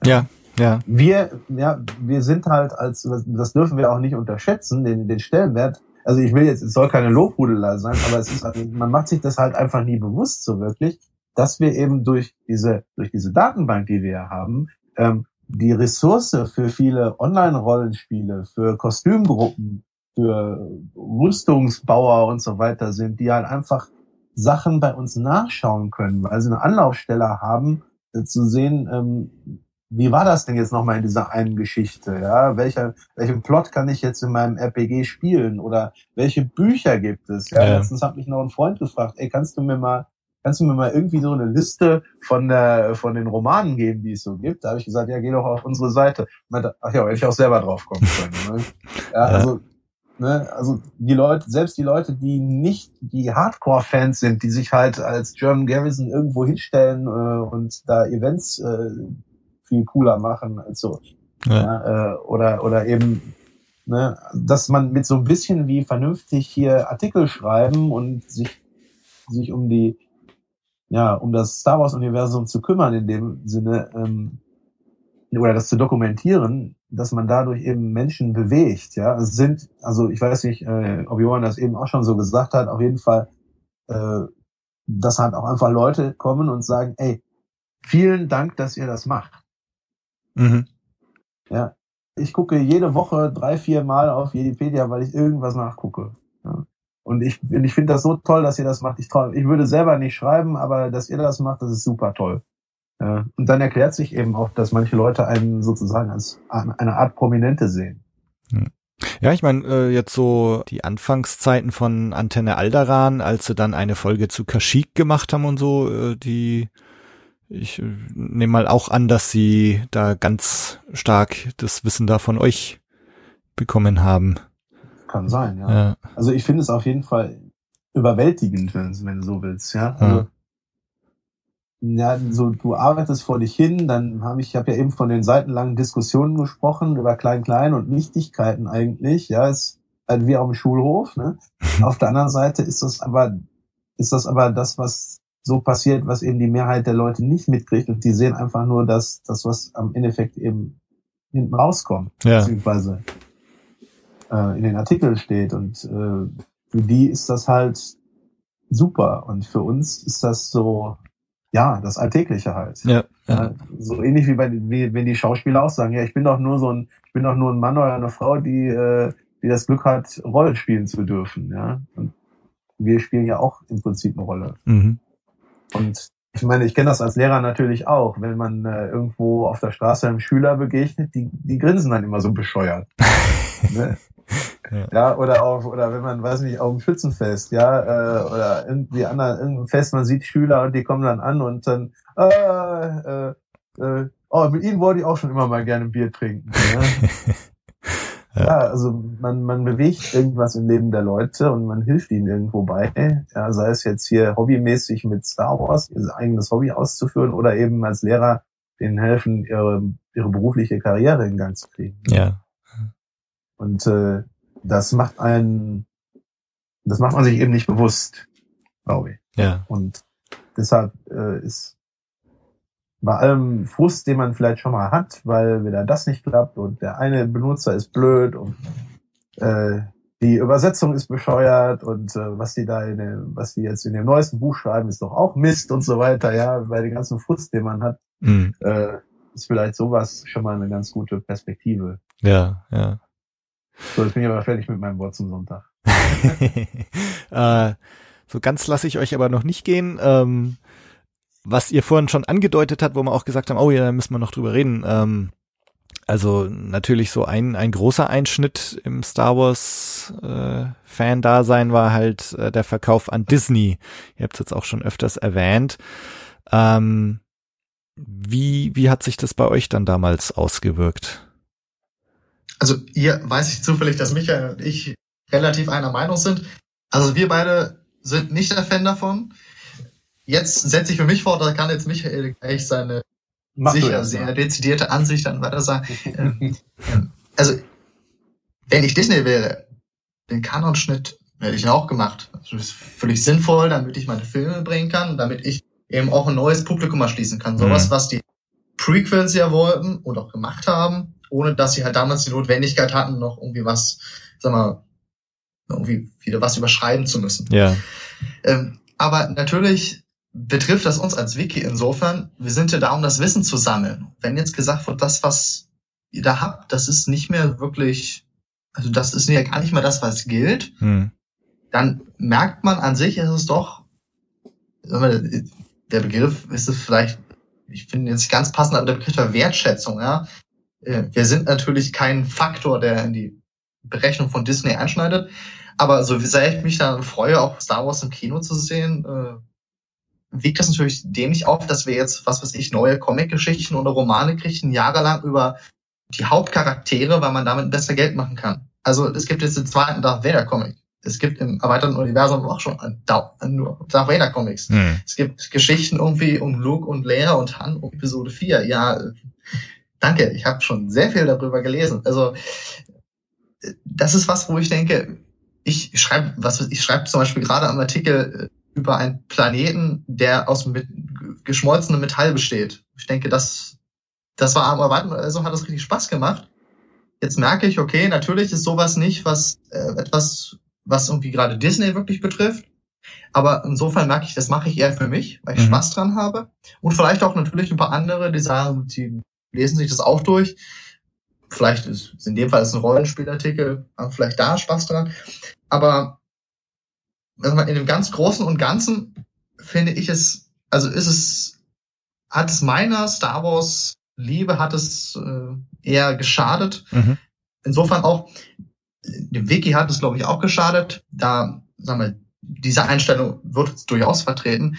Speaker 2: Ja, ja.
Speaker 4: Wir, ja, wir sind halt als, das dürfen wir auch nicht unterschätzen, den, den Stellenwert. Also ich will jetzt, es soll keine Lobhudelei sein, aber es ist halt, man macht sich das halt einfach nie bewusst so wirklich, dass wir eben durch diese, durch diese Datenbank, die wir haben, ähm, die Ressource für viele Online-Rollenspiele, für Kostümgruppen, für Rüstungsbauer und so weiter sind, die halt einfach Sachen bei uns nachschauen können, weil sie eine Anlaufstelle haben, äh, zu sehen, ähm, wie war das denn jetzt nochmal in dieser einen Geschichte? Ja, welcher, welchen Plot kann ich jetzt in meinem RPG spielen? Oder welche Bücher gibt es? Ja,
Speaker 2: Ja.
Speaker 4: letztens hat mich noch ein Freund gefragt, ey, kannst du mir mal, kannst du mir mal irgendwie so eine Liste von der, von den Romanen geben, die es so gibt? Da habe ich gesagt, ja, geh doch auf unsere Seite. Meinte, ach ja, hätte ich auch selber drauf kommen können. Ne? Ja,
Speaker 2: Ja.
Speaker 4: also, Ne? Also die Leute, selbst die Leute, die nicht die Hardcore-Fans sind, die sich halt als German Garrison irgendwo hinstellen äh, und da Events äh, viel cooler machen als so. Ja. ja äh, oder, oder eben, ne, dass man mit so ein bisschen wie vernünftig hier Artikel schreiben und sich, sich um die, ja, um das Star Wars-Universum zu kümmern in dem Sinne, ähm, oder das zu dokumentieren, dass man dadurch eben Menschen bewegt. Ja, es sind, also ich weiß nicht, äh, ob Johann das eben auch schon so gesagt hat, auf jeden Fall, äh, dass halt auch einfach Leute kommen und sagen, ey, vielen Dank, dass ihr das macht. Mhm. Ja, ich gucke jede Woche drei, vier Mal auf Wikipedia, weil ich irgendwas nachgucke. Ja. Und ich, ich finde das so toll, dass ihr das macht. Ich, trau, ich würde selber nicht schreiben, aber dass ihr das macht, das ist super toll. Ja, und dann erklärt sich eben auch, dass manche Leute einen sozusagen als eine Art Prominente sehen.
Speaker 2: Hm. Ja, ich meine, äh, jetzt so die Anfangszeiten von Antenne Alderan, als sie dann eine Folge zu Kashyyyk gemacht haben und so, äh, die ich äh, nehme mal auch an, dass sie da ganz stark das Wissen da von euch bekommen haben.
Speaker 4: Kann sein, ja. ja. Also ich finde es auf jeden Fall überwältigend, wenn, du so willst, ja. Also, ja ja, so du arbeitest vor dich hin, dann habe ich, ich habe ja eben von den seitenlangen Diskussionen gesprochen über Klein-Klein und Nichtigkeiten eigentlich, ja, ist halt wie auf dem Schulhof. Ne? auf der anderen Seite ist das aber, ist das aber das, was so passiert, was eben die Mehrheit der Leute nicht mitkriegt und die sehen einfach nur das, das was am Endeffekt eben hinten rauskommt, ja. beziehungsweise äh, in den Artikeln steht und äh, für die ist das halt super und für uns ist das so ja, das Alltägliche halt. Ja, ja. So ähnlich wie bei wie, wenn die Schauspieler auch sagen, ja, ich bin doch nur so ein, ich bin doch nur ein Mann oder eine Frau, die, äh, die das Glück hat, Rollen spielen zu dürfen, ja. Und wir spielen ja auch im Prinzip eine Rolle. Mhm. Und ich meine, ich kenne das als Lehrer natürlich auch, wenn man äh, irgendwo auf der Straße einem Schüler begegnet, die, die grinsen dann immer so bescheuert. ne? Ja. ja, oder auch, oder wenn man, weiß nicht, auf dem Schützenfest, ja, äh, oder irgendwie anderen, irgendein Fest, man sieht Schüler und die kommen dann an und dann, äh, äh, äh, oh, mit ihnen wollte ich auch schon immer mal gerne ein Bier trinken. Ja? ja. ja, also man, man bewegt irgendwas im Leben der Leute und man hilft ihnen irgendwo bei. Ja, sei es jetzt hier hobbymäßig mit Star Wars, ihr eigenes Hobby auszuführen oder eben als Lehrer denen helfen, ihre, ihre berufliche Karriere in Gang zu kriegen.
Speaker 2: Ja.
Speaker 4: Und äh, das macht einen, das macht man sich eben nicht bewusst, glaube ich.
Speaker 2: Ja.
Speaker 4: Und deshalb äh, ist bei allem Frust, den man vielleicht schon mal hat, weil wieder das nicht klappt und der eine Benutzer ist blöd und äh, die Übersetzung ist bescheuert und äh, was die da in dem, was die jetzt in dem neuesten Buch schreiben, ist doch auch Mist und so weiter, ja, bei den ganzen Frust, den man hat, mhm. äh, ist vielleicht sowas schon mal eine ganz gute Perspektive.
Speaker 2: Ja, ja.
Speaker 4: So, jetzt bin ich aber fertig mit meinem Wort zum Sonntag.
Speaker 2: äh, so ganz lasse ich euch aber noch nicht gehen. Ähm, was ihr vorhin schon angedeutet hat, wo wir auch gesagt haben, oh ja, da müssen wir noch drüber reden. Ähm, also natürlich so ein, ein großer Einschnitt im Star Wars äh, Fan-Dasein war halt äh, der Verkauf an Disney. Ihr habt es jetzt auch schon öfters erwähnt. Ähm, wie, wie hat sich das bei euch dann damals ausgewirkt?
Speaker 3: Also hier weiß ich zufällig, dass Michael und ich relativ einer Meinung sind. Also wir beide sind nicht der Fan davon. Jetzt setze ich für mich vor, da kann jetzt Michael gleich seine Mach sicher sehr dezidierte Ansicht dann weiter sagen. Ähm, ähm, also, wenn ich Disney wäre, den Kanonschnitt hätte ich auch gemacht. Das ist völlig sinnvoll, damit ich meine Filme bringen kann, damit ich eben auch ein neues Publikum erschließen kann. Sowas, mhm. was die Prequels ja wollten und auch gemacht haben, ohne dass sie halt damals die Notwendigkeit hatten, noch irgendwie was, sag mal, irgendwie wieder was überschreiben zu müssen.
Speaker 2: Ja.
Speaker 3: Ähm, aber natürlich betrifft das uns als Wiki insofern, wir sind ja da, um das Wissen zu sammeln. Wenn jetzt gesagt wird, das, was ihr da habt, das ist nicht mehr wirklich, also das ist ja gar nicht mehr das, was gilt, hm. dann merkt man an sich, ist es doch, der Begriff ist es vielleicht, ich finde jetzt ganz passend, aber der Begriff der Wertschätzung, ja. Äh, wir sind natürlich kein Faktor, der in die Berechnung von Disney einschneidet. Aber so wie sehr ich mich da freue, auch Star Wars im Kino zu sehen, äh, wiegt das natürlich dem nicht auf, dass wir jetzt, was weiß ich, neue Comic-Geschichten oder Romane kriegen, jahrelang über die Hauptcharaktere, weil man damit besser Geld machen kann. Also es gibt jetzt den zweiten Darth Vader Comic. Es gibt im erweiterten Universum auch schon nur Darth Vader Comics. Hm. Es gibt Geschichten irgendwie um Luke und Leia und Han um Episode 4. Ja, danke, ich habe schon sehr viel darüber gelesen. Also das ist was, wo ich denke, ich schreibe, was ich schreibe zum Beispiel gerade am Artikel äh, über einen Planeten, der aus mit, geschmolzenem Metall besteht. Ich denke, das, das war am Erwarten, also hat das richtig Spaß gemacht. Jetzt merke ich, okay, natürlich ist sowas nicht was äh, etwas, was irgendwie gerade Disney wirklich betrifft. Aber insofern merke ich, das mache ich eher für mich, weil ich mhm. Spaß dran habe. Und vielleicht auch natürlich ein paar andere, die sagen, die lesen sich das auch durch. Vielleicht ist in dem Fall ist ein Rollenspielartikel, haben vielleicht da Spaß dran. Aber also in dem ganz Großen und Ganzen finde ich es, also ist es, hat es meiner Star Wars Liebe, hat es äh, eher geschadet. Mhm. Insofern auch, dem Wiki hat es, glaube ich, auch geschadet. Da, sagen wir, diese Einstellung wird durchaus vertreten,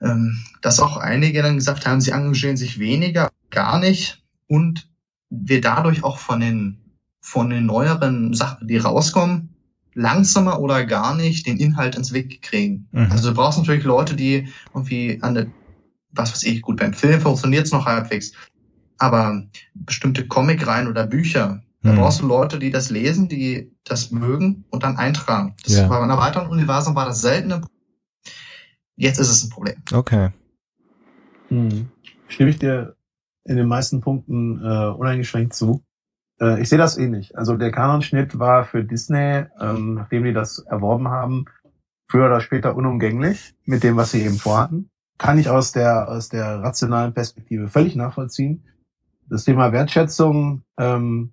Speaker 3: ähm, dass auch einige dann gesagt haben, sie engagieren sich weniger, gar nicht und wir dadurch auch von den, von den neueren Sachen, die rauskommen, langsamer oder gar nicht den Inhalt ins Weg kriegen. Mhm. Also du brauchst natürlich Leute, die irgendwie an der, was weiß ich, gut, beim Film funktioniert es noch halbwegs, aber bestimmte Comic-Reihen oder Bücher, da mhm. brauchst du Leute, die das lesen, die das mögen und dann eintragen. Das ja. Bei einem weiteren Universum war das selten. Jetzt ist es ein Problem.
Speaker 2: Okay.
Speaker 4: Hm. Stimme ich dir in den meisten Punkten äh, uneingeschränkt zu. Äh, ich sehe das ähnlich. Also der Kanonschnitt war für Disney, ähm, nachdem die das erworben haben, früher oder später unumgänglich mit dem, was sie eben vorhatten. Kann ich aus der aus der rationalen Perspektive völlig nachvollziehen. Das Thema Wertschätzung, ähm,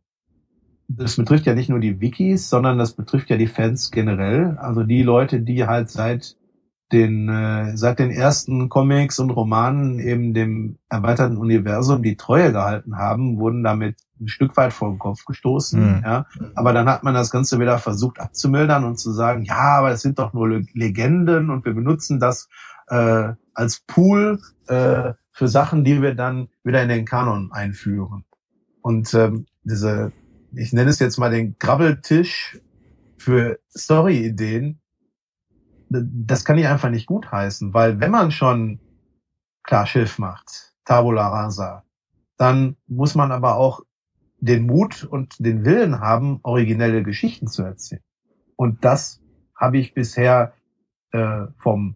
Speaker 4: das betrifft ja nicht nur die Wikis, sondern das betrifft ja die Fans generell. Also die Leute, die halt seit den äh, seit den ersten Comics und Romanen eben dem erweiterten Universum die Treue gehalten haben, wurden damit ein Stück weit vor den Kopf gestoßen. Mhm. Ja, aber dann hat man das Ganze wieder versucht abzumildern und zu sagen, ja, aber es sind doch nur Legenden und wir benutzen das äh, als Pool äh, für Sachen, die wir dann wieder in den Kanon einführen. Und ähm, diese, ich nenne es jetzt mal den Grabbeltisch für Story-Ideen, das kann ich einfach nicht gutheißen, weil wenn man schon klar Schiff macht, Tabula Rasa, dann muss man aber auch den Mut und den Willen haben, originelle Geschichten zu erzählen. Und das habe ich bisher äh, vom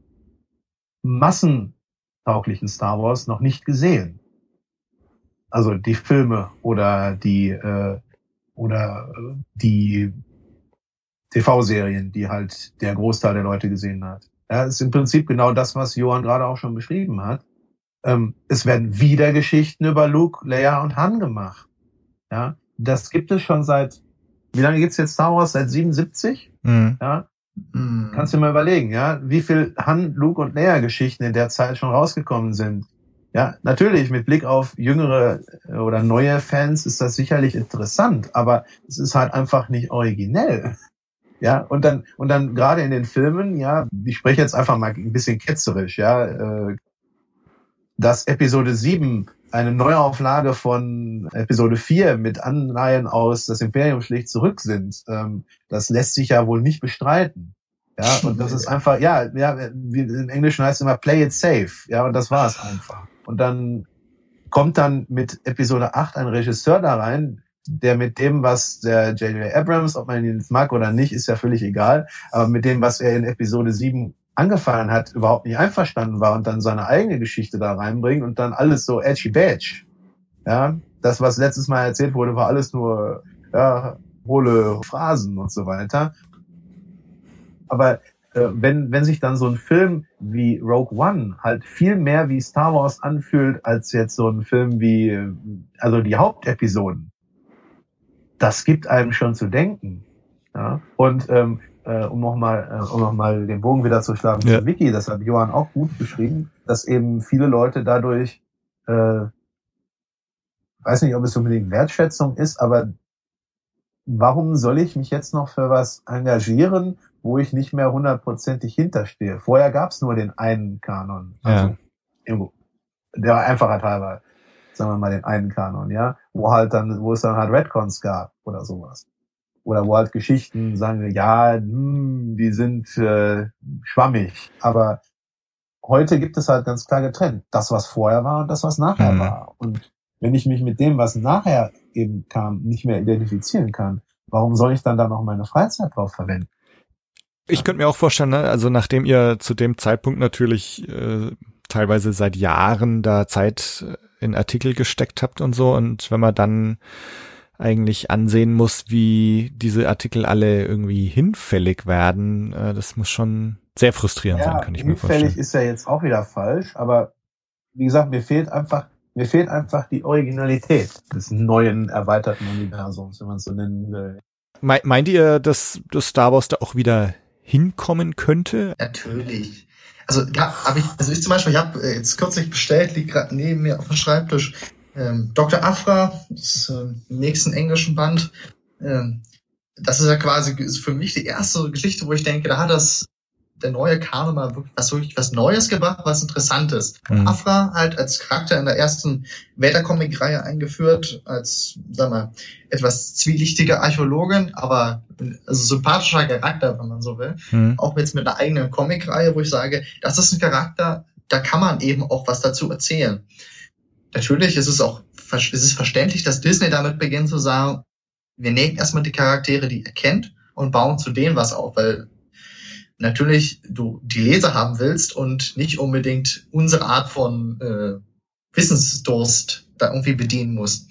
Speaker 4: massentauglichen Star Wars noch nicht gesehen. Also die Filme oder die äh, oder äh, die TV-Serien, die halt der Großteil der Leute gesehen hat. Ja, ist im Prinzip genau das, was Johann gerade auch schon beschrieben hat. Ähm, es werden wieder Geschichten über Luke, Leia und Han gemacht. Ja, das gibt es schon seit, wie lange gibt's jetzt Star Wars? Seit 77? Mhm. Ja, mhm. kannst du dir mal überlegen, ja, wie viel Han, Luke und Leia Geschichten in der Zeit schon rausgekommen sind. Ja, natürlich, mit Blick auf jüngere oder neue Fans ist das sicherlich interessant, aber es ist halt einfach nicht originell. Ja, und dann, und dann gerade in den Filmen, ja, ich spreche jetzt einfach mal ein bisschen ketzerisch, ja, äh, dass Episode 7 eine Neuauflage von Episode 4 mit Anleihen aus Das Imperium schlägt zurück sind, ähm, das lässt sich ja wohl nicht bestreiten. Ja, und das ist einfach, ja, ja, wie im Englischen heißt es immer play it safe, ja, und das war es einfach. Und dann kommt dann mit Episode 8 ein Regisseur da rein, der mit dem, was der J.J. Abrams, ob man ihn jetzt mag oder nicht, ist ja völlig egal, aber mit dem, was er in Episode 7 angefangen hat, überhaupt nicht einverstanden war und dann seine eigene Geschichte da reinbringt und dann alles so edgy badge. Ja, das, was letztes Mal erzählt wurde, war alles nur, ja, hohle Phrasen und so weiter. Aber äh, wenn, wenn sich dann so ein Film wie Rogue One halt viel mehr wie Star Wars anfühlt, als jetzt so ein Film wie, also die Hauptepisoden, das gibt einem schon zu denken. Ja? Und ähm, äh, um nochmal äh, um noch mal den Bogen wieder zu schlagen ja. zu Wiki, das hat Johann auch gut beschrieben, dass eben viele Leute dadurch, äh, weiß nicht, ob es unbedingt Wertschätzung ist, aber warum soll ich mich jetzt noch für was engagieren, wo ich nicht mehr hundertprozentig hinterstehe? Vorher gab es nur den einen Kanon. Also, ja. der einfacher halber sagen wir mal, den einen Kanon, ja, wo halt dann, wo es dann halt Redcons gab oder sowas. oder wo halt Geschichten sagen, ja, hm, die sind äh, schwammig. Aber heute gibt es halt ganz klar getrennt. Das, was vorher war und das, was nachher
Speaker 2: Mhm.
Speaker 4: war. Und wenn ich mich mit dem, was nachher eben kam, nicht mehr identifizieren kann, warum soll ich dann da noch meine Freizeit drauf verwenden?
Speaker 2: Ich könnte mir auch vorstellen, ne, also nachdem ihr zu dem Zeitpunkt natürlich äh, teilweise seit Jahren da Zeit in Artikel gesteckt habt und so und wenn man dann eigentlich ansehen muss, wie diese Artikel alle irgendwie hinfällig werden, äh, das muss schon sehr frustrierend sein, kann ich mir
Speaker 4: hinfällig
Speaker 2: vorstellen.
Speaker 4: ist ja jetzt auch wieder falsch, aber wie gesagt, mir fehlt einfach, mir fehlt einfach die Originalität des neuen erweiterten Universums, wenn man es so nennen will.
Speaker 2: Me meint ihr, dass das Star Wars da auch wieder hinkommen könnte?
Speaker 3: Natürlich. Also ja, habe ich, also ich zum Beispiel, ich habe äh, jetzt kürzlich bestellt, liegt gerade neben mir auf dem Schreibtisch, ähm, Dr. Afra, das ist äh, nächsten englischen Band. Ähm, das ist ja quasi für mich die erste Geschichte, wo ich denke, da hat das der neue Kanon mal wirklich was, wirklich was Neues gebracht, was Interessantes.
Speaker 2: Mhm.
Speaker 3: Afra halt als Charakter in der ersten Vader-Comic-Reihe eingeführt, als, sag mal, etwas zwielichtige Archäologin, aber also sympathischer Charakter, wenn man so will
Speaker 2: Hm.
Speaker 3: auch jetzt mit einer eigenen Comic-Reihe, wo ich sage, das ist ein Charakter, da kann man eben auch was dazu erzählen. Natürlich ist es auch es ist verständlich, dass Disney damit beginnt zu sagen, wir nehmen erstmal die Charaktere, die ihr kennt, und bauen zu denen was auf, weil natürlich du die Leser haben willst und nicht unbedingt unsere Art von äh, Wissensdurst da irgendwie bedienen musst.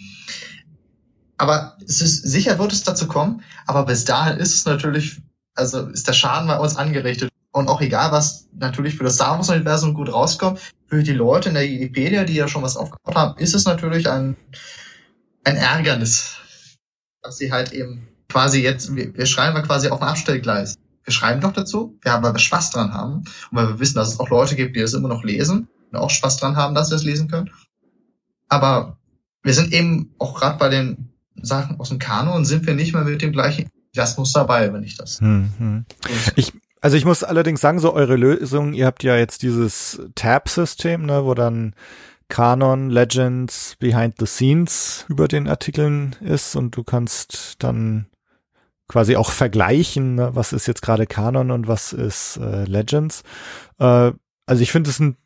Speaker 3: Aber es ist sicher wird es dazu kommen, aber bis dahin ist es natürlich, also ist der Schaden bei uns angerichtet. Und auch egal, was natürlich für das Star Wars-Universum gut rauskommt, für die Leute in der Wikipedia, die ja schon was aufgebaut haben, ist es natürlich ein, ein Ärgernis, dass sie halt eben quasi jetzt, wir, wir schreiben ja quasi auf dem Abstellgleis. Wir schreiben doch dazu, wir haben, weil wir Spaß dran haben und weil wir wissen, dass es auch Leute gibt, die das immer noch lesen und auch Spaß dran haben, dass sie das lesen können. Aber wir sind eben auch gerade bei den Sachen aus dem Kanon, sind wir nicht mehr mit dem gleichen Enthusiasmus dabei, wenn ich das.
Speaker 2: Hm, hm. Ich, also ich muss allerdings sagen, so eure Lösung, ihr habt ja jetzt dieses Tab-System, ne, wo dann Canon, Legends, Behind the Scenes über den Artikeln ist und du kannst dann quasi auch vergleichen, ne, was ist jetzt gerade Canon und was ist äh, Legends. Äh, also ich finde es einen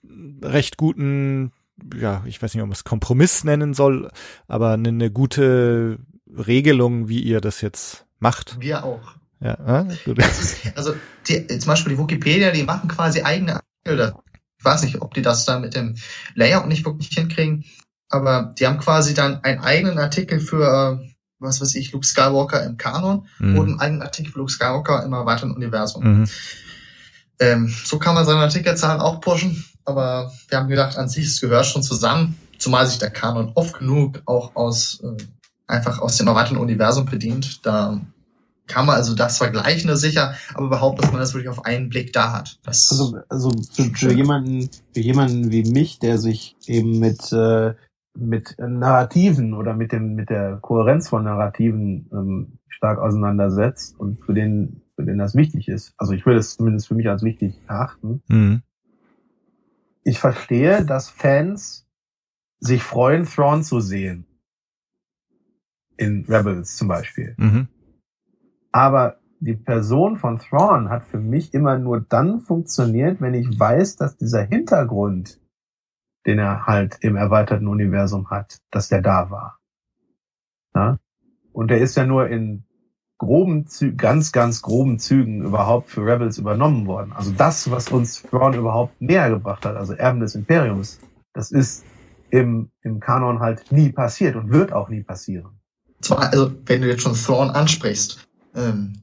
Speaker 2: recht guten, ja, ich weiß nicht, ob man es Kompromiss nennen soll, aber eine, eine gute Regelung, wie ihr das jetzt macht.
Speaker 3: Wir auch.
Speaker 2: Ja, äh, gut.
Speaker 3: Das ist, also die, zum Beispiel die Wikipedia, die machen quasi eigene Artikel. da- Ich weiß nicht, ob die das dann mit dem Layout nicht wirklich hinkriegen, aber die haben quasi dann einen eigenen Artikel für, äh, was weiß ich, Luke Skywalker im Kanon
Speaker 2: Mhm.
Speaker 3: und einen eigenen Artikel für Luke Skywalker im erweiterten Universum.
Speaker 2: Mhm.
Speaker 3: Ähm, so kann man seine Artikelzahlen auch pushen, aber wir haben gedacht, an sich, es gehört schon zusammen, zumal sich der Kanon oft genug auch aus äh, einfach aus dem erweiterten Universum bedient. Da kann man also das Vergleichende sicher, aber überhaupt, dass man das wirklich auf einen Blick da hat. Das
Speaker 4: Also, also für, für jemanden, für jemanden wie mich, der sich eben mit äh, mit Narrativen oder mit dem mit der Kohärenz von Narrativen ähm, stark auseinandersetzt und für den für den das wichtig ist. Also ich würde es zumindest für mich als wichtig erachten.
Speaker 2: Mhm.
Speaker 4: Ich verstehe, dass Fans sich freuen, Thrawn zu sehen. In Rebels zum Beispiel.
Speaker 2: Mhm.
Speaker 4: Aber die Person von Thrawn hat für mich immer nur dann funktioniert, wenn ich weiß, dass dieser Hintergrund, den er halt im erweiterten Universum hat, dass der da war. Ja? Und der ist ja nur in groben Zügen, ganz, ganz groben Zügen überhaupt für Rebels übernommen worden. Also das, was uns Thrawn überhaupt näher gebracht hat, also Erben des Imperiums, das ist im, im Kanon halt nie passiert und wird auch nie passieren.
Speaker 3: zwar, also wenn du jetzt schon Thrawn ansprichst, ähm,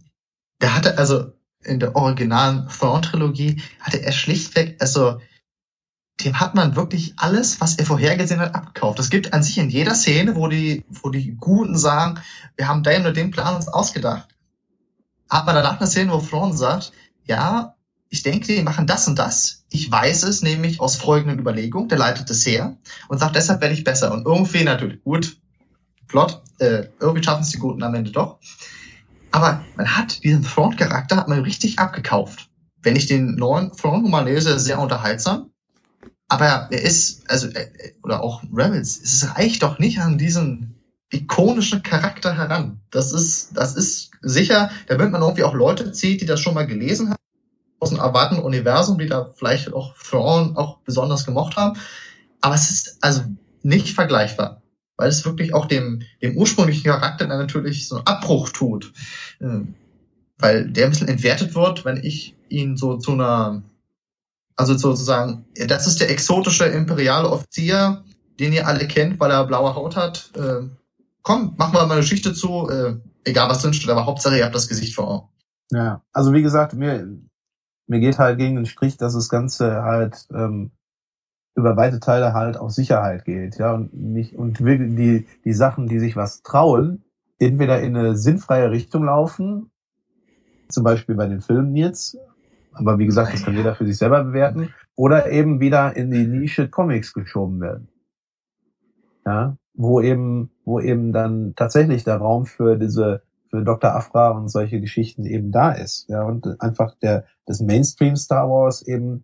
Speaker 3: der hatte also in der originalen Thrawn-Trilogie hatte er schlichtweg, also dem hat man wirklich alles, was er vorhergesehen hat, abgekauft. Es gibt an sich in jeder Szene, wo die, wo die Guten sagen, wir haben den oder den Plan uns ausgedacht. Man danach eine Szene, wo Thrawn sagt, ja, ich denke, die machen das und das. Ich weiß es nämlich aus folgenden Überlegungen, der leitet es her und sagt, deshalb werde ich besser. Und irgendwie natürlich gut, Plot, äh, irgendwie schaffen es die Guten am Ende doch. Aber man hat diesen Front-Charakter hat man richtig abgekauft. Wenn ich den neuen Front mal lese, sehr unterhaltsam. Aber er ist, also, äh, oder auch Rebels, es reicht doch nicht an diesen ikonischen Charakter heran. Das ist, das ist sicher, damit man irgendwie auch Leute zieht, die das schon mal gelesen haben, aus dem erwartenden Universum, die da vielleicht auch Frauen auch besonders gemocht haben. Aber es ist also nicht vergleichbar, weil es wirklich auch dem, dem ursprünglichen Charakter dann natürlich so einen Abbruch tut. Ähm, weil der ein bisschen entwertet wird, wenn ich ihn so zu einer, also sozusagen, das ist der exotische imperiale Offizier, den ihr alle kennt, weil er blaue Haut hat. Äh, komm, machen wir mal eine Geschichte zu, äh, egal was drin steht, aber Hauptsache ihr habt das Gesicht vor Augen.
Speaker 4: Ja, also wie gesagt, mir, mir geht halt gegen den Strich, dass das Ganze halt ähm, über weite Teile halt auf Sicherheit geht, ja, und nicht, und die, die Sachen, die sich was trauen, entweder in eine sinnfreie Richtung laufen, zum Beispiel bei den Filmen jetzt, aber wie gesagt, das kann jeder für sich selber bewerten, oder eben wieder in die Nische Comics geschoben werden. Ja, wo eben, wo eben dann tatsächlich der Raum für diese, für Dr. Afra und solche Geschichten eben da ist. Ja, und einfach der, das Mainstream Star Wars eben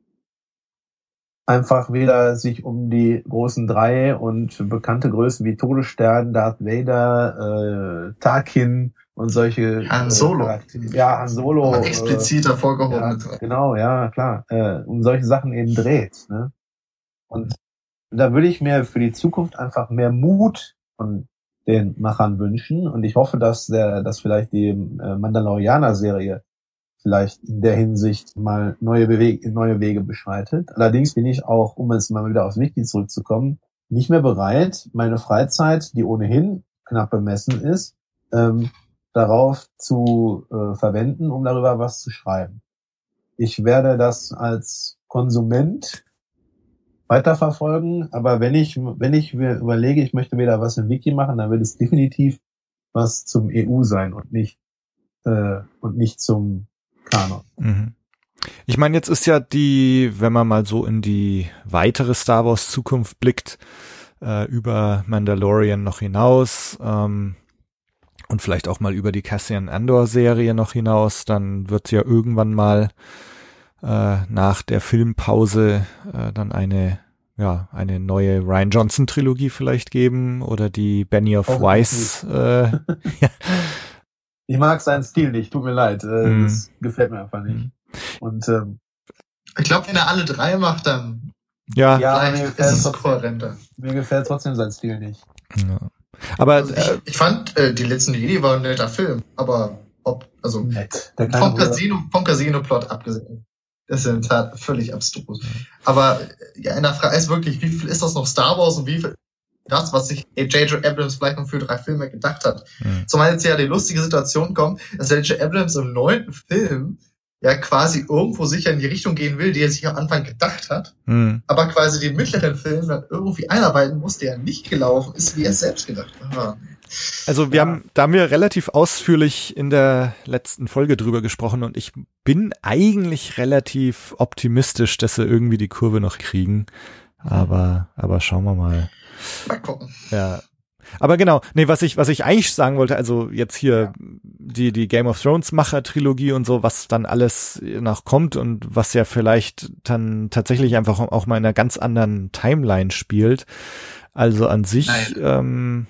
Speaker 4: einfach wieder sich um die großen drei und bekannte Größen wie Todesstern, Darth Vader, äh, Tarkin und solche
Speaker 3: Han Solo.
Speaker 4: Äh, ja, Han Solo.
Speaker 3: Aber explizit hervorgehoben.
Speaker 4: Ja, genau, ja, klar. Äh, um solche Sachen eben dreht. Ne? Und da würde ich mir für die Zukunft einfach mehr Mut von den Machern wünschen. Und ich hoffe, dass der, dass vielleicht die äh, Mandalorianer-Serie vielleicht in der Hinsicht mal neue, Beweg neue Wege beschreitet. Allerdings bin ich auch, um jetzt mal wieder aufs Wiki zurückzukommen, nicht mehr bereit, meine Freizeit, die ohnehin knapp bemessen ist, ähm, darauf zu äh, verwenden, um darüber was zu schreiben. Ich werde das als Konsument weiterverfolgen, aber wenn ich, wenn ich mir überlege, ich möchte wieder was im Wiki machen, dann wird es definitiv was zum EU sein und nicht äh, und nicht zum Kanon.
Speaker 2: Mhm. Ich meine, jetzt ist ja die, wenn man mal so in die weitere Star Wars Zukunft blickt, äh, über Mandalorian noch hinaus ähm, und vielleicht auch mal über die Cassian Andor Serie noch hinaus, dann wird ja irgendwann mal äh, nach der Filmpause äh, dann eine ja eine neue Ryan Johnson Trilogie vielleicht geben oder die Benny of Weiss. Äh, ja.
Speaker 4: Ich mag seinen Stil nicht, tut mir leid. Äh, mm. Das gefällt mir einfach nicht. Und ähm,
Speaker 3: ich glaube, wenn er alle drei macht, dann
Speaker 2: ja,
Speaker 3: ja mir gefällt es kohärenter.
Speaker 4: Mir gefällt trotzdem sein Stil nicht.
Speaker 2: Ja. Aber
Speaker 3: also ich, äh, ich, fand äh, die letzten Jedi war ein netter Film, aber ob also
Speaker 4: nett.
Speaker 3: vom Casino vom Casino Plot abgesehen. Das ist in der Tat völlig abstrus. Aber ja, in der Frage ist wirklich, wie viel ist das noch Star Wars und wie viel das, was sich J.J. Abrams vielleicht noch für drei Filme gedacht hat. Mhm. Zumal jetzt ja die lustige Situation kommt, dass J.J. Abrams im neunten Film ja quasi irgendwo sicher in die Richtung gehen will, die er sich am Anfang gedacht hat, mhm. aber quasi den mittleren Film dann irgendwie einarbeiten muss, der nicht gelaufen ist, wie er es selbst gedacht hat.
Speaker 2: Also wir ja. haben, da haben wir relativ ausführlich in der letzten Folge drüber gesprochen und ich bin eigentlich relativ optimistisch, dass sie irgendwie die Kurve noch kriegen. Aber, aber schauen wir mal.
Speaker 3: Mal gucken.
Speaker 2: Ja. Aber genau, nee, was ich, was ich eigentlich sagen wollte, also jetzt hier ja. die, die Game of Thrones Macher Trilogie und so, was dann alles noch kommt und was ja vielleicht dann tatsächlich einfach auch mal in einer ganz anderen Timeline spielt. Also an sich, ähm,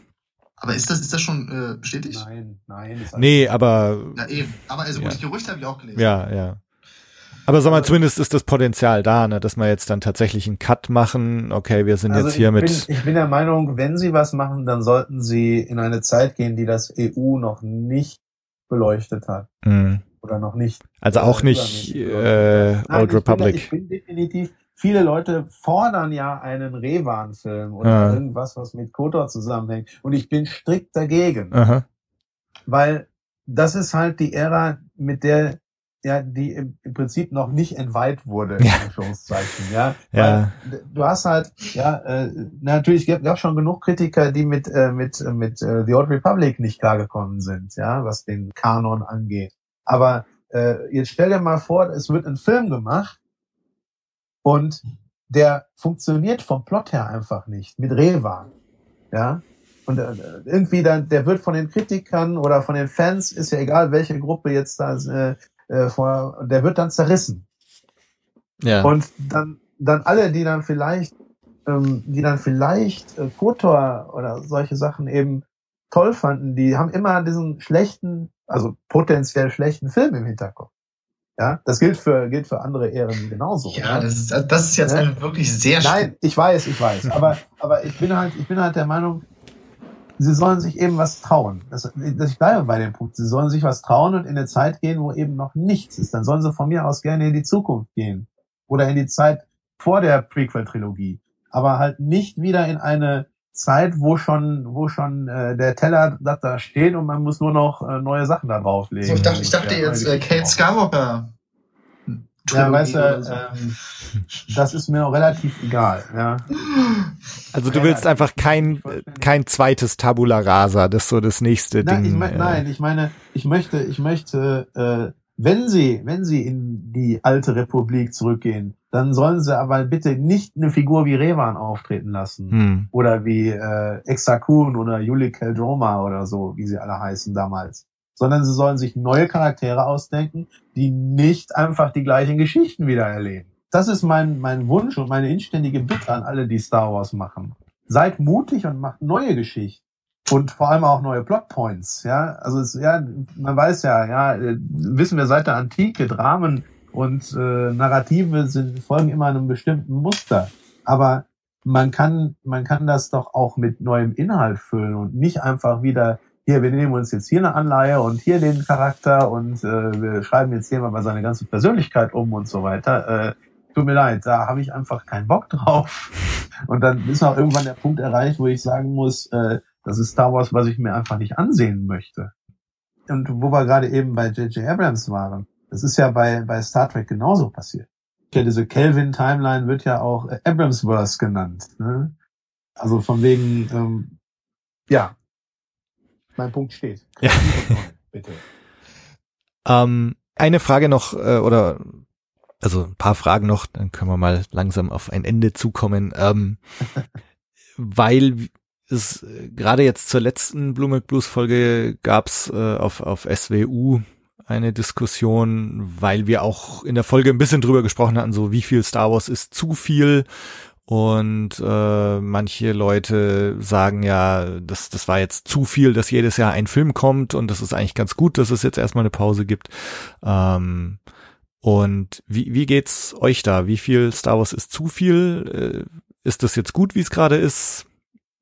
Speaker 3: aber ist das, ist das schon äh, bestätigt?
Speaker 4: Nein, nein.
Speaker 2: Nee, aber.
Speaker 3: Ja, eben. Aber also gut, ja. Gerücht habe ich auch gelesen.
Speaker 2: Ja, ja. Aber sag mal, zumindest ist das Potenzial da, ne, dass wir jetzt dann tatsächlich einen Cut machen. Okay, wir sind also jetzt hier
Speaker 4: bin,
Speaker 2: mit.
Speaker 4: Ich bin der Meinung, wenn sie was machen, dann sollten sie in eine Zeit gehen, die das EU noch nicht beleuchtet hat.
Speaker 2: Mhm.
Speaker 4: Oder noch nicht.
Speaker 2: Also auch nicht äh, Nein, Old
Speaker 4: ich
Speaker 2: Republic.
Speaker 4: Bin, ich bin definitiv viele Leute fordern ja einen Revan-Film oder ja. irgendwas, was mit Kotor zusammenhängt. Und ich bin strikt dagegen.
Speaker 2: Aha.
Speaker 4: Weil das ist halt die Ära, mit der ja, die im, Prinzip noch nicht entweiht wurde, in Anführungszeichen, ja.
Speaker 2: ja.
Speaker 4: Weil du hast halt, ja, äh, natürlich gibt es schon genug Kritiker, die mit, äh, mit, mit äh, The Old Republic nicht klargekommen sind, ja, was den Kanon angeht. Aber äh, jetzt stell dir mal vor, es wird ein Film gemacht, und der funktioniert vom Plot her einfach nicht mit Revan. Ja. Und äh, irgendwie dann, der wird von den Kritikern oder von den Fans, ist ja egal, welche Gruppe jetzt da äh, äh, vor, der wird dann zerrissen.
Speaker 2: Ja.
Speaker 4: Und dann, dann alle, die dann vielleicht, ähm, die dann vielleicht äh, Kotor oder solche Sachen eben toll fanden, die haben immer diesen schlechten, also potenziell schlechten Film im Hinterkopf. Ja, das gilt für, gilt für andere Ehren genauso.
Speaker 3: Ja, das ist, das ist jetzt ja? eine wirklich sehr
Speaker 4: Nein, ich weiß, ich weiß. Aber, aber ich bin halt, ich bin halt der Meinung, sie sollen sich eben was trauen. Das, das, ich bleibe bei dem Punkt. Sie sollen sich was trauen und in eine Zeit gehen, wo eben noch nichts ist. Dann sollen sie von mir aus gerne in die Zukunft gehen. Oder in die Zeit vor der Prequel-Trilogie. Aber halt nicht wieder in eine Zeit, wo schon, wo schon äh, der Teller da steht und man muss nur noch äh, neue Sachen da drauflegen.
Speaker 3: So, ich dachte, ich dachte jetzt äh, Kate Skywalker.
Speaker 4: Ja, weißt du, so. ähm, das ist mir auch relativ egal. Ja.
Speaker 2: Also du willst einfach kein kein zweites Tabula Rasa, das ist so das nächste
Speaker 4: nein,
Speaker 2: Ding.
Speaker 4: Ich mein, äh, nein, ich meine, ich möchte, ich möchte, äh, wenn sie, wenn sie in die alte Republik zurückgehen, dann sollen sie aber bitte nicht eine Figur wie Revan auftreten lassen. Hm. Oder wie äh, Exakun oder Yuli Keldroma oder so, wie sie alle heißen damals. Sondern sie sollen sich neue Charaktere ausdenken, die nicht einfach die gleichen Geschichten wieder erleben. Das ist mein, mein Wunsch und meine inständige Bitte an alle, die Star Wars machen. Seid mutig und macht neue Geschichten. Und vor allem auch neue Plotpoints, ja. Also es, ja, man weiß ja, ja, äh, wissen wir seit der Antike, Dramen und äh, Narrative sind, folgen immer einem bestimmten Muster. Aber man kann, man kann das doch auch mit neuem Inhalt füllen und nicht einfach wieder, hier, wir nehmen uns jetzt hier eine Anleihe und hier den Charakter und äh, wir schreiben jetzt hier mal seine ganze Persönlichkeit um und so weiter. Äh, tut mir leid, da habe ich einfach keinen Bock drauf. Und dann ist auch irgendwann der Punkt erreicht, wo ich sagen muss, äh, das ist Star Wars, was ich mir einfach nicht ansehen möchte. Und wo wir gerade eben bei J.J. Abrams waren, das ist ja bei, bei Star Trek genauso passiert. Ja, diese Kelvin-Timeline wird ja auch Abramsverse genannt. Ne? Also von wegen, ähm, ja, mein Punkt steht.
Speaker 2: Ja. Bitte. Ähm, eine Frage noch, äh, oder also ein paar Fragen noch, dann können wir mal langsam auf ein Ende zukommen. Ähm, weil es äh, gerade jetzt zur letzten Blue Blues Folge gab's äh, auf, auf SWU eine Diskussion, weil wir auch in der Folge ein bisschen drüber gesprochen hatten, so wie viel Star Wars ist zu viel. Und äh, manche Leute sagen ja, das, das war jetzt zu viel, dass jedes Jahr ein Film kommt und das ist eigentlich ganz gut, dass es jetzt erstmal eine Pause gibt. Ähm, und wie, wie geht's euch da? Wie viel Star Wars ist zu viel? Äh, ist das jetzt gut, wie es gerade ist?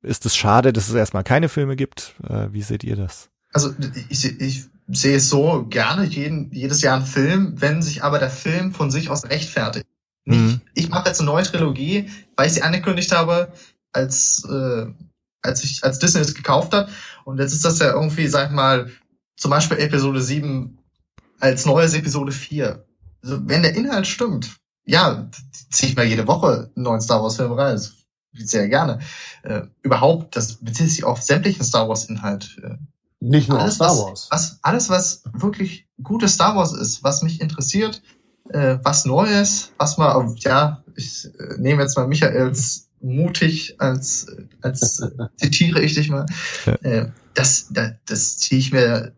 Speaker 2: Ist es schade, dass es erstmal keine Filme gibt? Äh, wie seht ihr das?
Speaker 3: Also ich, ich sehe es so gerne jeden, jedes Jahr einen Film, wenn sich aber der Film von sich aus rechtfertigt. Nicht, mhm. ich mache jetzt eine neue Trilogie, weil ich sie angekündigt habe, als, äh, als ich, als Disney es gekauft hat. Und jetzt ist das ja irgendwie, sag ich mal, zum Beispiel Episode 7 als neues Episode 4. Also, wenn der Inhalt stimmt, ja, ziehe ich mir jede Woche einen neuen Star Wars Film rein. Das sehr gerne. Äh, überhaupt, das bezieht sich auf sämtlichen Star Wars Inhalt. Äh,
Speaker 4: nicht nur alles, Star Wars.
Speaker 3: Was, was, alles, was wirklich gutes Star Wars ist, was mich interessiert, äh, was Neues, was mal, ja, ich äh, nehme jetzt mal Michaels mutig als, als äh, zitiere ich dich mal. Ja. Äh, das, das, das ziehe ich mir,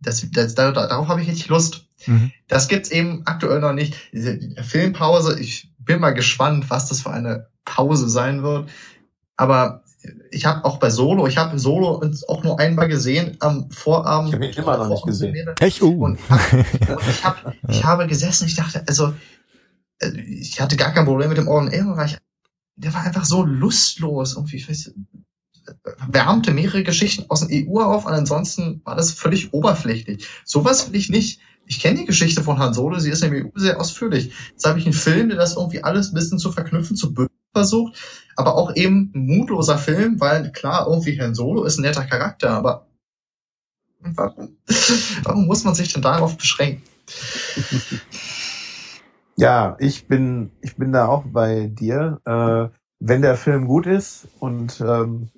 Speaker 3: das, das, da, darauf habe ich richtig Lust. Mhm. Das gibt's eben aktuell noch nicht. Diese Filmpause, ich bin mal gespannt, was das für eine Pause sein wird. Aber ich habe auch bei Solo, ich habe Solo auch nur einmal gesehen am Vorabend.
Speaker 4: Ich habe ihn immer noch nicht gesehen.
Speaker 2: Echt? Uh.
Speaker 3: Und, hab, und ich, hab, ich habe gesessen, ich dachte, also äh, ich hatte gar kein Problem mit dem Orden Ehrenreich. Der war einfach so lustlos. Irgendwie, ich weiß, wärmte mehrere Geschichten aus dem EU auf und ansonsten war das völlig oberflächlich. Sowas will ich nicht. Ich kenne die Geschichte von Han Solo, sie ist im EU sehr ausführlich. Jetzt habe ich einen Film, der das irgendwie alles ein bisschen zu verknüpfen, zu versucht, aber auch eben ein mutloser Film, weil klar, irgendwie Han Solo ist ein netter Charakter, aber warum, warum muss man sich denn darauf beschränken?
Speaker 4: Ja, ich bin, ich bin da auch bei dir. Äh, wenn der Film gut ist und ähm,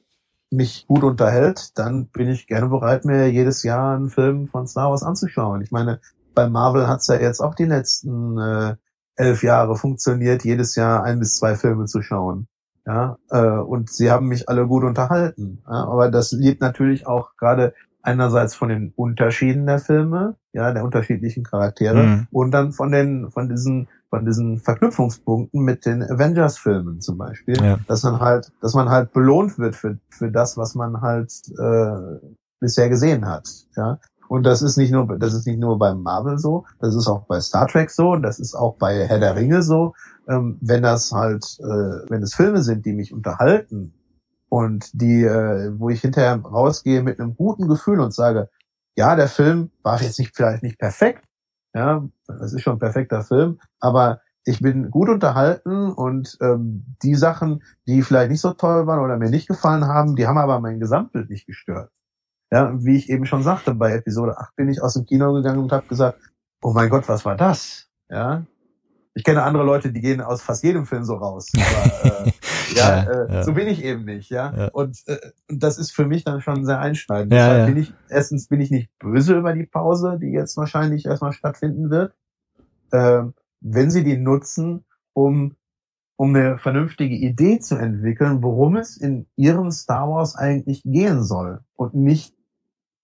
Speaker 4: mich gut unterhält, dann bin ich gerne bereit, mir jedes Jahr einen Film von Star Wars anzuschauen. Ich meine, bei Marvel hat's ja jetzt auch die letzten äh, elf Jahre funktioniert, jedes Jahr ein bis zwei Filme zu schauen. Ja, äh, und sie haben mich alle gut unterhalten. Ja, aber das liegt natürlich auch gerade einerseits von den Unterschieden der Filme, ja, der unterschiedlichen Charaktere
Speaker 2: Mhm.
Speaker 4: und dann von den, von diesen, von diesen Verknüpfungspunkten mit den Avengers-Filmen zum Beispiel,
Speaker 2: Ja.
Speaker 4: dass man halt, dass man halt belohnt wird für, für das, was man halt äh, bisher gesehen hat, ja. Und das ist nicht nur, das ist nicht nur beim Marvel so, das ist auch bei Star Trek so, das ist auch bei Herr der Ringe so. Ähm, wenn das halt, äh, wenn es Filme sind, die mich unterhalten und die, äh, wo ich hinterher rausgehe mit einem guten Gefühl und sage, ja, der Film war jetzt nicht vielleicht nicht perfekt, ja, das ist schon ein perfekter Film, aber ich bin gut unterhalten und ähm, die Sachen, die vielleicht nicht so toll waren oder mir nicht gefallen haben, die haben aber mein Gesamtbild nicht gestört. Ja, wie ich eben schon sagte, bei Episode 8 bin ich aus dem Kino gegangen und habe gesagt, oh mein Gott, was war das? Ja. Ich kenne andere Leute, die gehen aus fast jedem Film so raus. Aber, äh, ja, äh,
Speaker 2: ja.
Speaker 4: so bin ich eben nicht, ja.
Speaker 2: Ja.
Speaker 4: Und, äh, das ist für mich dann schon sehr einschneidend.
Speaker 2: Ja.
Speaker 4: Bin ich, erstens bin ich nicht böse über die Pause, die jetzt wahrscheinlich erstmal stattfinden wird. Ähm, wenn sie die nutzen, um um eine vernünftige Idee zu entwickeln, worum es in ihrem Star Wars eigentlich gehen soll und nicht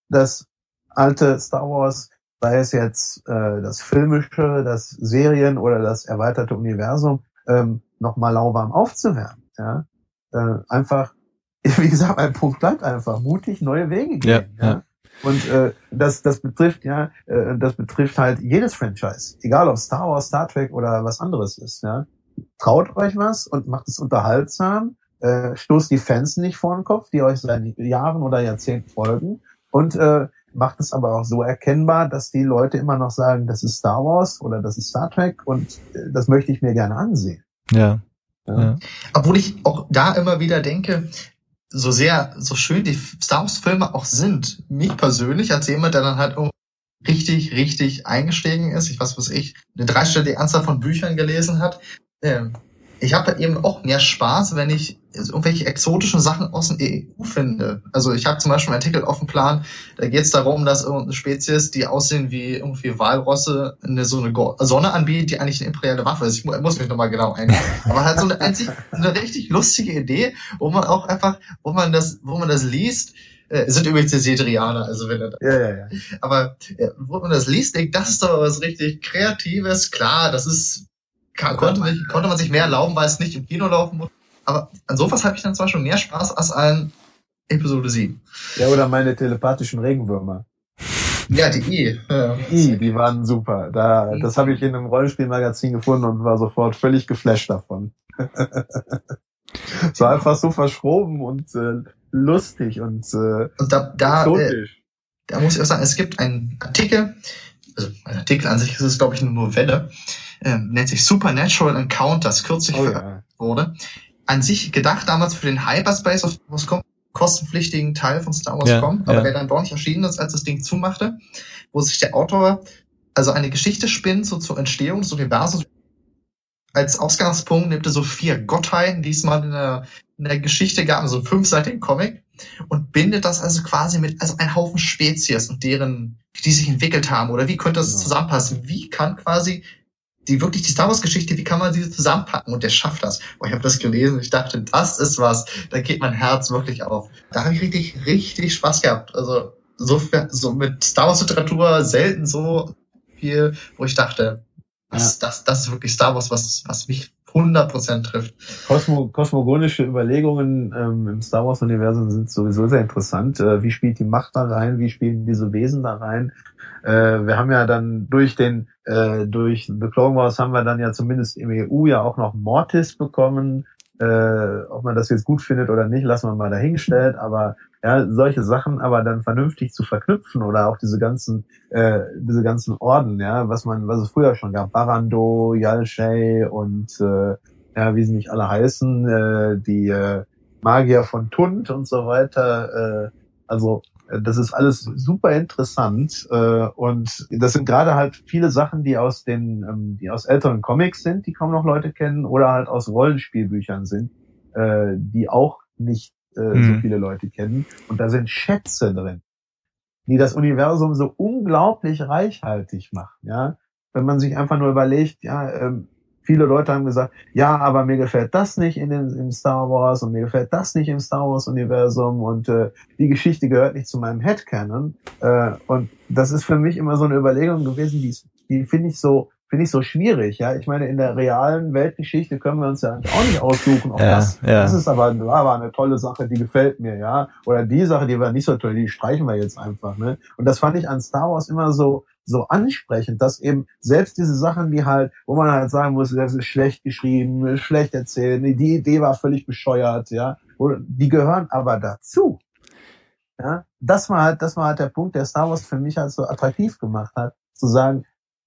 Speaker 4: das alte Star Wars, sei es jetzt äh, das filmische, das Serien oder das erweiterte Universum, ähm, nochmal lauwarm aufzuwärmen. Ja? Äh, einfach, wie gesagt, mein Punkt bleibt einfach mutig neue Wege gehen.
Speaker 2: Ja, ja.
Speaker 4: Und äh, das, das betrifft ja, äh, das betrifft halt jedes Franchise, egal ob Star Wars, Star Trek oder was anderes ist. Ja, traut euch was und macht es unterhaltsam, äh, stoßt die Fans nicht vor den Kopf, die euch seit Jahren oder Jahrzehnten folgen und äh, macht es aber auch so erkennbar, dass die Leute immer noch sagen, das ist Star Wars oder das ist Star Trek und äh, das möchte ich mir gerne ansehen.
Speaker 2: Ja.
Speaker 4: Ja.
Speaker 2: ja.
Speaker 3: Obwohl ich auch da immer wieder denke, so sehr, so schön die Star Wars Filme auch sind, mich persönlich als jemand, der dann halt richtig, richtig eingestiegen ist, ich weiß was ich, eine dreistellige Anzahl von Büchern gelesen hat, ähm, ich habe eben auch mehr Spaß, wenn ich irgendwelche exotischen Sachen aus der EU finde. Also ich habe zum Beispiel einen Artikel auf dem Plan, da geht es darum, dass irgendeine Spezies, die aussehen wie irgendwie Walrosse, eine so eine Sonne anbietet, die eigentlich eine imperiale Waffe ist. Ich mu muss mich nochmal genau eingehen. Aber halt so eine einzig eine richtig lustige Idee, wo man auch einfach, wo man das, wo man das liest, äh, sind übrigens die Sedrianer, also wenn er
Speaker 4: Ja, ja, ja.
Speaker 3: aber äh, wo man das liest, denkt, das ist doch was richtig Kreatives. Klar, das ist, kann, konnte, sich, konnte man sich mehr erlauben, weil es nicht im Kino laufen muss. Aber an sowas habe ich dann zwar schon mehr Spaß als an Episode 7.
Speaker 4: Ja, oder meine telepathischen Regenwürmer.
Speaker 3: Ja, die I. Ja.
Speaker 4: I, die waren super. Da, das habe ich in einem Rollenspielmagazin gefunden und war sofort völlig geflasht davon. Es war einfach so verschroben und äh, lustig und äh,
Speaker 3: Und da, da, äh, da muss ich auch sagen, es gibt einen Artikel, also ein Artikel an sich ist es, glaube ich, eine Novelle, ähm, nennt sich Supernatural Encounters, kürzlich
Speaker 4: oh,
Speaker 3: veröffentlicht
Speaker 4: ja.
Speaker 3: wurde. An sich gedacht damals für den Hyperspace, auf was kommt, kostenpflichtigen Teil von Star Wars
Speaker 2: Ja,
Speaker 3: kommen, aber
Speaker 2: ja.
Speaker 3: der dann doch nicht erschienen ist, als das Ding zumachte, wo sich der Autor also eine Geschichte spinnt, so zur Entstehung des Universums. Als Ausgangspunkt nimmt er so vier Gottheiten, die es mal in der, in der Geschichte gab, so einen fünfseitigen Comic, und bindet das also quasi mit, also ein Haufen Spezies und deren, die sich entwickelt haben, oder wie könnte das
Speaker 4: Genau.
Speaker 3: zusammenpassen? Wie kann quasi die wirklich die Star Wars Geschichte, wie kann man sie zusammenpacken? Und der schafft das. Boah, ich habe das gelesen und ich dachte, das ist was. Da geht mein Herz wirklich auf. Da habe ich richtig, richtig Spaß gehabt. Also so, so mit Star Wars Literatur selten so viel, wo ich dachte, das, das, das ist wirklich Star Wars, was, was mich 100% trifft.
Speaker 4: Kosmo, kosmogonische Überlegungen ähm, im Star Wars Universum sind sowieso sehr interessant. Äh, wie spielt die Macht da rein? Wie spielen diese Wesen da rein? Äh, wir haben ja dann durch den äh, durch The Clone Wars haben wir dann ja zumindest im EU ja auch noch Mortis bekommen. Äh, ob man das jetzt gut findet oder nicht, lassen wir mal dahingestellt. Aber ja, solche Sachen aber dann vernünftig zu verknüpfen oder auch diese ganzen äh, diese ganzen Orden, ja, was man was es früher schon gab, Barando, Yalshay und äh, ja, wie sie nicht alle heißen, äh, die äh, Magier von Tund und so weiter. Äh, also äh, das ist alles super interessant äh, und das sind gerade halt viele Sachen, die aus den, ähm, die aus älteren Comics sind, die kaum noch Leute kennen, oder halt aus Rollenspielbüchern sind, äh, die auch nicht äh, so
Speaker 2: Mhm.
Speaker 4: viele Leute kennen. Und da sind Schätze drin, die das Universum so unglaublich reichhaltig machen. Ja, wenn man sich einfach nur überlegt, ja, ähm, viele Leute haben gesagt, ja, aber mir gefällt das nicht in dem, im Star Wars und mir gefällt das nicht im Star Wars Universum und äh, die Geschichte gehört nicht zu meinem Headcanon. Äh, und das ist für mich immer so eine Überlegung gewesen, die, die finde ich so finde ich so schwierig. Ja, ich meine, in der realen Weltgeschichte können wir uns ja auch nicht aussuchen. Auch
Speaker 2: ja,
Speaker 4: das,
Speaker 2: ja.
Speaker 4: das ist aber, war eine tolle Sache, die gefällt mir, ja. Oder die Sache, die war nicht so toll, die streichen wir jetzt einfach. Ne? Und das fand ich an Star Wars immer so so ansprechend, dass eben selbst diese Sachen, die halt, wo man halt sagen muss, das ist schlecht geschrieben, schlecht erzählt, die Idee war völlig bescheuert, ja, die gehören aber dazu. Ja, das war halt, das war halt der Punkt, der Star Wars für mich halt so attraktiv gemacht hat, zu sagen,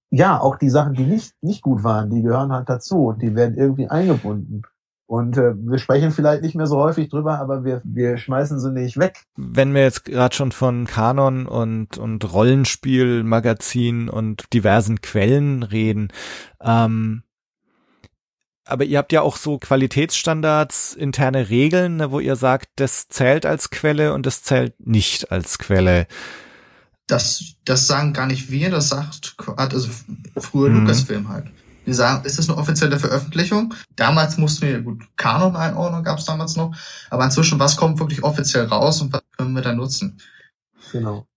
Speaker 4: ja, auch die Sachen, die nicht, nicht gut waren, die gehören halt dazu und die werden irgendwie eingebunden. Und äh, wir sprechen vielleicht nicht mehr so häufig drüber, aber wir, wir schmeißen sie nicht weg.
Speaker 2: Wenn wir jetzt gerade schon von Kanon und, und Rollenspiel, Magazin und diversen Quellen reden, ähm, aber ihr habt ja auch so Qualitätsstandards, interne Regeln, ne, wo ihr sagt, das zählt als Quelle und das zählt nicht als Quelle.
Speaker 3: Das, das sagen gar nicht wir, das sagt also früher mhm. Lucasfilm halt. Wir sagen, ist das eine offizielle Veröffentlichung? Damals mussten wir, gut, Kanon einordnen gab es damals noch, aber inzwischen, was kommt wirklich offiziell raus und was können wir da nutzen?
Speaker 4: Genau.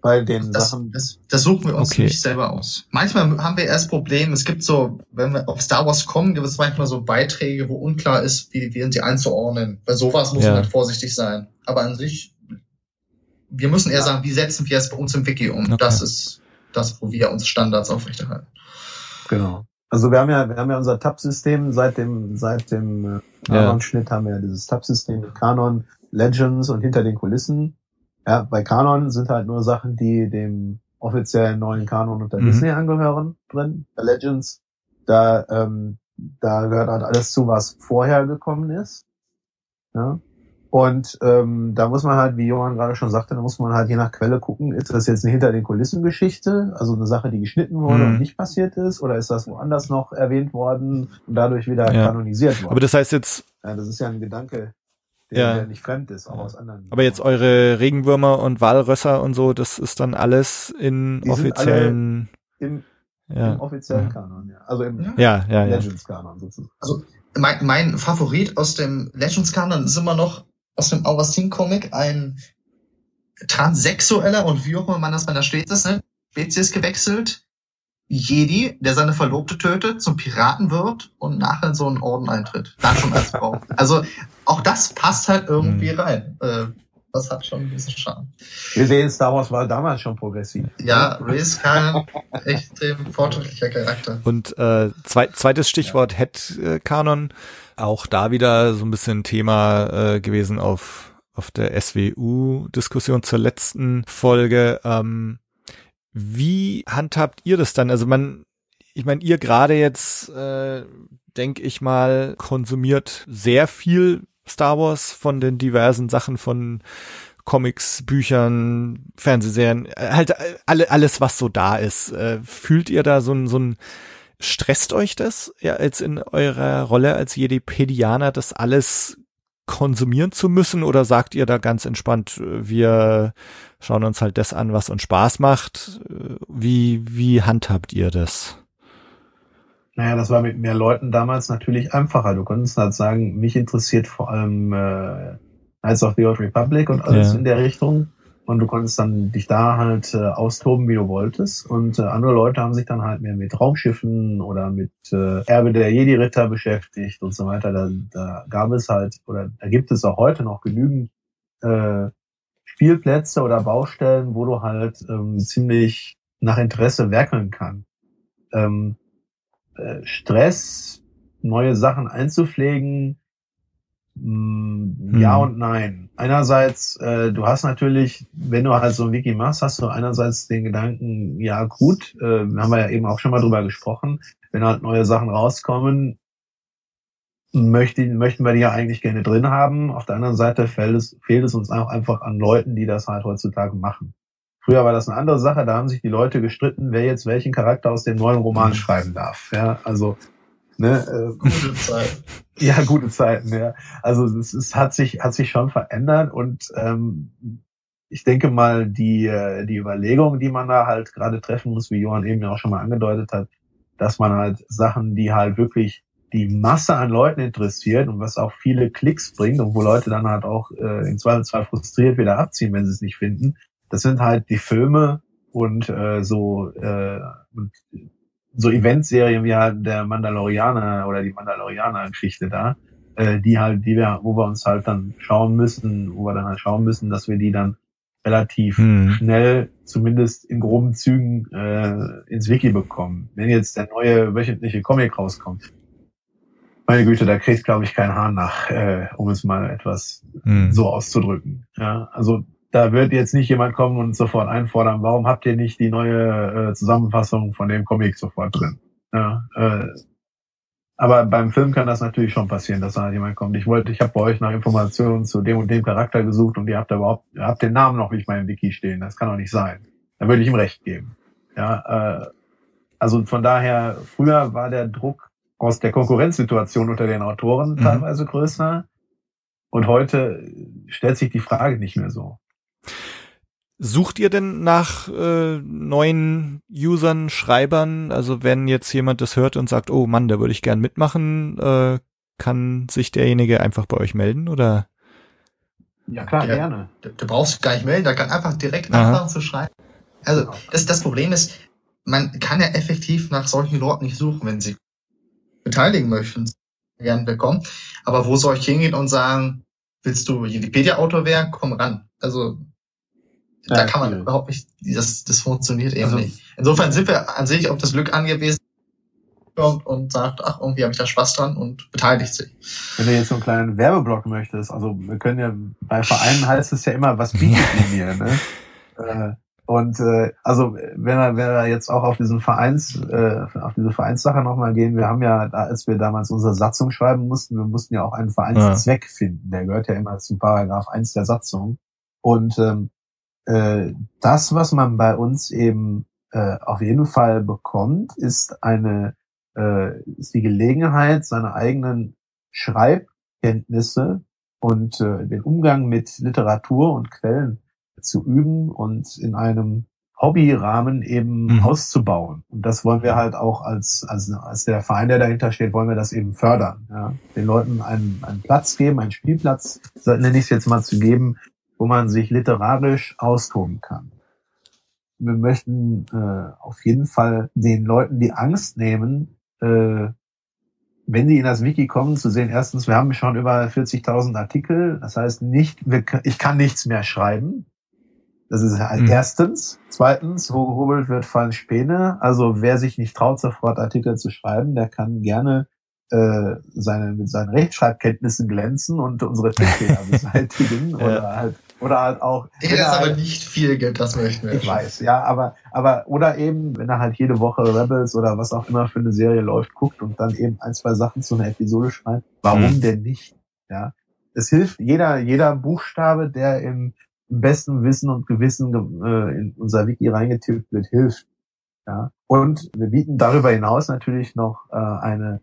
Speaker 4: Bei den
Speaker 3: das,
Speaker 4: Sachen.
Speaker 3: Das, das suchen wir uns okay. nicht selber aus. Manchmal haben wir erst Probleme. Es gibt so, wenn wir auf Star Wars kommen, gibt es manchmal so Beiträge, wo unklar ist, wie, wie sind die einzuordnen. Bei sowas muss ja. man halt vorsichtig sein. Aber an sich, wir müssen eher ja. sagen, wie setzen wir es bei uns im Wiki um? Okay. Das ist das, wo wir unsere Standards aufrechterhalten.
Speaker 4: Genau. Also wir haben ja, wir haben ja unser Tab-System seit dem, seit dem äh, Kanon-Schnitt haben wir ja dieses Tab-System mit Kanon, Legends und hinter den Kulissen. Ja, bei Kanon sind halt nur Sachen, die dem offiziellen neuen Kanon unter mhm. Disney angehören drin. Bei Legends, da, ähm, da gehört halt alles zu, was vorher gekommen ist. Ja. Und ähm, da muss man halt, wie Johann gerade schon sagte, da muss man halt je nach Quelle gucken, ist das jetzt eine hinter den Kulissen Geschichte, also eine Sache, die geschnitten wurde mhm. und nicht passiert ist, oder ist das woanders noch erwähnt worden und dadurch wieder ja. kanonisiert worden?
Speaker 2: Aber das heißt jetzt.
Speaker 4: Ja, das ist ja ein Gedanke, der, ja. der nicht fremd ist, auch aus anderen.
Speaker 2: Aber jetzt eure Regenwürmer und Walrösser und so, das ist dann alles in die offiziellen.
Speaker 4: Im, ja. im offiziellen Kanon, ja. Also im
Speaker 2: ja, ja,
Speaker 3: Legends-Kanon sozusagen. Also mein, mein Favorit aus dem Legends-Kanon ist immer noch aus dem Augustin-Comic ein transsexueller und wie auch immer man das bei der Spezies nennt, Spezies gewechselt, Jedi, der seine Verlobte tötet, zum Piraten wird und nachher in so einen Orden eintritt. Dann schon als Frau. Also auch das passt halt irgendwie mhm. rein. Äh, das hat schon ein bisschen Charme.
Speaker 4: Wir sehen, Star Wars war damals schon progressiv.
Speaker 3: Ja, Ray ist kein extrem fortschrittlicher Charakter.
Speaker 2: Und äh, zwei, zweites Stichwort ja. Head-Kanon. Auch da wieder so ein bisschen Thema äh, gewesen auf, auf der SWU-Diskussion zur letzten Folge. Ähm, wie handhabt ihr das dann? Also man, ich meine, ihr gerade jetzt, äh, denke ich mal, konsumiert sehr viel Star Wars von den diversen Sachen von Comics, Büchern, Fernsehserien, äh, halt äh, alle, alles, was so da ist. Äh, fühlt ihr da so ein, so ein Stresst euch das ja als in eurer Rolle als Jedipedianer, das alles konsumieren zu müssen oder sagt ihr da ganz entspannt, wir schauen uns halt das an, was uns Spaß macht? Wie, wie handhabt ihr das?
Speaker 4: Naja, das war mit mehr Leuten damals natürlich einfacher. Du konntest halt sagen, mich interessiert vor allem äh, Knights of the Old Republic und alles ja. in der Richtung und du konntest dann dich da halt äh, austoben, wie du wolltest. Und äh, andere Leute haben sich dann halt mehr mit Raumschiffen oder mit äh, Erbe der Jedi-Ritter beschäftigt und so weiter. Da, da gab es halt, oder da gibt es auch heute noch genügend äh, Spielplätze oder Baustellen, wo du halt ähm, ziemlich nach Interesse werkeln kann. Ähm, äh, Stress, neue Sachen einzupflegen, hm. Ja und nein. Einerseits, äh, du hast natürlich, wenn du halt so ein Wiki machst, hast du einerseits den Gedanken, ja gut, äh, haben wir ja eben auch schon mal drüber gesprochen, wenn halt neue Sachen rauskommen, möchten, möchten wir die ja eigentlich gerne drin haben. Auf der anderen Seite fehlt es, fehlt es uns auch einfach an Leuten, die das halt heutzutage machen. Früher war das eine andere Sache, da haben sich die Leute gestritten, wer jetzt welchen Charakter aus dem neuen Roman schreiben darf. Ja, also Ne, äh, gute Zeiten. ja, gute Zeiten, ja. Also es, es hat sich, hat sich schon verändert und ähm, ich denke mal, die, äh, die Überlegung, die man da halt gerade treffen muss, wie Johann eben ja auch schon mal angedeutet hat, dass man halt Sachen, die halt wirklich die Masse an Leuten interessiert und was auch viele Klicks bringt und wo Leute dann halt auch äh, im Zweifelsfall frustriert wieder abziehen, wenn sie es nicht finden, das sind halt die Filme und äh, so äh, und so Eventserien wie halt der Mandalorianer oder die Mandalorianer-Geschichte da, äh, die halt, die wir, wo wir uns halt dann schauen müssen, wo wir dann halt schauen müssen, dass wir die dann relativ hm. schnell, zumindest in groben Zügen, äh, ins Wiki bekommen. Wenn jetzt der neue wöchentliche Comic rauskommt, meine Güte, da kriegt, glaube ich, kein Hahn nach, äh, um es mal etwas hm. so auszudrücken. Ja, also da wird jetzt nicht jemand kommen und sofort einfordern, warum habt ihr nicht die neue äh, Zusammenfassung von dem Comic sofort drin? Ja, äh, aber beim Film kann das natürlich schon passieren, dass da jemand kommt. Ich wollte, ich habe bei euch nach Informationen zu dem und dem Charakter gesucht und ihr habt da überhaupt, ihr habt den Namen noch nicht mal im Wiki stehen. Das kann doch nicht sein. Da würde ich ihm recht geben. Ja, äh, also von daher, früher war der Druck aus der Konkurrenzsituation unter den Autoren mhm. teilweise größer. Und heute stellt sich die Frage nicht mehr so.
Speaker 2: Sucht ihr denn nach äh, neuen Usern, Schreibern? Also wenn jetzt jemand das hört und sagt, oh Mann, da würde ich gern mitmachen, äh, kann sich derjenige einfach bei euch melden oder?
Speaker 3: Ja klar, ja, gerne. Du, du, brauchst gar nicht melden, da kann einfach direkt Aha. anfangen zu schreiben. Also das, das Problem ist, man kann ja effektiv nach solchen Leuten nicht suchen, wenn sie beteiligen möchten, gern bekommen. Aber wo soll ich hingehen und sagen, willst du Wikipedia-Autor werden? Komm ran. Also da kann man überhaupt nicht, das, das funktioniert eben also, nicht. Insofern sind wir an sich auf das Glück angewiesen kommt und sagt, ach, irgendwie habe ich da Spaß dran und beteiligt sich.
Speaker 4: Wenn du jetzt so einen kleinen Werbeblock möchtest, also wir können ja, bei Vereinen heißt es ja immer, was bietet ihr mir, ne? Äh, und äh, also wenn wir, wenn wir jetzt auch auf diesen Vereins, äh, auf diese Vereinssache nochmal gehen, wir haben ja, als wir damals unsere Satzung schreiben mussten, wir mussten ja auch einen Vereinszweck ja. finden. Der gehört ja immer zum Paragraph 1 der Satzung. Und ähm, äh, das, was man bei uns eben äh, auf jeden Fall bekommt, ist eine äh, ist die Gelegenheit, seine eigenen Schreibkenntnisse und äh, den Umgang mit Literatur und Quellen zu üben und in einem Hobbyrahmen eben mhm. auszubauen. Und das wollen wir halt auch als, als, als der Verein, der dahinter steht, wollen wir das eben fördern. Ja? Den Leuten einen, einen Platz geben, einen Spielplatz, nenne ich es jetzt mal zu geben, wo man sich literarisch austoben kann. Wir möchten äh, auf jeden Fall den Leuten die Angst nehmen, äh, wenn die in das Wiki kommen, zu sehen, erstens, wir haben schon über 40.000 Artikel, das heißt nicht, wir, ich kann nichts mehr schreiben. Das ist halt mhm. erstens. Zweitens, wo gehobelt wird, fallen Späne. Also wer sich nicht traut, sofort Artikel zu schreiben, der kann gerne äh, seine, mit seinen Rechtschreibkenntnissen glänzen und unsere Tippfehler beseitigen oder halt oder halt auch.
Speaker 3: Der ist halt, aber nicht viel Geld, das möchten wir.
Speaker 4: Ich weiß, ja, aber, aber, oder eben, wenn er halt jede Woche Rebels oder was auch immer für eine Serie läuft, guckt und dann eben ein, zwei Sachen zu einer Episode schreibt, warum mhm. denn nicht? Ja. Es hilft jeder, jeder Buchstabe, der im, im besten Wissen und Gewissen äh, in unser Wiki reingetippt wird, hilft. Ja. Und wir bieten darüber hinaus natürlich noch äh, eine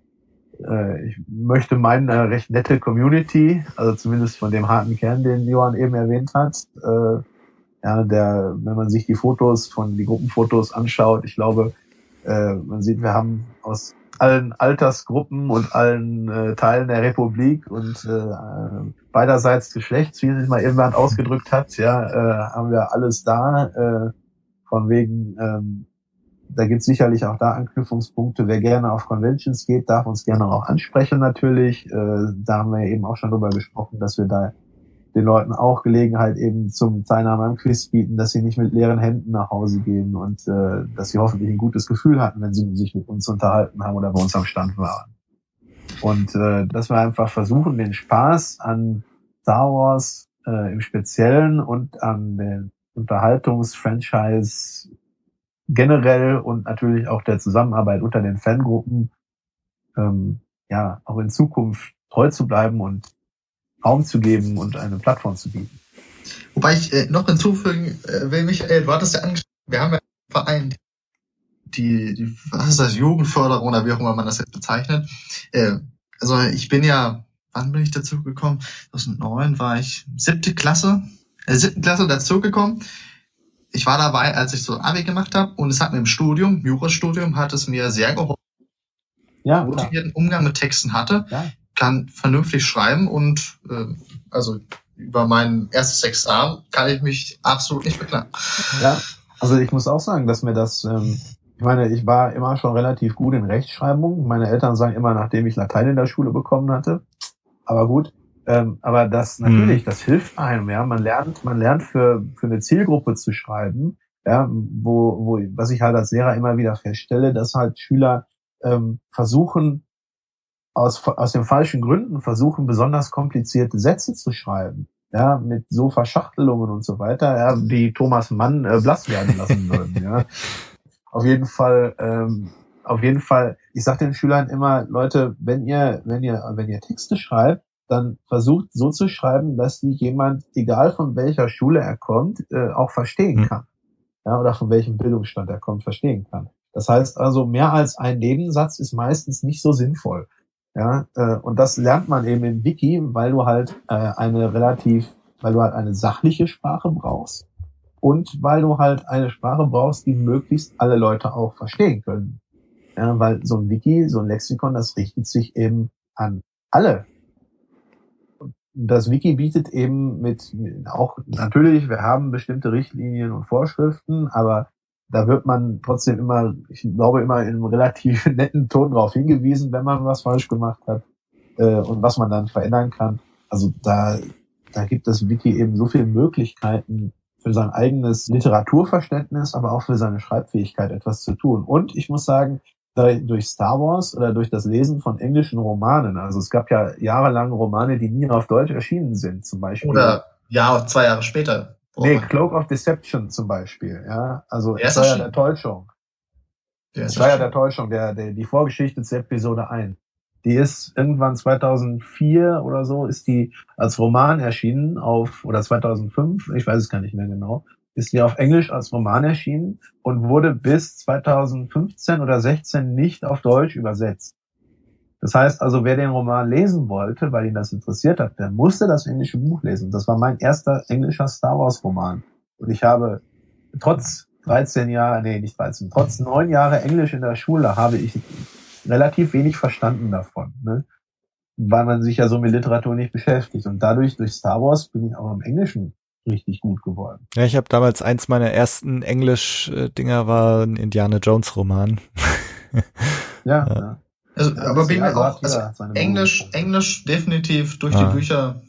Speaker 4: äh, ich möchte meinen, eine recht nette Community, also zumindest von dem harten Kern, den Johann eben erwähnt hat. Äh, ja, der, wenn man sich die Fotos von die Gruppenfotos anschaut, ich glaube, äh, man sieht, wir haben aus allen Altersgruppen und allen äh, Teilen der Republik und äh, beiderseits Geschlechts, wie sich mal irgendwann ausgedrückt hat, ja, äh, haben wir alles da, äh, von wegen ähm, da gibt es sicherlich auch da Anknüpfungspunkte. Wer gerne auf Conventions geht, darf uns gerne auch ansprechen natürlich. Äh, da haben wir eben auch schon drüber gesprochen, dass wir da den Leuten auch Gelegenheit eben zum Teilnahme am Quiz bieten, dass sie nicht mit leeren Händen nach Hause gehen und äh, dass sie hoffentlich ein gutes Gefühl hatten, wenn sie sich mit uns unterhalten haben oder bei uns am Stand waren. Und äh, dass wir einfach versuchen, den Spaß an Star Wars äh, im Speziellen und an den Unterhaltungsfranchise generell und natürlich auch der Zusammenarbeit unter den Fangruppen ähm, ja auch in Zukunft treu zu bleiben und Raum zu geben und eine Plattform zu bieten.
Speaker 3: Wobei ich äh, noch hinzufügen äh, will, Michael, du hattest ja angesprochen, wir haben ja einen Verein, die, die, was ist das, Jugendförderung oder wie auch immer man das jetzt bezeichnet. Äh, also ich bin ja, wann bin ich dazu gekommen? 2009 war ich siebte Klasse, äh, siebten Klasse dazugekommen ich war dabei, als ich so Abi gemacht habe und es hat mir im Studium, Jurastudium, hat es mir sehr geholfen,
Speaker 4: Ja,
Speaker 3: motivierten Umgang mit Texten hatte,
Speaker 4: Ja.
Speaker 3: kann vernünftig schreiben und äh, also über mein erstes Examen kann ich mich absolut nicht beklagen.
Speaker 4: Ja, also ich muss auch sagen, dass mir das, ähm, ich meine, ich war immer schon relativ gut in Rechtschreibung. Meine Eltern sagen immer, nachdem ich Latein in der Schule bekommen hatte. Aber gut, ähm, aber das natürlich, das hilft einem, ja. Man lernt, man lernt für für eine Zielgruppe zu schreiben, ja, wo wo was ich halt als Lehrer immer wieder feststelle, dass halt Schüler ähm, versuchen aus aus den falschen Gründen versuchen besonders komplizierte Sätze zu schreiben ja, mit so Verschachtelungen und so weiter, ja, die Thomas Mann äh, blass werden lassen würden, ja. Auf jeden Fall, ähm, auf jeden Fall, ich sage den Schülern immer, Leute, wenn ihr, wenn ihr, wenn ihr Texte schreibt, dann versucht so zu schreiben, dass die jemand, egal von welcher Schule er kommt, äh, auch verstehen
Speaker 2: Hm.
Speaker 4: kann. Ja, oder von welchem Bildungsstand er kommt, verstehen kann. Das heißt also, mehr als ein Nebensatz ist meistens nicht so sinnvoll. Ja, äh, und das lernt man eben im Wiki, weil du halt äh, eine relativ, weil du halt eine sachliche Sprache brauchst und weil du halt eine Sprache brauchst, die möglichst alle Leute auch verstehen können. Ja, weil so ein Wiki, so ein Lexikon, das richtet sich eben an alle. Das Wiki bietet eben mit, auch natürlich, wir haben bestimmte Richtlinien und Vorschriften, aber da wird man trotzdem immer, ich glaube immer in einem relativ netten Ton darauf hingewiesen, wenn man was falsch gemacht hat äh, und was man dann verändern kann. Also da, da gibt das Wiki eben so viele Möglichkeiten für sein eigenes Literaturverständnis, aber auch für seine Schreibfähigkeit etwas zu tun. Und ich muss sagen, durch Star Wars oder durch das Lesen von englischen Romanen, also es gab ja jahrelang Romane, die nie auf Deutsch erschienen sind, zum Beispiel.
Speaker 3: Oder ja, zwei Jahre später.
Speaker 4: Nee, Cloak of Deception zum Beispiel, ja. Also
Speaker 3: ist
Speaker 4: Steuer der? Täuschung.
Speaker 3: Der ist
Speaker 4: Steuer der Täuschung, der, der, die Vorgeschichte zu Episode 1. Die ist irgendwann 2004 oder so, ist die als Roman erschienen auf, oder 2005, ich weiß es gar nicht mehr genau, ist die auf Englisch als Roman erschienen und wurde bis 2015 oder 16 nicht auf Deutsch übersetzt. Das heißt also, wer den Roman lesen wollte, weil ihn das interessiert hat, der musste das englische Buch lesen. Das war mein erster englischer Star Wars Roman. Und ich habe trotz 13 Jahre, nee, nicht 13, trotz neun Jahre Englisch in der Schule habe ich relativ wenig verstanden davon, ne? weil man sich ja so mit Literatur nicht beschäftigt. Und dadurch, durch Star Wars, bin ich auch im Englischen richtig gut geworden.
Speaker 2: Ja, ich habe damals eins meiner ersten Englisch-Dinger war ein Indiana Jones Roman.
Speaker 4: Ja,
Speaker 2: Ja.
Speaker 3: Also,
Speaker 4: Ja,
Speaker 3: aber bin mir auch, also Englisch. Englisch definitiv durch
Speaker 2: Ah.
Speaker 3: die Bücher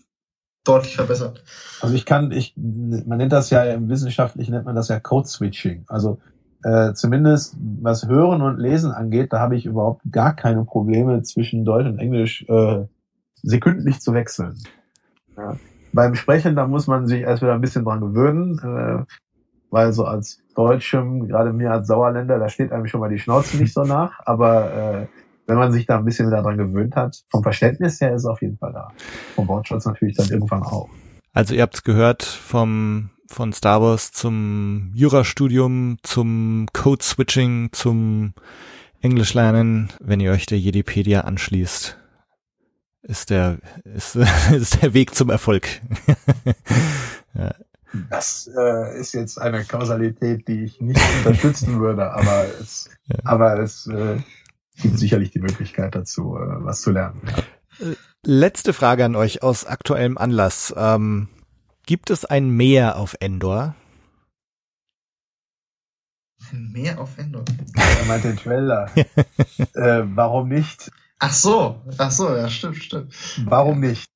Speaker 3: deutlich verbessert.
Speaker 4: Also ich kann, ich, man nennt das ja im Wissenschaftlichen nennt man das ja Code Switching. Also äh, zumindest was Hören und Lesen angeht, da habe ich überhaupt gar keine Probleme zwischen Deutsch und Englisch äh, sekündlich zu wechseln. Ja. Beim Sprechen, da muss man sich erst wieder ein bisschen dran gewöhnen, äh, weil so als Deutschem, gerade mir als Sauerländer, da steht einem schon mal die Schnauze nicht so nach, aber äh, wenn man sich da ein bisschen wieder dran gewöhnt hat, vom Verständnis her ist es auf jeden Fall da. Vom Wortschatz natürlich dann irgendwann auch.
Speaker 2: Also ihr habt's gehört vom von Star Wars zum Jurastudium, zum Code Switching, zum Englisch lernen, wenn ihr euch der Jedipedia anschließt, ist der ist, ist der Weg zum Erfolg. ja.
Speaker 4: Das äh, ist jetzt eine Kausalität, die ich nicht unterstützen würde, aber es,
Speaker 2: Ja.
Speaker 4: aber es äh, gibt sicherlich die Möglichkeit dazu, äh, was zu lernen. Ja.
Speaker 2: Letzte Frage an euch aus aktuellem Anlass. Ähm, gibt es ein Meer auf Endor?
Speaker 3: Mehr auf Endor.
Speaker 4: Er meint den Trailer. äh, warum nicht?
Speaker 3: Ach so, ach so, ja, stimmt, stimmt.
Speaker 4: Warum nicht?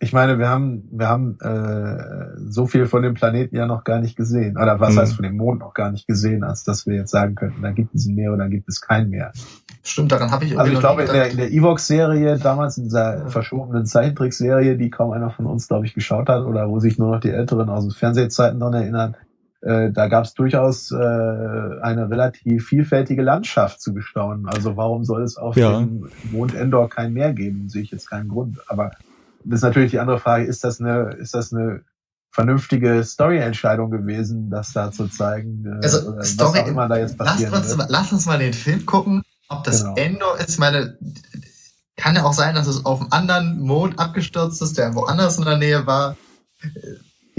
Speaker 4: Ich meine, wir haben, wir haben äh, so viel von dem Planeten ja noch gar nicht gesehen. Oder was
Speaker 2: Mhm.
Speaker 4: heißt von dem Mond noch gar nicht gesehen, als dass wir jetzt sagen könnten, da gibt es ein Meer oder da gibt es kein Meer.
Speaker 3: Stimmt, daran habe ich
Speaker 4: Also
Speaker 3: irgendwie
Speaker 4: ich
Speaker 3: noch
Speaker 4: glaube, der, in der Evox-Serie, damals in dieser
Speaker 3: Ja.
Speaker 4: verschobenen Zeichentrickserie, die kaum einer von uns, glaube ich, geschaut hat, oder wo sich nur noch die Älteren aus den Fernsehzeiten dran erinnern, äh, da gab es durchaus äh, eine relativ vielfältige Landschaft zu bestaunen. Also warum soll es auf
Speaker 2: Ja.
Speaker 4: dem Mond Endor kein Meer geben? Sehe ich jetzt keinen Grund. Aber das ist natürlich die andere Frage, ist das eine, ist das eine vernünftige Story-Entscheidung gewesen, das da zu zeigen, äh,
Speaker 3: Also,
Speaker 4: oder
Speaker 3: Story-
Speaker 4: was auch immer da jetzt
Speaker 3: Lass
Speaker 4: passieren
Speaker 3: uns, lass uns mal den Film gucken, ob das
Speaker 4: Genau.
Speaker 3: Endor ist. Ich meine, kann ja auch sein, dass es auf einem anderen Mond abgestürzt ist, der woanders in der Nähe war.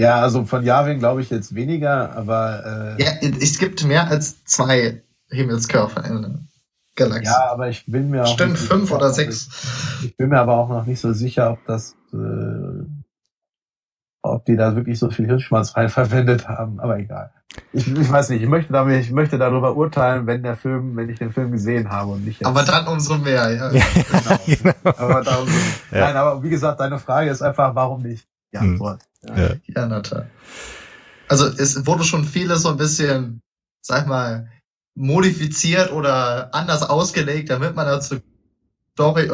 Speaker 4: Ja, also von Yavin glaube ich jetzt weniger, aber äh,
Speaker 3: Ja, es gibt mehr als zwei Himmelskörper. Galaxie.
Speaker 4: Ja, aber ich bin mir auch
Speaker 3: Stimmt, fünf
Speaker 4: sicher,
Speaker 3: oder sechs.
Speaker 4: Ich, ich bin mir aber auch noch nicht so sicher, ob das, äh, ob die da wirklich so viel Hirnschmalz rein verwendet haben. Aber egal. Ich, ich weiß nicht. Ich möchte damit, ich möchte darüber urteilen, wenn der Film, wenn ich den Film gesehen habe und nicht jetzt.
Speaker 3: Aber dann umso mehr, ja.
Speaker 2: Ja,
Speaker 4: Genau.
Speaker 2: genau.
Speaker 4: aber da,
Speaker 2: Ja.
Speaker 4: Nein, aber wie gesagt, deine Frage ist einfach, warum nicht? Die
Speaker 2: Hm.
Speaker 4: Antwort.
Speaker 2: Ja.
Speaker 3: Ja, na toll. Also es wurde schon vieles so ein bisschen, sag mal, modifiziert oder anders ausgelegt, damit man dazu Story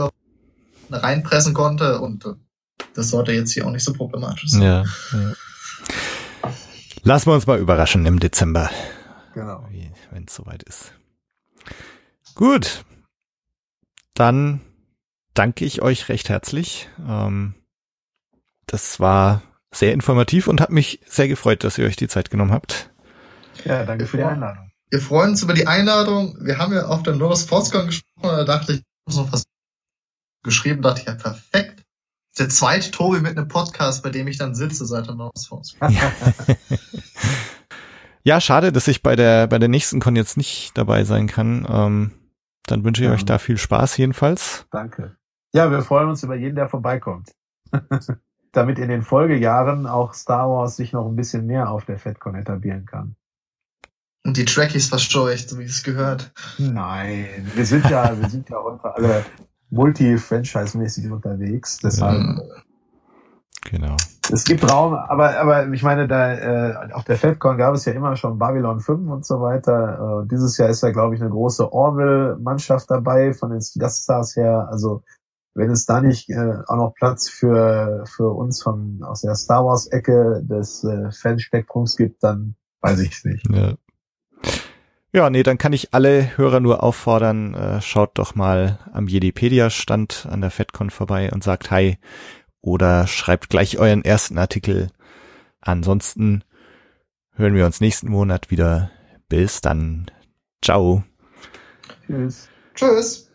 Speaker 3: reinpressen konnte und äh, das sollte jetzt hier auch nicht so problematisch sein.
Speaker 2: Ja, ja. Lassen wir uns mal überraschen im Dezember,
Speaker 4: Genau.
Speaker 2: wenn es soweit ist. Gut, dann danke ich euch recht herzlich. Ähm, das war sehr informativ und hat mich sehr gefreut, dass ihr euch die Zeit genommen habt.
Speaker 4: Ja, danke für die Einladung.
Speaker 3: Wir freuen uns über die Einladung. Wir haben ja auf der Norris Sportscon gesprochen, da dachte ich, ich muss noch was geschrieben, dachte ich, ja, perfekt. Der zweite Tobi mit einem Podcast, bei dem ich dann sitze seit der Norris Sportscon.
Speaker 2: Ja, schade, dass ich bei der bei der nächsten Con jetzt nicht dabei sein kann. Ähm, dann wünsche ich
Speaker 4: Ja.
Speaker 2: euch da viel Spaß jedenfalls.
Speaker 4: Danke. Ja, wir freuen uns über jeden, der vorbeikommt. Damit in den Folgejahren auch Star Wars sich noch ein bisschen mehr auf der FedCon etablieren kann.
Speaker 3: Und die Trekkies verscheucht, so wie es gehört.
Speaker 4: Nein, wir sind ja, wir sind ja heute alle multi-franchise-mäßig unterwegs. Deshalb,
Speaker 3: Mhm.
Speaker 2: Genau.
Speaker 4: es gibt Raum, aber, aber ich meine, da, äh, auf der FedCon gab es ja immer schon Babylon 5 und so weiter. Äh, dieses Jahr ist da, glaube ich, eine große Orville-Mannschaft dabei von den Gaststars her. Also, wenn es da nicht äh, auch noch Platz für, für uns von, aus der Star Wars-Ecke des äh, Fanspektrums gibt, dann weiß ich es nicht.
Speaker 2: Ja. Ja, nee, dann kann ich alle Hörer nur auffordern, äh, schaut doch mal am Jedipedia-Stand an der FedCon vorbei und sagt Hi oder schreibt gleich euren ersten Artikel. Ansonsten hören wir uns nächsten Monat wieder. Bis dann. Ciao.
Speaker 4: Tschüss.
Speaker 3: Tschüss.